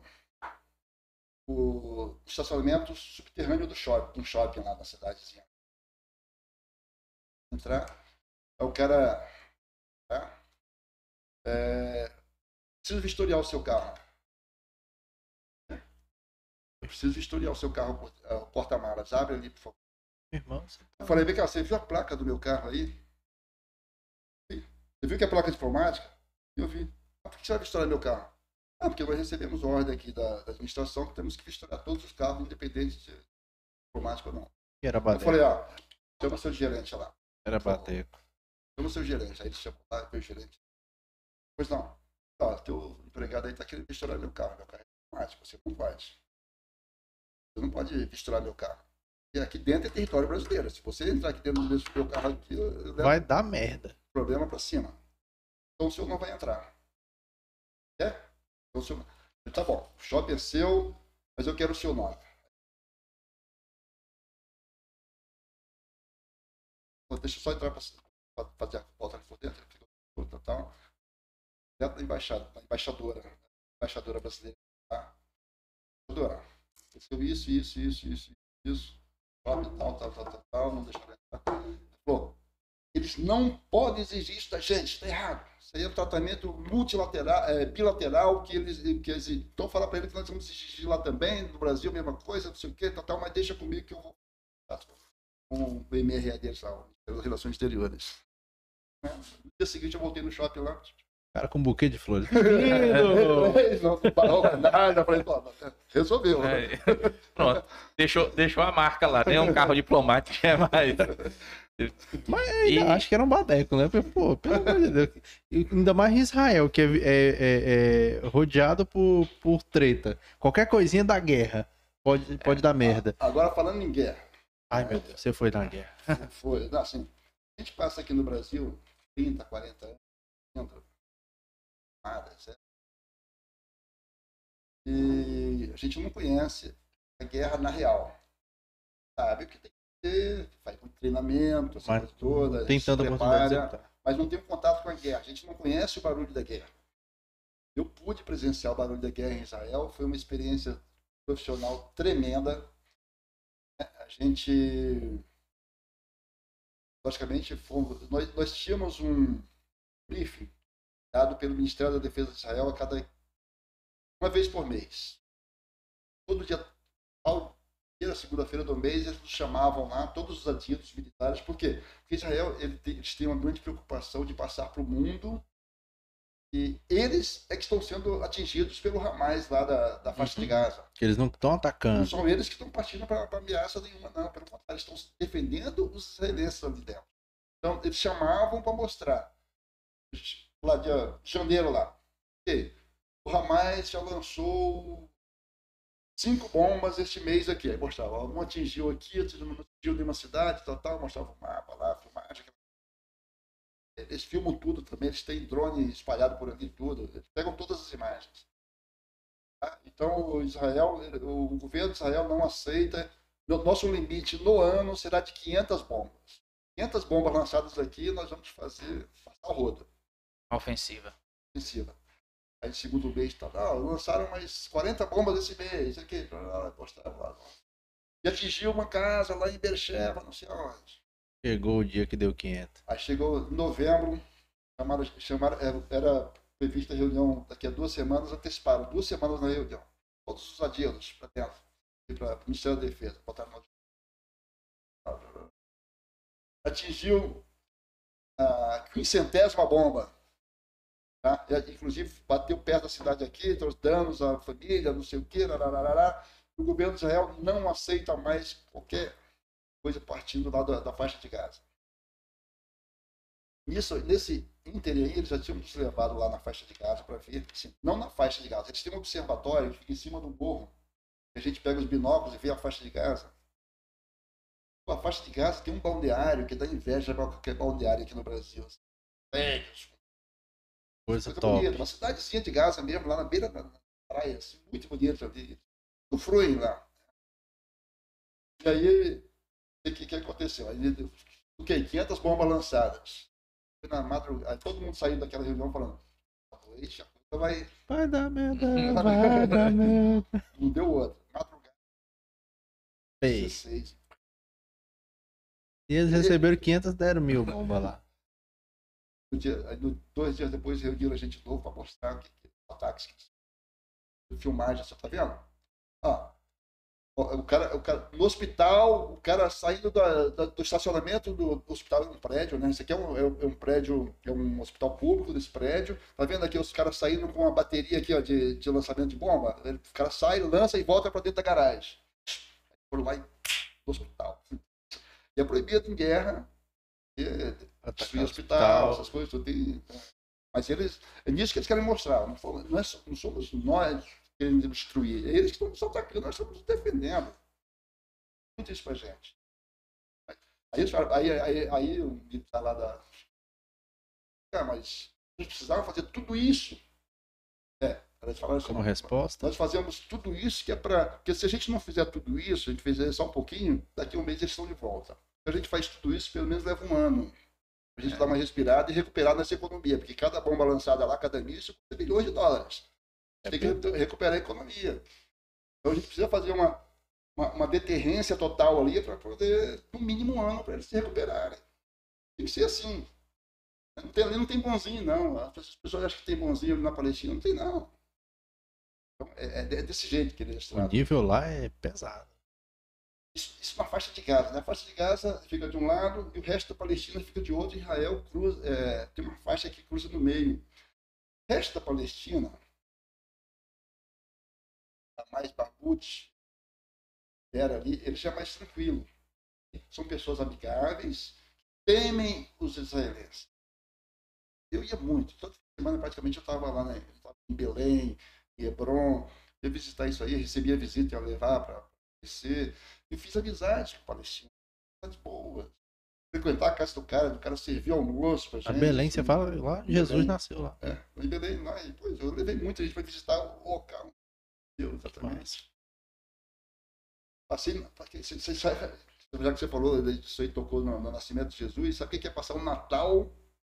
Speaker 2: no estacionamento subterrâneo do shopping, um shopping lá na cidadezinha. Entrar, aí o cara. Tá? É, preciso vistoriar o seu carro. Eu preciso vistoriar o seu carro, o porta-malas. Abre ali, por favor.
Speaker 3: Irmão,
Speaker 2: tá... Eu falei, vem cá, você viu a placa do meu carro aí? Você viu que é placa diplomática? Eu vi. Mas por que você vai estourar meu carro? Ah, porque nós recebemos ordem aqui da, da administração que temos que vistorar todos os carros, independente de diplomático ou não.
Speaker 3: E era bateco.
Speaker 2: Eu falei, ó, chama seu gerente lá.
Speaker 3: Era bateco.
Speaker 2: Chama seu gerente. Aí ele chamou lá, meu gerente. Pois não. Ó, teu empregado aí tá querendo vistorar meu carro. Meu carro é diplomático, você não pode. Você não pode vistorar meu carro. E aqui dentro é território brasileiro. Se você entrar aqui dentro do meu carro aqui,
Speaker 3: vai dar merda.
Speaker 2: Problema para cima. Então o senhor não vai entrar. É? Então, o senhor... Tá bom, o shopping é seu, mas eu quero o seu nome. Deixa eu só entrar para fazer a volta por dentro. Tal. Dentro da embaixada, da embaixadora, embaixadora brasileira. Tá? Embaixadora, isso, isso, isso, isso, isso tal, tal, tal, tal, tal, não deixaram entrar. Bom, eles não podem exigir isso da gente, está errado. Isso aí é um tratamento multilateral, é, bilateral, que eles, que eles falando para eles que nós vamos exigir lá também, no Brasil, mesma coisa, não sei o que, tal, tal, mas deixa comigo que eu vou com o MRE deles lá, Relações Exteriores. No dia seguinte eu voltei no shopping lá,
Speaker 3: Cara com um buquê de flores.
Speaker 2: resolveu. Né?
Speaker 1: É. Pronto. Deixou, deixou a marca lá, né? Um carro diplomático é mais.
Speaker 3: Mas e... acho que era um badeco, né? Pô, pelo amor de Deus. Ainda mais em Israel, que é, é, é, é, rodeado por, por treta. Qualquer coisinha da guerra pode, pode dar merda.
Speaker 2: Agora falando em guerra.
Speaker 3: Ai, meu Deus, você foi na guerra.
Speaker 2: Foi. Assim, a gente passa aqui no Brasil 30, 40 anos nada, etc. E a gente não conhece a guerra na real. Sabe o que tem que ter, faz muito treinamento, essa
Speaker 3: mas,
Speaker 2: toda,
Speaker 3: tem tanta
Speaker 2: prepara, mas não tem um contato com a guerra. A gente não conhece o barulho da guerra. Eu pude presenciar o barulho da guerra em Israel, foi uma experiência profissional tremenda. A gente, logicamente, fomos, nós, nós tínhamos um briefing dado pelo Ministério da Defesa de Israel a cada uma vez por mês. Todo dia, ao primeira segunda-feira do mês, eles chamavam lá, todos os adidos militares, por quê? Porque Israel eles têm uma grande preocupação de passar para o mundo e eles é que estão sendo atingidos pelo Hamas lá da, da faixa uhum. de Gaza.
Speaker 3: Que eles não estão atacando. Não
Speaker 2: são eles que estão partindo para ameaça nenhuma, não. Pelo contrário, eles estão defendendo os israelenses ali dentro. Então, eles chamavam para mostrar lá de janeiro lá. E o Hamas já lançou cinco bombas este mês aqui. Aí mostrava, um atingiu aqui, não atingiu nenhuma cidade, tal, tal, mostrava o mapa lá, filmagem. Eles filmam tudo também, eles têm drone espalhado por ali tudo, eles pegam todas as imagens. Tá? Então o Israel, o governo de Israel não aceita, nosso limite no ano será de 500 bombas. 500 bombas lançadas aqui, nós vamos fazer o rodo.
Speaker 1: Ofensiva.
Speaker 2: Ofensiva. Aí, segundo mês, tá, ah, lançaram mais 40 bombas esse mês, aqui, postava lá. E atingiu uma casa lá em Bercheva, não sei onde.
Speaker 3: Chegou o dia que deu 500.
Speaker 2: Aí chegou em novembro, chamaram, chamaram, era prevista a reunião daqui a duas semanas, anteciparam duas semanas na reunião. Todos os adidos para dentro, para o Ministério da Defesa, botaram no... Atingiu a quinzentésima bomba Tá? Inclusive, bateu perto da cidade aqui, trouxe danos à família, não sei o quê, lararará. O governo de Israel não aceita mais qualquer coisa partindo lá da, da faixa de Gaza. Isso, nesse ínterim aí, eles já tinham nos levado lá na faixa de Gaza para ver, assim, não na faixa de Gaza, eles têm um observatório que fica em cima do morro. A gente pega os binóculos e vê a faixa de Gaza. A faixa de Gaza tem um balneário que dá inveja para qualquer balneário aqui no Brasil. Velhos,
Speaker 3: Coisa, top.
Speaker 2: bonita. Uma cidadezinha de Gaza mesmo, lá na beira da praia, assim, muito bonita ali. No Fruin lá. E aí, o que, que aconteceu? Aí, o que? 500 bombas lançadas. Na madrugada, todo mundo saiu daquela reunião falando: Ixi, a coisa vai.
Speaker 3: Vai dar merda, vai dar merda.
Speaker 2: Não deu outra. Madrugada.
Speaker 3: 16. E eles receberam 500, deram mil bombas lá.
Speaker 2: No dia, dois dias depois reuniram a gente de novo para mostrar que, que ataques, que, filmagem, você tá vendo? Ó, O cara, o cara, no hospital, o cara saindo do, do, do estacionamento do, do, hospital, é um prédio, né? Isso aqui é um, é um, prédio, é um hospital público desse prédio. Tá vendo aqui os caras saindo com uma bateria aqui ó, de, de lançamento de bomba? O cara sai, lança e volta para dentro da garagem. Por lá no hospital. E é proibido em guerra destruir hospital, essas coisas. Tudo tem, mas eles, é nisso que eles querem mostrar. Não, não, é, não somos nós querendo destruir. É eles que estão nos atacando, nós estamos defendendo. Muito isso pra gente. Aí, aí, aí, aí o militar tá lá da. Ah, mas a gente precisava fazer tudo isso. É,
Speaker 3: eles falaram Como assim, resposta?
Speaker 2: Nós fazemos tudo isso que é para. Porque se a gente não fizer tudo isso, a gente fizer só um pouquinho, daqui a um mês eles estão de volta. Se a gente faz tudo isso, pelo menos leva um ano. A gente é. dar uma respirada e recuperar nessa economia, porque cada bomba lançada lá, cada míssil, custa bilhões de dólares. É tem que recuperar a economia. Então a gente precisa fazer uma, uma, uma deterrência total ali para poder, no mínimo um ano, para eles se recuperarem. Tem que ser assim. Não tem, ali não tem bonzinho, não. As pessoas acham que tem bonzinho ali na Palestina. Não tem, não. Então, é, é, é desse jeito que eles
Speaker 3: tratam. O nível lá é pesado.
Speaker 2: Isso, isso na faixa de Gaza. Né? A faixa de Gaza fica de um lado e o resto da Palestina fica de outro. Israel cruza, é, tem uma faixa que cruza no meio. O resto da Palestina mais barbudos, era ali, ele já é mais tranquilo. São pessoas amigáveis, temem os israelenses. Eu ia muito, toda semana praticamente eu estava lá né, em Belém, em Hebron, eu visitar isso aí, recebia visita, ia levar para conhecer. Eu fiz amizade com o palestino, amizades boas. Frequentar a casa do cara, do cara servir almoço pra gente.
Speaker 3: A Belém, assim, você fala lá, Jesus Belém, nasceu lá.
Speaker 2: É, em Belém, lá, e, pois, eu levei muita gente para visitar o local. Exatamente. Passei, você, você sabe, já que você falou isso aí, tocou no, no nascimento de Jesus, sabe o que é passar um Natal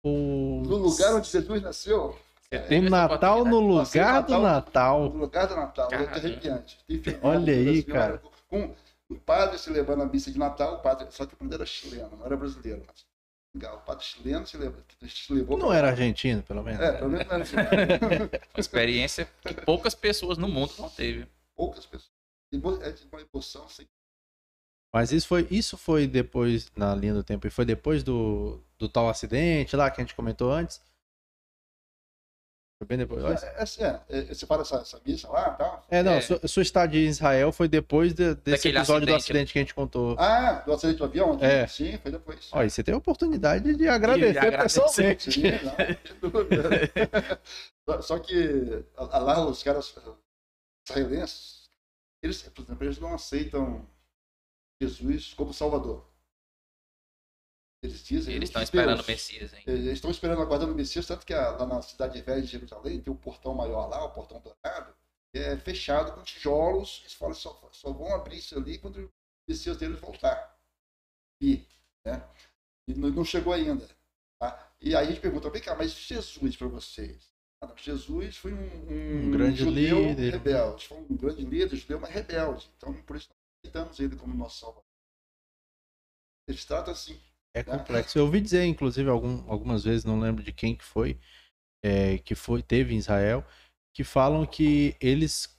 Speaker 2: o... no lugar onde Jesus nasceu?
Speaker 3: É, o Natal no lugar do Natal.
Speaker 2: No lugar do Natal, é arrepiante.
Speaker 3: Olha aí, cara.
Speaker 2: Com o padre se levando a missa de Natal, o padre, só que o padre era chileno, não era brasileiro. Mas Legal. O padre chileno se levou. Se levou
Speaker 3: não era argentino, pelo menos.
Speaker 2: É, pelo menos não era
Speaker 1: Uma experiência que poucas pessoas no mundo não teve.
Speaker 2: Poucas pessoas. É de uma emoção sem.
Speaker 3: Mas isso foi, isso foi depois, na linha do tempo, e foi depois do, do tal acidente lá que a gente comentou antes? Foi bem depois.
Speaker 2: É, é, é, você fala essa, essa missa lá e tal?
Speaker 3: É, não, é. Sua, sua estada em Israel foi depois de, desse Daquele episódio acidente, do acidente que a gente contou.
Speaker 2: Ah, do acidente do avião?
Speaker 3: É.
Speaker 2: Sim, foi depois.
Speaker 3: Olha, você tem a oportunidade de agradecer, de agradecer. pessoalmente. Sim,
Speaker 2: não, Só que lá os caras israelenses, eles, por exemplo, eles não aceitam Jesus como Salvador.
Speaker 1: Eles dizem. Eles estão esperando o Messias, hein?
Speaker 2: Eles estão esperando, aguardando o Messias, tanto que a, lá na cidade velha de Jerusalém tem o um portão maior lá, o portão dourado, que é fechado com tijolos. Eles falam só, só vão abrir isso ali quando o Messias deles voltar. E, né? e não chegou ainda. Tá? E aí a gente pergunta, vem cá, mas Jesus para vocês? Ah, Jesus foi um, um,
Speaker 3: um grande
Speaker 2: judeu
Speaker 3: líder.
Speaker 2: rebelde. Foi um grande líder judeu, mas rebelde. Então, por isso, nós aceitamos ele como nosso salvador. Eles tratam assim
Speaker 3: é complexo. Eu ouvi dizer, inclusive, algum, algumas vezes, não lembro de quem que foi, é, que foi, teve em Israel, que falam que eles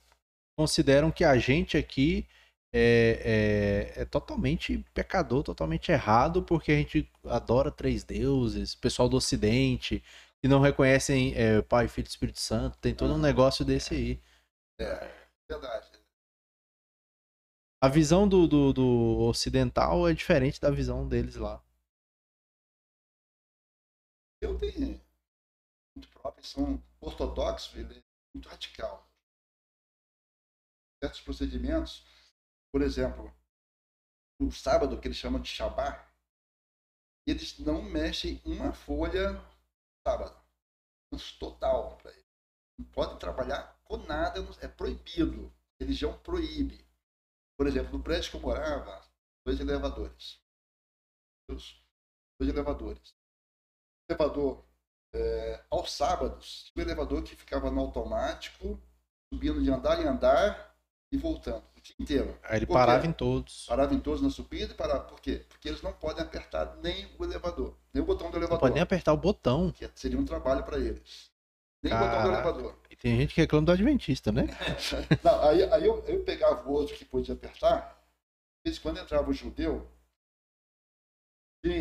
Speaker 3: consideram que a gente aqui é, é, é, totalmente pecador, totalmente errado, porque a gente adora três deuses, pessoal do Ocidente, que não reconhecem é, Pai, Filho e Espírito Santo, tem todo um negócio desse aí.
Speaker 2: É, verdade.
Speaker 3: A visão do, do, do ocidental é diferente da visão deles lá
Speaker 2: eu tenho muito próprio, são ortodoxos, ele é muito radical. Certos procedimentos, por exemplo, o sábado, que eles chamam de Shabá, eles não mexem uma folha sábado. Total para eles. Não podem trabalhar com nada, é proibido. A religião proíbe. Por exemplo, no prédio que eu morava, dois elevadores. Dois elevadores elevador é, aos sábados, tinha um elevador que ficava no automático, subindo de andar em andar e voltando o dia inteiro.
Speaker 3: Aí ele parava em todos.
Speaker 2: Parava em todos na subida e parava. Por quê? Porque eles não podem apertar nem o elevador, nem o botão do elevador. Não
Speaker 3: podem apertar o botão.
Speaker 2: Que seria um trabalho para eles. Nem botar no elevador.
Speaker 3: E tem gente que reclama do Adventista, né?
Speaker 2: não, aí aí eu, eu pegava o outro que podia apertar, de vez em quando entrava o judeu,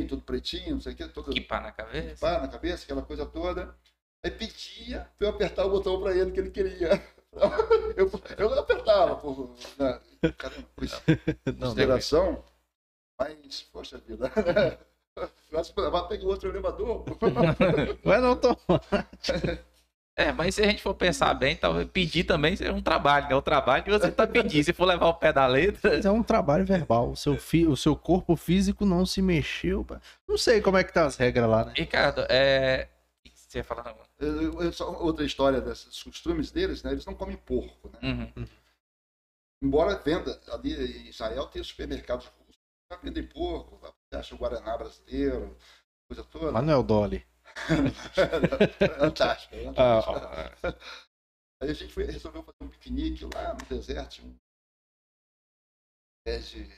Speaker 2: tudo pretinho, não sei o que, todo.
Speaker 1: Equipar na cabeça.
Speaker 2: Equipar na cabeça, aquela coisa toda. Aí pedia pra eu apertar o botão pra ele que ele queria. Eu, eu apertava, por, na, caramba, por consideração, mas, poxa vida, acho que vai pegar outro elevador.
Speaker 3: Vai não tomar.
Speaker 1: É, mas se a gente for pensar bem, talvez pedir também seja um trabalho, né? O trabalho que você tá pedindo. Se for levar o pé da letra.
Speaker 3: É um trabalho verbal. O seu, fi... o seu corpo físico não se mexeu. Não sei como é que tá as regras lá, né?
Speaker 1: Ricardo, é. Você ia falar
Speaker 2: outra história desses costumes deles, né? Eles não comem porco, né? Uhum. Embora venda ali em Israel tem supermercados que vendem porco, acha o Guaraná brasileiro, coisa toda.
Speaker 3: Mas não é o Dolly.
Speaker 2: Antártica. Ah, ah. Aí a gente foi, resolveu fazer um piquenique lá no deserto, um pé de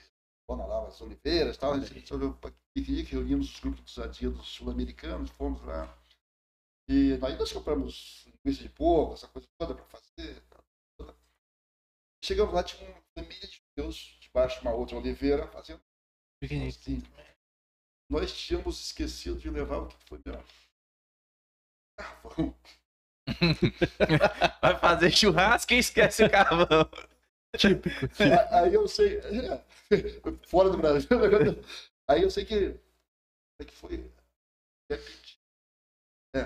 Speaker 2: Bona lá, as oliveiras tal. A gente resolveu um piquenique, reunimos os grupos dos adidos sul-americanos, fomos lá. E aí nós compramos linguiça de porco, essa coisa toda para fazer. Toda. Chegamos lá, tinha uma família de judeus debaixo de uma outra oliveira fazendo piquenique. Assim, nós tínhamos esquecido de levar o que foi mesmo carvão.
Speaker 1: Vai fazer churrasco e esquece o carvão.
Speaker 3: Típico.
Speaker 2: Aí eu sei. É, fora do Brasil. Aí eu sei que. É que foi. É.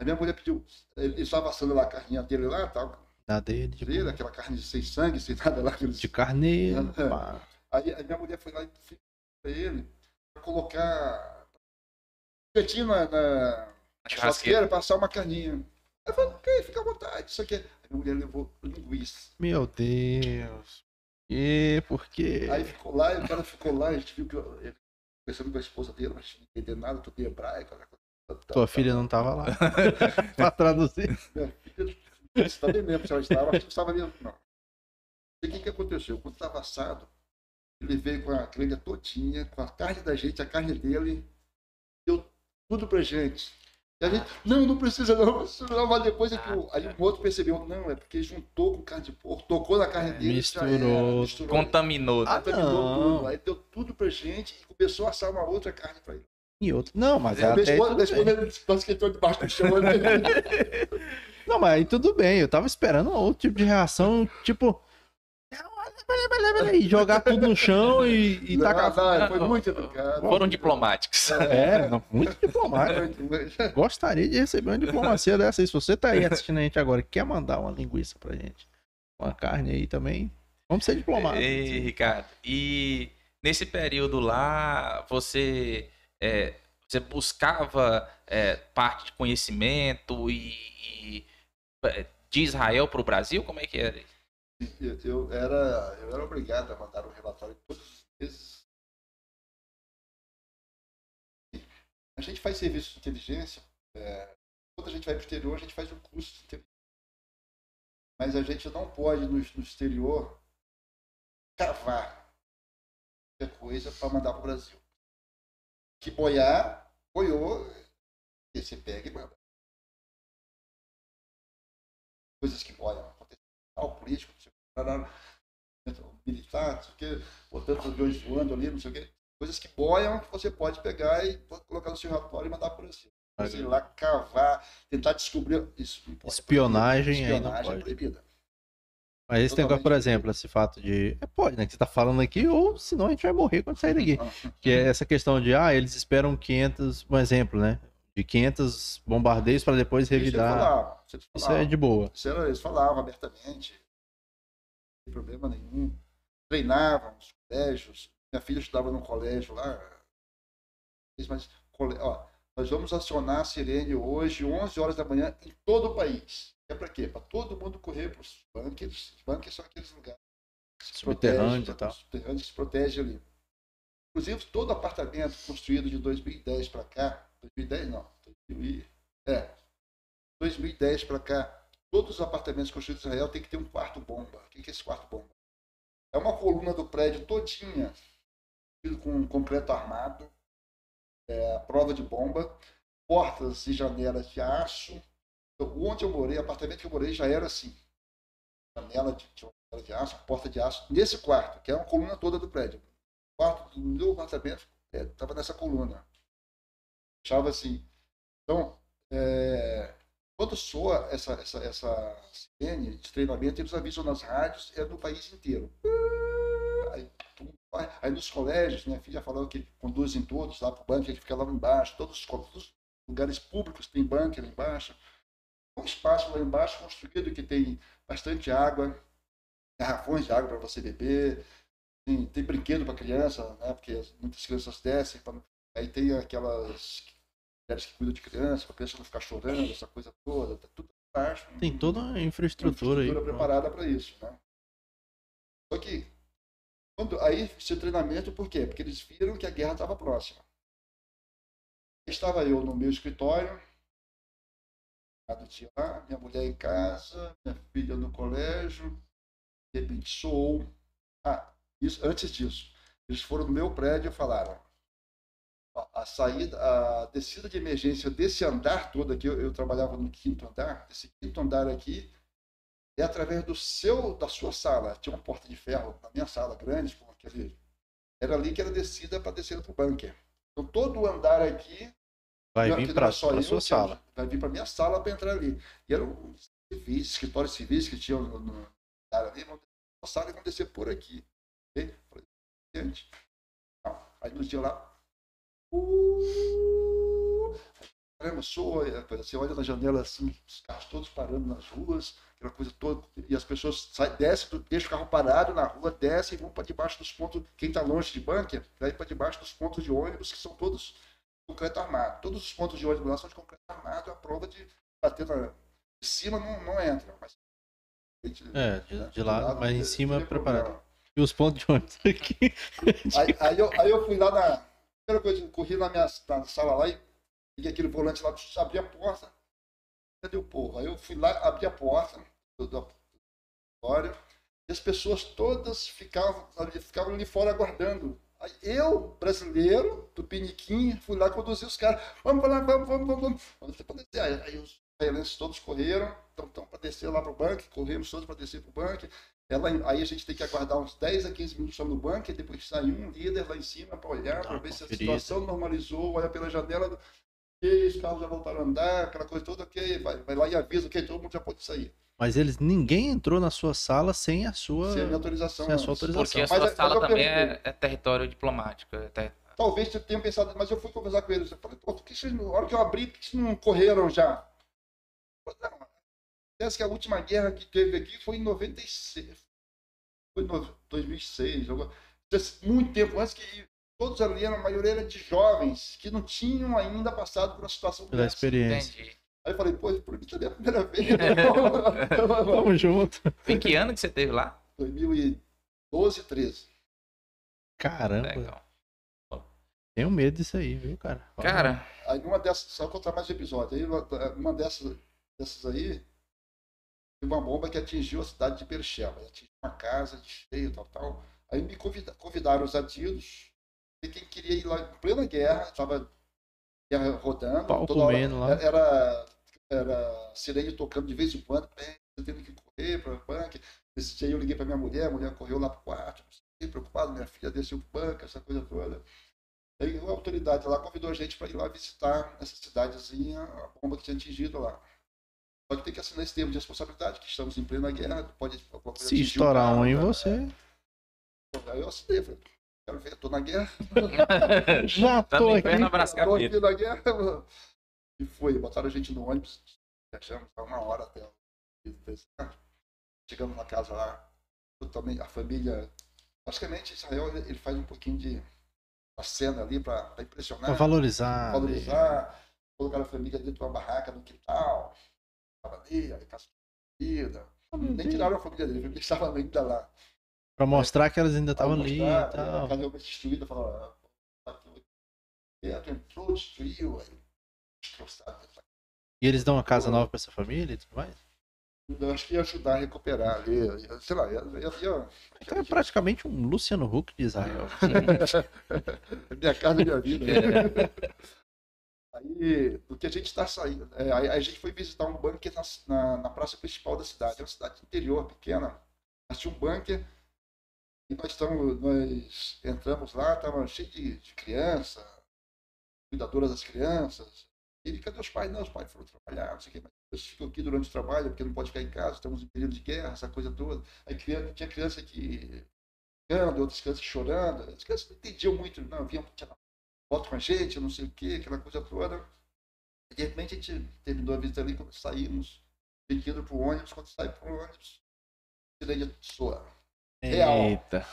Speaker 2: A minha mulher pediu. Ele estava assando lá a carninha dele lá, tal.
Speaker 3: Da dele. De
Speaker 2: dele, aquela carne sem sangue, sem nada lá. Aqueles...
Speaker 3: De carneiro.
Speaker 2: É. Aí a minha mulher foi lá e fez pra ele pra colocar. Petinho na, na churrasqueira, passar uma carninha. Aí falou, ok, fica à vontade, isso aqui. Aí minha mulher levou linguiça.
Speaker 3: Meu Deus. E por quê?
Speaker 2: Aí ficou lá, e o cara ficou lá, a gente viu que ele conversando com a esposa dele, mas não entender nada, tudo em hebraico.
Speaker 3: Tua filha não tava lá pra traduzir.
Speaker 2: Minha filha, você tá bem mesmo, se ela estava, acho que estava ali. Não. E o que, que aconteceu? Quando estava assado, ele veio com a grelha todinha, com a carne da gente, a carne dele, deu tudo pra gente. E a gente, não, não precisa não, precisa não, mas depois é que o, aí o outro percebeu, não, é porque juntou com carne de porco, tocou na carne dele,
Speaker 3: misturou, era,
Speaker 1: misturou contaminou.
Speaker 3: Ah, contaminou tudo.
Speaker 2: Aí deu tudo pra gente e começou a assar uma outra carne pra ele.
Speaker 3: E outra. Não, mas é, até
Speaker 2: depois, depois que debaixo do chão. Né?
Speaker 3: não, mas aí tudo bem, eu tava esperando outro tipo de reação, tipo e jogar tudo no chão e, e
Speaker 2: não, tacar. Não, foi muito educado.
Speaker 1: Foram diplomáticos.
Speaker 3: É, não, muito diplomático. Gostaria de receber uma diplomacia dessa aí. Se você tá aí assistindo a gente agora e quer mandar uma linguiça pra gente, uma carne aí também, vamos ser diplomáticos.
Speaker 1: Ei, Ricardo, e nesse período lá, você, é, você buscava é, parte de conhecimento e, e é, de Israel para o Brasil? Como é que era isso?
Speaker 2: Eu era, eu era obrigado a mandar um relatório todos os meses. A gente faz serviço de inteligência, é, quando a gente vai para o exterior, a gente faz um curso de inteligência. Mas a gente não pode, no, no exterior, cavar qualquer coisa para mandar para o Brasil. Que boiar, boiou, e você pega e manda. Coisas que boiam, acontecem político, militar, não sei o quê, botando os aviões voando ali, não sei o quê. Coisas que boiam que você pode pegar e colocar no seu relatório e mandar por assim. Você ir lá cavar, tentar descobrir. Isso
Speaker 3: Espionagem,
Speaker 2: Espionagem é proibida.
Speaker 3: Mas esse negócio, por exemplo, esse fato de. É, pode, né? Que você tá falando aqui, ou senão a gente vai morrer quando sair daqui. Ah. que é essa questão de, ah, eles esperam 500. Um exemplo, né? De 500 bombardeios para depois revidar. Isso, Isso é de boa.
Speaker 2: Isso era, eles falavam abertamente problema nenhum. Treinavam nos colégios. Minha filha estudava num colégio lá. Mas, ó, nós vamos acionar a sirene hoje, 11 horas da manhã, em todo o país. É para quê? Para todo mundo correr para os bunkers. Os bunkers são aqueles lugares
Speaker 3: subterrâneos e tal.
Speaker 2: Subterrâneos que se protegem ali. Inclusive, todo apartamento construído de 2010 para cá, 2010 não, 2000, é, 2010 para cá, Todos os apartamentos construídos em Israel tem que ter um quarto bomba. Que esse quarto bomba? É uma coluna do prédio todinha, com concreto armado, é, prova de bomba, portas e janelas de aço, Então, onde eu morei, apartamento que eu morei já era assim. Janela de, de, de aço, porta de aço, nesse quarto, que é uma coluna toda do prédio. O quarto do meu apartamento estava é, nessa coluna. Achava assim. Então, é, quando soa essa, essa, essa sirene de treinamento, eles avisam nas rádios, é no país inteiro. Aí, aí nos colégios, minha filha falou que conduzem todos lá para o bunker, que fica lá embaixo, todos os, todos os lugares públicos tem bunker lá embaixo. Um espaço lá embaixo construído que tem bastante água, garrafões de água para você beber, tem, tem brinquedo para criança, né? Porque muitas crianças descem, pra... aí tem aquelas mulheres que cuidam de criança, para a criança não ficar chorando, essa coisa toda, tá tudo baixo.
Speaker 3: Tem toda a infraestrutura,
Speaker 2: infraestrutura aí. preparada para isso, né? Só que quando, aí esse treinamento, por quê? Porque eles viram que a guerra estava próxima. Estava eu no meu escritório, lá, minha mulher em casa, minha filha no colégio, de repente soou. Ah, isso, antes disso, eles foram no meu prédio e falaram: a saída, a descida de emergência desse andar todo aqui, eu, eu, trabalhava no quinto andar, esse quinto andar aqui é através do seu, da sua sala. Tinha uma porta de ferro na minha sala grande, com aquele, era ali que era descida para descer para o bunker. Então todo o andar aqui
Speaker 3: vai vir para a sua sala,
Speaker 2: vai vir para minha sala para entrar ali. E eram civis, escritórios civis que tinham no, no andar ali, vão a sala e vão descer por aqui. Okay? Gente, aí no dia lá caramba, soa, você olha na janela assim, os carros todos parando nas ruas, aquela coisa toda, e as pessoas saem, descem, deixam o carro parado na rua, descem e vão para debaixo dos pontos. Quem está longe de bunker, vai para debaixo dos pontos de ônibus, que são todos concreto armado. Todos os pontos de ônibus lá são de concreto armado, a prova de bater na, de cima não, não entra. Mas,
Speaker 3: é, de, de, de lado, mas em cima é preparado. E os pontos de ônibus aqui.
Speaker 2: Aí, aí, eu, aí eu fui lá na primeira coisa, corri na minha na sala lá e peguei aquele volante lá, abri a porta. Cadê o povo? Aí eu fui lá, abri a porta do, auditório e as pessoas todas ficavam ficavam ali fora aguardando. Aí eu, brasileiro, do Piniquim, fui lá conduzir os caras. Vamos lá, vamos, vamos, vamos. vamos. Aí, os israelenses todos correram, então para descer lá para o banco, corremos todos para descer para o banco. Ela, aí a gente tem que aguardar uns 10 a 15 minutos no banco e depois sair um líder lá em cima para olhar, para ver se a situação normalizou, olha pela janela, ok, os carros já voltaram a andar, aquela coisa toda, ok, vai, vai lá e avisa, ok, todo mundo já pode sair.
Speaker 3: Mas eles, ninguém entrou na sua sala sem a sua,
Speaker 2: sem a minha autorização.
Speaker 3: Sem a sua autorização.
Speaker 1: Porque a sua mas, sala mas também é, é, território diplomático. É ter...
Speaker 2: Talvez você tenha pensado, mas eu fui conversar com eles. Eu falei, pô, que vocês, na hora que eu abri, por que vocês não correram já? Não, parece que a última guerra que teve aqui foi em 96 foi em 2006, muito tempo antes que todos ali, a maioria era de jovens que não tinham ainda passado por uma situação
Speaker 3: Pela dessa. experiência. Entendi.
Speaker 2: Aí eu falei, pô, por mim também é a primeira vez.
Speaker 3: Vamos junto.
Speaker 1: Em que ano que você teve lá?
Speaker 2: 2012, 13.
Speaker 3: Caramba. Legal. Tenho medo disso aí, viu, cara?
Speaker 1: Cara.
Speaker 2: Aí numa dessas, só contar mais um episódio. Aí uma dessas, dessas aí, uma bomba que atingiu a cidade de Bercheva, atingiu uma casa de cheio, tal, tal. Aí me convidaram os adidos, e quem queria ir lá em plena guerra, estava guerra rodando,
Speaker 3: Pau toda hora, lá.
Speaker 2: era, era sirene tocando de vez em quando, tendo que correr para o banco. Esse dia eu liguei para minha mulher, a mulher correu lá para o quarto, preocupado, minha filha desceu para o banco, essa coisa toda. Aí a autoridade lá convidou a gente para ir lá visitar essa cidadezinha, a bomba que tinha atingido lá. Só que tem que assinar esse termo de responsabilidade, que estamos em plena guerra, pode
Speaker 3: Se estourar um em você.
Speaker 2: Né? Aí eu assinei, falei, quero ver, tô na guerra.
Speaker 3: Já tá tô aqui.
Speaker 2: Tô aqui na guerra. E foi, botaram a gente no ônibus, viajamos uma hora até. Chegamos na casa lá, também a família. Basicamente, Israel ele faz um pouquinho de a cena ali para impressionar. Para
Speaker 3: valorizar.
Speaker 2: Valorizar. Colocar a família dentro de uma barraca no quintal ali, aí caçou comida. Nem tiraram a família dele, porque estava ainda lá.
Speaker 3: Pra mostrar que elas ainda estavam ali e
Speaker 2: tal. A casa realmente destruída, falaram, ah, entrou, destruiu, aí destroçado.
Speaker 3: E eles dão uma casa nova pra essa família e tudo mais?
Speaker 2: Eu acho que ia ajudar a recuperar ali, sei lá, ia, ia, ia...
Speaker 3: Então é praticamente um Luciano Huck de Israel.
Speaker 2: minha casa, minha vida. Né? Aí, do que a gente está saindo, é, aí a gente foi visitar um bunker na, na, na, praça principal da cidade. É uma cidade interior, pequena. Mas tinha um bunker e nós, estamos, nós entramos lá, estava cheio de, de criança, cuidadoras das crianças. E cadê os pais? Não, os pais foram trabalhar, não sei o quê. Mas eles ficam aqui durante o trabalho, porque não pode ficar em casa, estamos em período de guerra, essa coisa toda. Aí criança, tinha criança que ficando, outras crianças chorando. As crianças não entendiam muito, não, vinham tirar foto com a gente, não sei o quê, aquela coisa toda. E de repente a gente terminou a visita ali, quando saímos, indo para o ônibus, quando sai para o ônibus, a sirene soa. Real. Eita.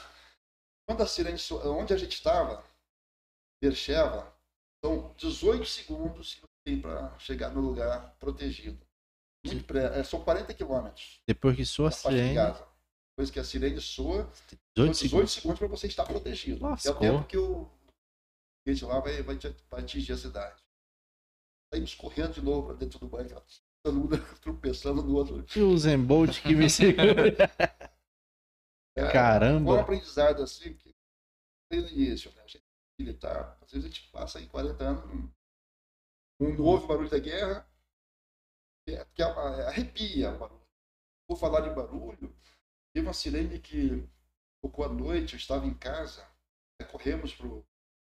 Speaker 2: Quando a sirene soa, onde a gente estava, Bercheva, são 18 segundos que tem para chegar no lugar protegido. Muito pré, é, são 40 quilômetros.
Speaker 3: Depois que soa a sirene.
Speaker 2: Depois que a sirene soa, 18, 18 segundos para você estar protegido.
Speaker 3: Lascou.
Speaker 2: É o tempo que o gente lá vai, vai, vai atingir a cidade. Saímos correndo de novo para dentro do banco, tropeçando no outro.
Speaker 3: E o Zembolt que me segura.
Speaker 2: É, Caramba! Um aprendizado assim que no início, né? A gente é militar, às vezes a gente passa aí 40 anos, um, não ouve barulho da guerra, que, é, que é arrepia o barulho. Vou falar de barulho, teve uma sirene que tocou à noite, eu estava em casa, corremos pro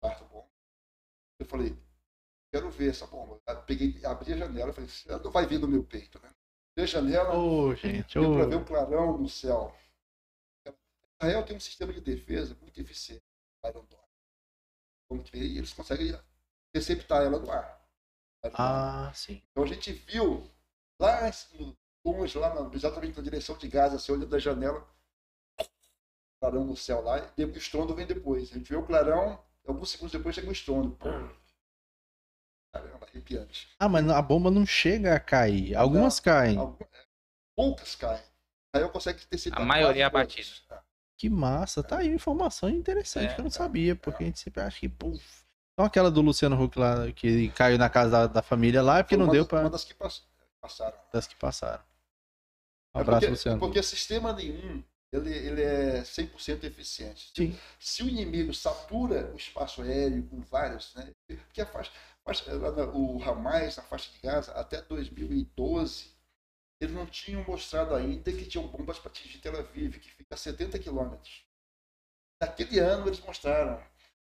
Speaker 2: quarto bom. Eu falei, quero ver essa bomba. Eu peguei, abri a janela, falei, ela não vai vir no meu peito, né? Abri a janela,
Speaker 3: oh, gente,
Speaker 2: oh. para ver um clarão no céu. Israel tem um sistema de defesa muito eficiente. Como que eles conseguem receptar ela no ar.
Speaker 3: Ah, sim.
Speaker 2: Então a gente viu lá longe, lá na, exatamente na direção de Gaza, assim, olhando da janela, clarão no céu lá, e o estrondo vem depois. A gente vê o clarão, alguns segundos depois chega o estrondo. Caramba, arrepiante.
Speaker 3: Ah, mas a bomba não chega a cair. Algumas não, caem. Algumas,
Speaker 2: poucas caem. Aí eu consegue ter
Speaker 1: sido. A maioria é abatida.
Speaker 3: Que massa, tá aí informação interessante é, que eu não sabia, porque a gente sempre acha que, puf. Então aquela do Luciano Huck lá, que caiu na casa da, da família lá, é porque Foi não deu para
Speaker 2: Uma das que passaram.
Speaker 3: Das que passaram. Um abraço,
Speaker 2: porque,
Speaker 3: Luciano.
Speaker 2: Porque sistema nenhum, ele, ele é 100% eficiente.
Speaker 3: Sim.
Speaker 2: Se o inimigo satura o espaço aéreo com vários, né? Porque a faixa, o Hamas, na faixa de Gaza, até 2012, eles não tinham mostrado ainda que tinham bombas para atingir Tel Aviv, que fica a 70 quilômetros. Naquele ano eles mostraram.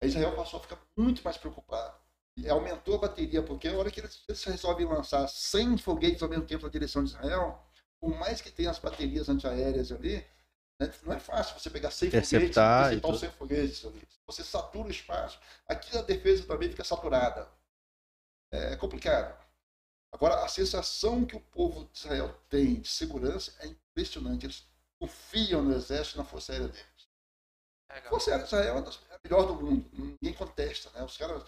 Speaker 2: A Israel passou a ficar muito mais preocupado. E aumentou a bateria, porque a hora que eles, eles resolvem lançar 100 foguetes ao mesmo tempo na direção de Israel, por mais que tenha as baterias antiaéreas ali, né, não é fácil você pegar 100 foguetes e interceptar os 100 foguetes ali. Você satura o espaço. Aqui a defesa também fica saturada. É complicado. Agora, a sensação que o povo de Israel tem de segurança é impressionante. Eles confiam no exército e na força aérea deles. A força aérea de Israel é a melhor do mundo. Ninguém contesta. Né? Os caras,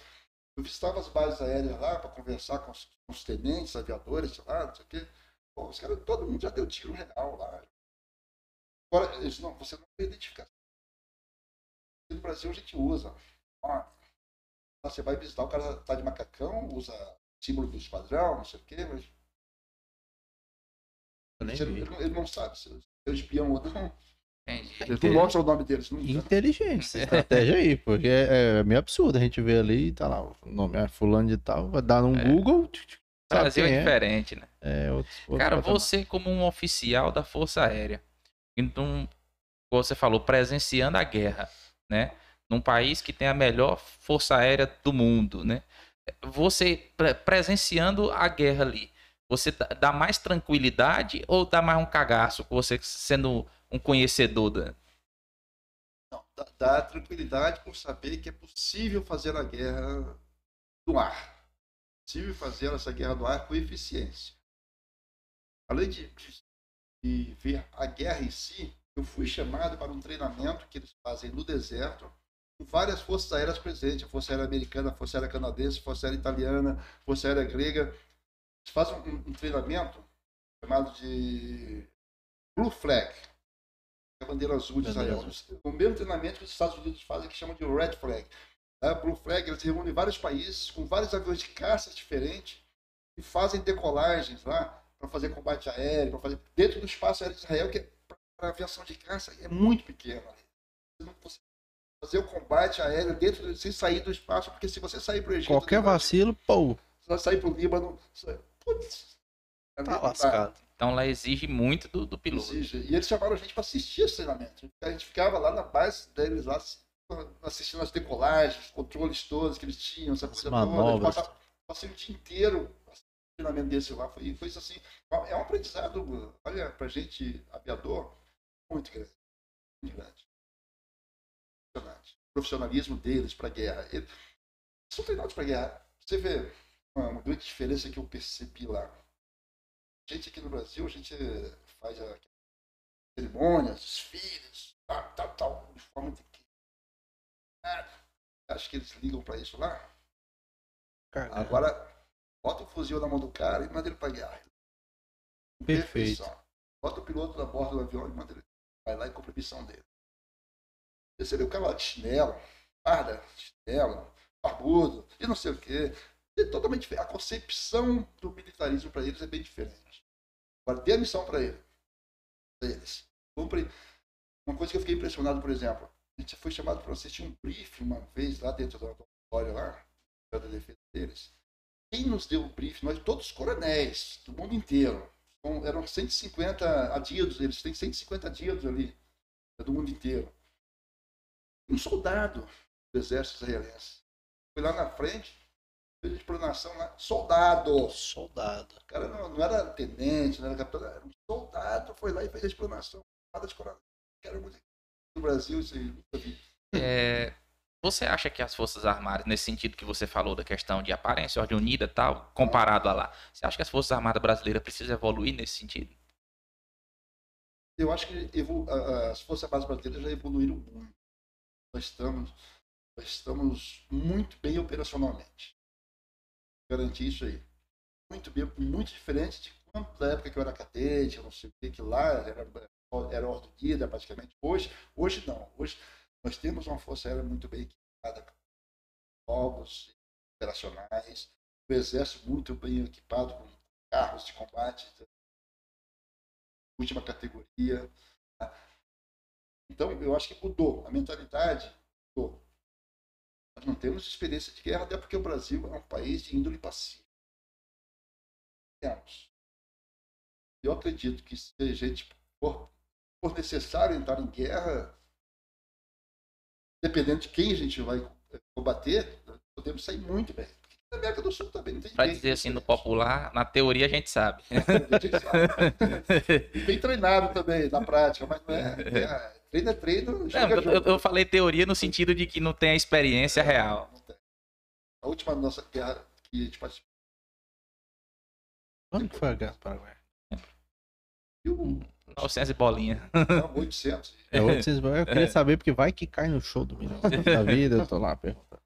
Speaker 2: eu visitava as bases aéreas lá para conversar com os, com os, tenentes, aviadores, lá, não sei o quê. Pô, os caras, todo mundo já deu tiro real lá. Agora, eles não, você não tem identificação. No Brasil a gente usa. Ó, você vai visitar, o cara tá de macacão, usa símbolo do esquadrão, não sei o quê, mas. Ele, ele, não sabe se é espião ou não. Ele não mostra o nome deles. Não
Speaker 3: Inteligente essa estratégia aí, porque é, é, meio absurdo. A gente vê ali, tá lá, o nome é fulano de tal, vai dar no é. Google.
Speaker 1: Brasil é diferente, né?
Speaker 3: É, outro, outro
Speaker 1: Cara, você como um oficial da Força Aérea, então, você falou, presenciando a guerra, né? Num país que tem a melhor Força Aérea do mundo, né? você presenciando a guerra ali, você dá mais tranquilidade ou dá mais um cagaço, você sendo um conhecedor da.
Speaker 2: Não, dá, dá tranquilidade por saber que é possível fazer a guerra no ar. É possível fazer essa guerra no ar com eficiência. Além de ver a guerra em si, eu fui chamado para um treinamento que eles fazem no deserto com várias forças aéreas presentes, a Força Aérea Americana, a Força Aérea Canadense, a Força Aérea Italiana, a Força Aérea Grega. Eles fazem um, um treinamento chamado de Blue Flag, é a bandeira azul de Israel. O mesmo treinamento que os Estados Unidos fazem, que chamam de Red Flag. A Blue Flag, eles reúnem vários países, com vários aviões de caça diferentes, e fazem decolagens lá, para fazer combate aéreo, para fazer dentro do espaço aéreo de Israel, que é para aviação de caça é muito pequeno. Você não fazer o combate aéreo dentro, sem sair do espaço, porque se você sair para o Egito...
Speaker 3: Qualquer vacilo, pô...
Speaker 2: Você vai sair para o Líbano... Putz,
Speaker 3: tá lascado.
Speaker 1: Então lá exige muito do, do piloto. Exige.
Speaker 2: E eles chamaram a gente para assistir esse treinamento. A gente ficava lá na base deles, lá assistindo as decolagens, os controles todos que eles tinham, essa coisa
Speaker 3: manobras.
Speaker 2: toda. Passei o dia inteiro treinamento desse lá. Foi, foi isso assim. É um aprendizado, olha, pra gente, aviador, muito grande. Muito grande. Impressionante. O profissionalismo deles para guerra. Eles são treinados para guerra. Você vê uma, uma grande diferença que eu percebi lá. A gente aqui no Brasil, a gente faz a cerimônias, desfiles, tal, tal, tal, de forma de que. acho que eles ligam para isso lá. Caramba. Agora, bota o fuzil na mão do cara e manda ele para guerra.
Speaker 3: Perfeito.
Speaker 2: Bota o piloto na borda do avião e manda ele. Vai lá e compra a missão dele. Esse ali, o cara lá de chinelo, parda, chinelo, barbudo, e não sei o quê. É totalmente diferente. A concepção do militarismo para eles é bem diferente. Agora, dê a missão para ele. eles. Cumpre. Uma coisa que eu fiquei impressionado, por exemplo, a gente foi chamado para assistir um briefing uma vez lá dentro da auditório lá, da defesa deles. Quem nos deu o briefing? Nós todos coronéis, do mundo inteiro. Então, eram 150 adidos, eles têm 150 adidos ali, do mundo inteiro. Um soldado do exército israelense. Foi lá na frente, fez explanação lá, soldado.
Speaker 3: Soldado.
Speaker 2: O cara não, não, era tenente, não era capitão, era um soldado, foi lá e fez a explanação. Nada de coronel. Quero muito no Brasil, isso aí, nunca vi.
Speaker 1: É, você acha que as Forças Armadas, nesse sentido que você falou da questão de aparência, ordem unida e tal, comparado a lá, você acha que as Forças Armadas brasileiras precisam evoluir nesse sentido?
Speaker 2: Eu acho que as Forças Armadas brasileiras já evoluíram muito. Nós estamos, nós estamos muito bem operacionalmente garantir isso aí. Muito bem, muito diferente de quando, da época que eu era cadete, eu não sei o que, que lá era, era ordem praticamente. Hoje, hoje não. Hoje nós temos uma força aérea muito bem equipada, novos, operacionais, o exército muito bem equipado com carros de combate, última categoria. Tá? Então, eu acho que mudou. A mentalidade mudou. Nós não temos experiência de guerra, até porque o Brasil é um país de índole pacífica. Temos. Eu acredito que se a gente for, for necessário entrar em guerra, dependendo de quem a gente vai combater, podemos sair muito bem. Porque na América do Sul também não tem
Speaker 1: Para dizer assim, no popular, na teoria a gente sabe.
Speaker 2: a gente sabe. bem treinado também, na prática, mas não é. é treino é treino.
Speaker 1: Não, eu, eu, falei teoria no sentido de que não tem a experiência é, real.
Speaker 2: A última nossa guerra que a gente participou.
Speaker 3: Quando foi a guerra Paraguai?
Speaker 1: 900 e bolinha.
Speaker 2: Não, 800.
Speaker 3: É 800 bolinha. Eu queria é. saber porque vai que cai no show do milhão da vida. Eu tô lá perguntando.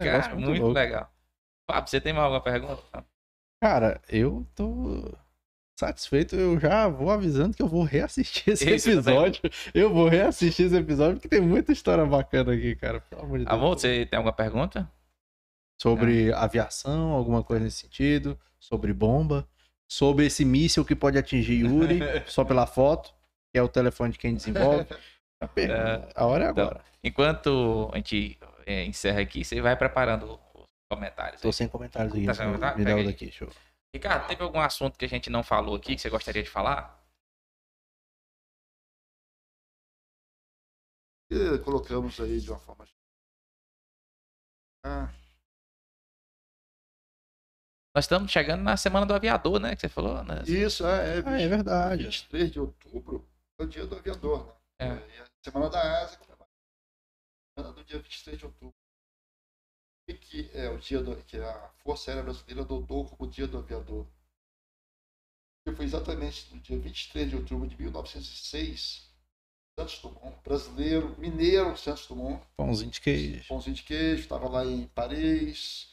Speaker 1: Cara, muito, muito legal. Fábio, você tem mais alguma pergunta?
Speaker 3: Cara, eu tô satisfeito, eu já vou avisando que eu vou reassistir esse, esse episódio. Também. Eu vou reassistir esse episódio porque tem muita história bacana aqui, cara. Pelo amor de
Speaker 1: Amor, você tem alguma pergunta?
Speaker 3: Sobre Não. aviação, alguma coisa nesse sentido, sobre bomba, sobre esse míssil que pode atingir Yuri só pela foto, que é o telefone de quem desenvolve. É, a hora é então, agora.
Speaker 1: Então, enquanto a gente é, encerra aqui, você vai preparando os comentários.
Speaker 3: Tô aí. sem comentários aqui. Tá sem comentários? Me dá o daqui, show.
Speaker 1: Ricardo, teve algum assunto que a gente não falou aqui que você gostaria de falar?
Speaker 2: E colocamos aí de uma forma.
Speaker 1: Ah. Nós estamos chegando na semana do aviador, né? Que você falou, né?
Speaker 2: Isso, é,
Speaker 3: é, ah, é verdade.
Speaker 2: 23 de outubro é o dia do aviador, né? É. é semana da ASA, semana do dia 23 de outubro que é o dia do, que a Força Aérea Brasileira adotou como dia do aviador. Que foi exatamente no dia 23 de outubro de 1906, Santos Dumont, brasileiro, mineiro Santos Dumont.
Speaker 3: Pãozinho de queijo.
Speaker 2: Pãozinho de queijo, estava lá em Paris,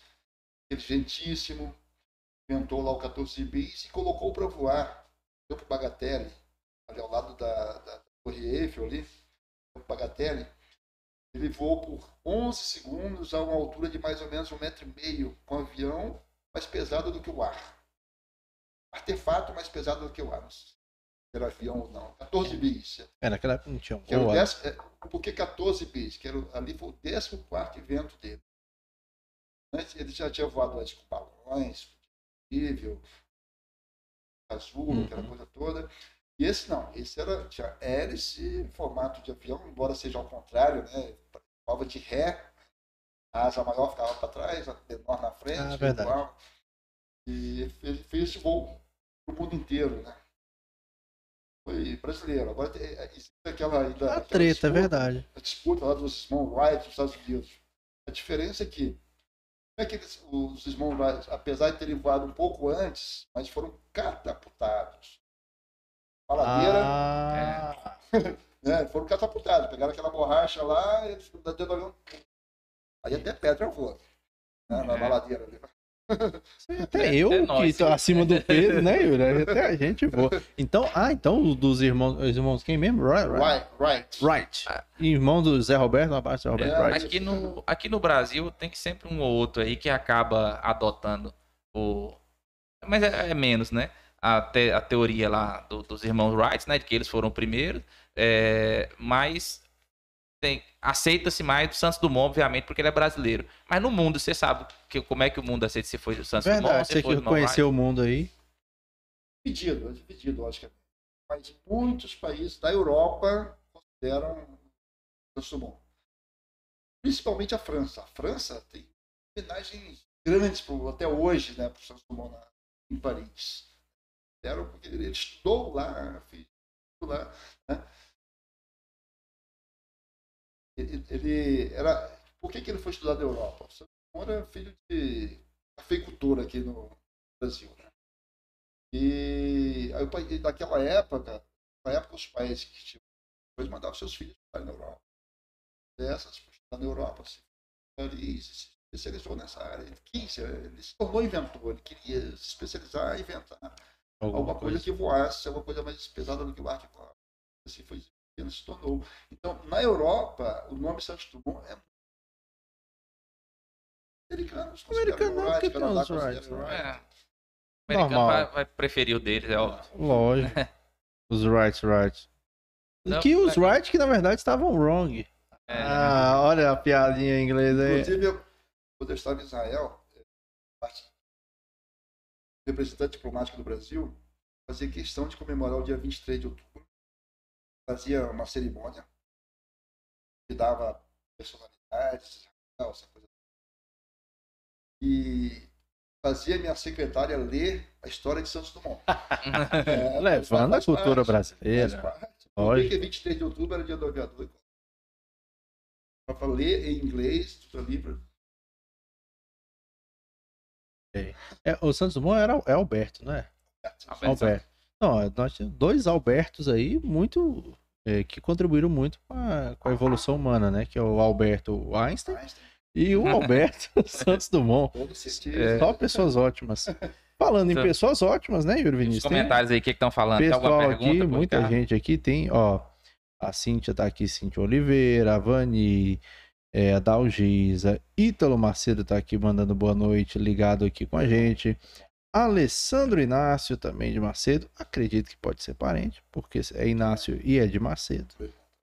Speaker 2: inteligentíssimo, inventou lá o 14 bis e colocou para voar, deu para Bagatelle, ali ao lado da, da Torre Eiffel ali, Bagatelle, ele voou por 11 segundos a uma altura de mais ou menos um metro e meio, com o avião mais pesado do que o ar. Artefato mais pesado do que o ar. era avião, não, 14 bis.
Speaker 3: É, naquela época não tinha um.
Speaker 2: O décimo, é, por que 14 bis? Que era, ali foi o 14 evento dele. Antes, ele já tinha voado antes com balões, nível, azul, uhum. aquela coisa toda. E esse não, esse era, tinha hélice, formato de avião, embora seja ao contrário, né? Prova de ré, a asa maior ficava para trás, a menor na frente, ah,
Speaker 3: verdade. Igual.
Speaker 2: E fez, fez esse voo para o mundo inteiro, né? Foi brasileiro. Agora é, existe aquela ainda.
Speaker 3: A treta, é disputa, é verdade.
Speaker 2: A disputa lá dos irmãos Wright nos Estados Unidos. A diferença é que é que eles, os irmãos apesar de terem voado um pouco antes, mas foram catapultados. A ladeira. Ah. né, foram catapultados. Pegaram aquela borracha lá, eles dentro do avião. Aí até pedra voa. Né, na, é. ladeira ali.
Speaker 3: Até é, eu, é que tô acima do peso, né, Yuri? Até a gente voa. Então, ah, então dos irmãos, os irmãos quem mesmo?
Speaker 2: Right, right.
Speaker 3: Right. right. Ah. Irmão do Zé Roberto, abaixo Zé Roberto.
Speaker 1: É, right. aqui, no, aqui no Brasil tem sempre um ou outro aí que acaba adotando o. Mas é, é menos, né? A, te, a teoria lá do, dos irmãos Wright, né? De que eles foram primeiro. É, mas aceita-se mais do Santos Dumont, obviamente, porque ele é brasileiro. Mas no mundo, você sabe que, como é que o mundo aceita se foi o Santos
Speaker 3: Verdade,
Speaker 1: Dumont?
Speaker 3: Você que conheceu o mundo aí?
Speaker 2: Dividido, é dividido, acho que é. Mas muitos países da Europa consideram Santos Dumont. Principalmente a França. A França tem homenagens grandes pro, até hoje né, para o Santos Dumont na, em Paris. Era porque ele estudou lá, fez lá. Né? Ele, ele era. Por que, que ele foi estudar na Europa? O Samuel era filho de cafeicultor aqui no Brasil. Né? E aí, naquela época, na época os pais que tinham, eles mandavam seus filhos para na Europa. Dessas, estudar na Europa, assim, Paris, se especializou nessa área. Ele quis, ele se tornou inventor, ele queria se especializar e inventar alguma, alguma coisa. coisa. que voasse, alguma coisa mais pesada do que o arco. Assim foi ele se tornou. Então, na Europa, o nome Santos Dumont é americanos.
Speaker 3: Americano não, porque tem os
Speaker 1: rights. É. O americano vai, vai, preferir o deles, é óbvio.
Speaker 3: Lógico. os rights, rights. Não, que os rights que na verdade estavam wrong. É. Ah, olha a piadinha em inglês aí.
Speaker 2: Inclusive, eu, quando eu estava em Israel, representante diplomático do Brasil, fazia questão de comemorar o dia 23 de outubro fazia uma cerimônia que dava personalidades, essa coisa. E fazia minha secretária ler a história de Santos Dumont.
Speaker 3: é, Levando a cultura parte, brasileira.
Speaker 2: Por que 23 de outubro era dia do aviador? Para ler em inglês, tudo livro.
Speaker 3: É, o Santos Dumont era, é Alberto, não é? Alberto. Alberto. Não, nós temos dois Albertos aí muito. É, que contribuíram muito com a, com a, evolução humana, né? Que é o Alberto Einstein, Einstein. e o Alberto Santos Dumont. É, só pessoas ótimas. Falando em pessoas ótimas, né, Yuri Vinícius?
Speaker 1: Os comentários aí, o que estão falando?
Speaker 3: Pessoal aqui, muita gente aqui tem, ó. A Cíntia tá aqui, Cíntia Oliveira, a Vani, é, a Dalgisa, Ítalo Macedo tá aqui mandando boa noite, ligado aqui com a gente. Alessandro Inácio, também de Macedo. Acredito que pode ser parente, porque é Inácio e é de Macedo.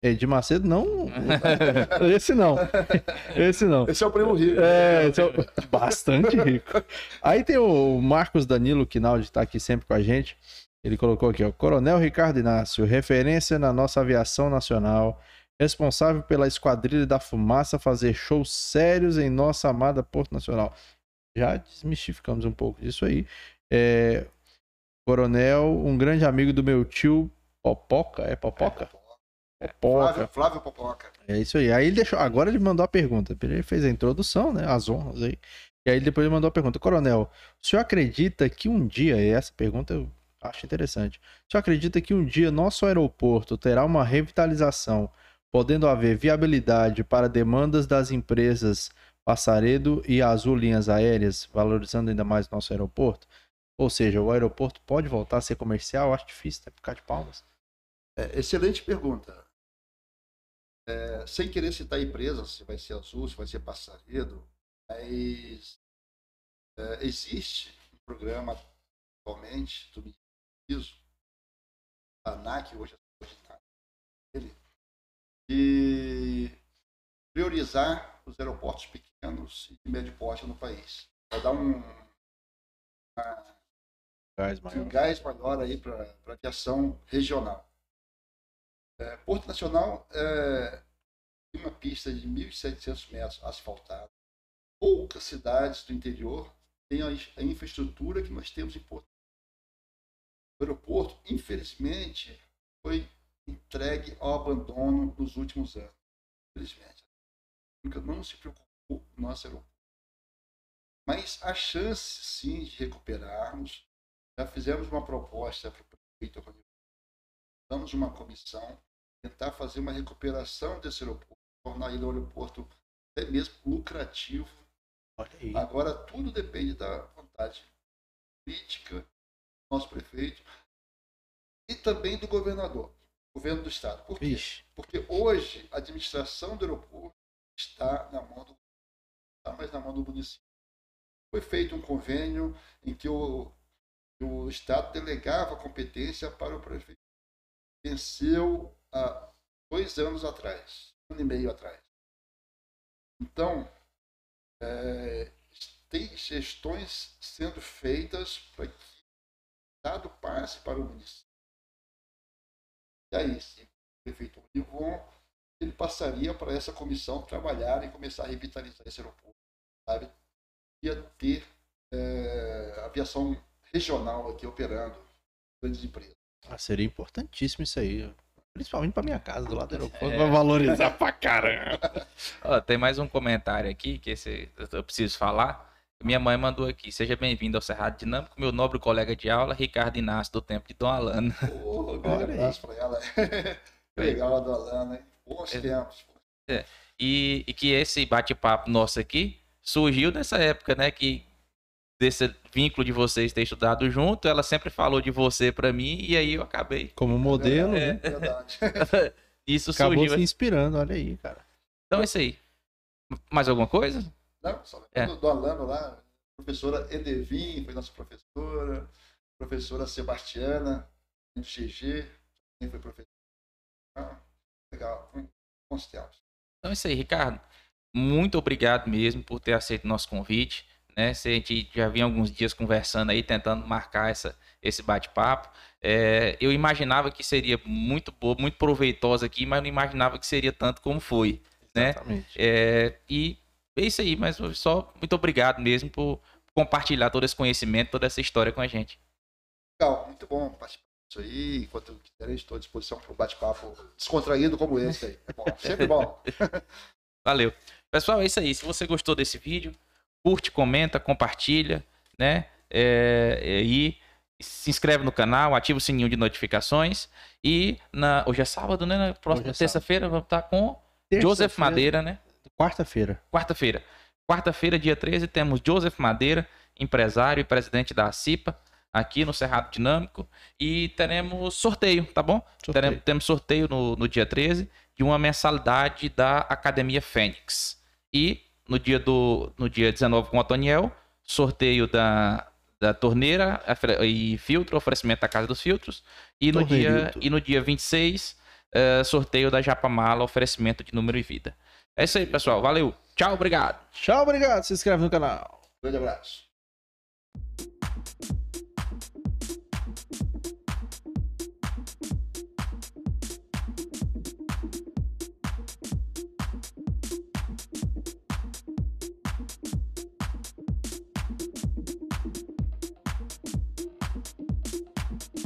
Speaker 3: É de Macedo, não. Esse não. Esse não.
Speaker 2: Esse é o primo rico.
Speaker 3: É, esse é o... bastante rico. Aí tem o Marcos Danilo Quinaldi, que está aqui sempre com a gente. Ele colocou aqui, ó. Coronel Ricardo Inácio, referência na nossa aviação nacional, responsável pela Esquadrilha da Fumaça fazer shows sérios em nossa amada Porto Nacional já desmistificamos um pouco disso aí. É, coronel, um grande amigo do meu tio Popoca, é Popoca?
Speaker 2: É, Popoca. Flávio, Flávio Popoca.
Speaker 3: É isso aí. Aí ele deixou, agora ele mandou a pergunta. Ele fez a introdução, né? As honras aí. E aí depois ele mandou a pergunta. Coronel, o senhor acredita que um dia, e essa pergunta eu acho interessante, o senhor acredita que um dia nosso aeroporto terá uma revitalização, podendo haver viabilidade para demandas das empresas Passaredo e Azul Linhas Aéreas, valorizando ainda mais nosso aeroporto? Ou seja, o aeroporto pode voltar a ser comercial? Acho difícil, né? Ficar de palmas.
Speaker 2: É, excelente pergunta. É, sem querer citar empresa, se vai ser Azul, se vai ser Passaredo, mas é, existe um programa atualmente do Ministério ANAC, hoje é ele, de priorizar os aeroportos pequenos e de médio porte no país. Vai dar um, uma,
Speaker 3: gás maior.
Speaker 2: um gás maior aí para a aviação regional. É, Porto Nacional é uma pista de 1.700 metros asfaltada. Poucas cidades do interior têm a infraestrutura que nós temos em Porto. O aeroporto, infelizmente, foi entregue ao abandono nos últimos anos. Infelizmente. Nunca não se preocupou com o nosso aeroporto. Mas há chance, sim, de recuperarmos. Já fizemos uma proposta para o prefeito Damos uma comissão, tentar fazer uma recuperação desse aeroporto, tornar ele um aeroporto até mesmo lucrativo. Agora tudo depende da vontade política do nosso prefeito e também do governador governo do estado. Por quê? Ixi. Porque hoje a administração do aeroporto está na mão do está mais na mão do município. Foi feito um convênio em que o, o estado delegava a competência para o prefeito. Venceu há dois anos atrás, um ano e meio atrás. Então, é, tem gestões sendo feitas para que o estado passe para o município. E aí, se o prefeito Rivon, ele passaria para essa comissão trabalhar e começar a revitalizar esse aeroporto. Sabe? Ia ter é, aviação regional aqui operando, grandes empresas.
Speaker 3: Ah, seria importantíssimo isso aí. Principalmente para minha casa, do lado do aeroporto. É. Vai valorizar pra caramba.
Speaker 1: Ó, tem mais um comentário aqui que esse, eu preciso falar. Minha mãe mandou aqui. Seja bem-vindo ao Cerrado Dinâmico, meu nobre colega de aula, Ricardo Inácio, do tempo de Dom Alano.
Speaker 2: Oh, um grande abraço para ela. Legal, Dom Alano, hein? Bons é. tempos.
Speaker 1: É. E, e que esse bate-papo nosso aqui surgiu nessa época, né? Que desse vínculo de vocês ter estudado junto, ela sempre falou de você para mim e aí eu acabei.
Speaker 3: Como modelo, é, né? Verdade.
Speaker 1: isso
Speaker 3: Acabou
Speaker 1: surgiu.
Speaker 3: se inspirando, olha aí, cara.
Speaker 1: Então é isso aí. Mais alguma coisa?
Speaker 2: Não, só é. do, do Alano lá, professora Edevin foi nossa professora, professora Sebastiana, GG, também foi professora. Ah, legal.
Speaker 1: Então é isso aí, Ricardo. Muito obrigado mesmo por ter aceito o nosso convite. Né? Se a gente já vinha alguns dias conversando aí, tentando marcar essa, esse bate-papo. É, eu imaginava que seria muito boa, muito proveitosa aqui, mas não imaginava que seria tanto como foi. Né? Exatamente. É, e é isso aí, mas só muito obrigado mesmo por compartilhar todo esse conhecimento, toda essa história com a gente.
Speaker 2: Legal, muito bom participar disso aí. Enquanto quiser, estou à disposição para um bate-papo descontraído como esse aí. É bom, sempre bom.
Speaker 1: Valeu. Pessoal, é isso aí. Se você gostou desse vídeo, curte, comenta, compartilha, né? É, é e se inscreve no canal, ativa o sininho de notificações. E na, hoje é sábado, né? Na próxima é terça-feira vamos estar com Joseph Madeira, né?
Speaker 3: Quarta-feira.
Speaker 1: Quarta-feira. Quarta-feira, dia 13, temos Joseph Madeira, empresário e presidente da CIPA, aqui no Cerrado Dinâmico. E teremos sorteio, tá bom? Sorteio. Teremos, temos sorteio no, no dia 13 de uma mensalidade da Academia Fênix. E no dia, do, no dia 19 com o Otoniel, sorteio da, da torneira e filtro, oferecimento da Casa dos Filtros. E no, dia, e no dia 26, uh, sorteio da Japamala, oferecimento de número e vida. É isso aí, pessoal. Valeu. Tchau, obrigado.
Speaker 3: Tchau, obrigado. Se inscreve no canal.
Speaker 2: Grande abraço.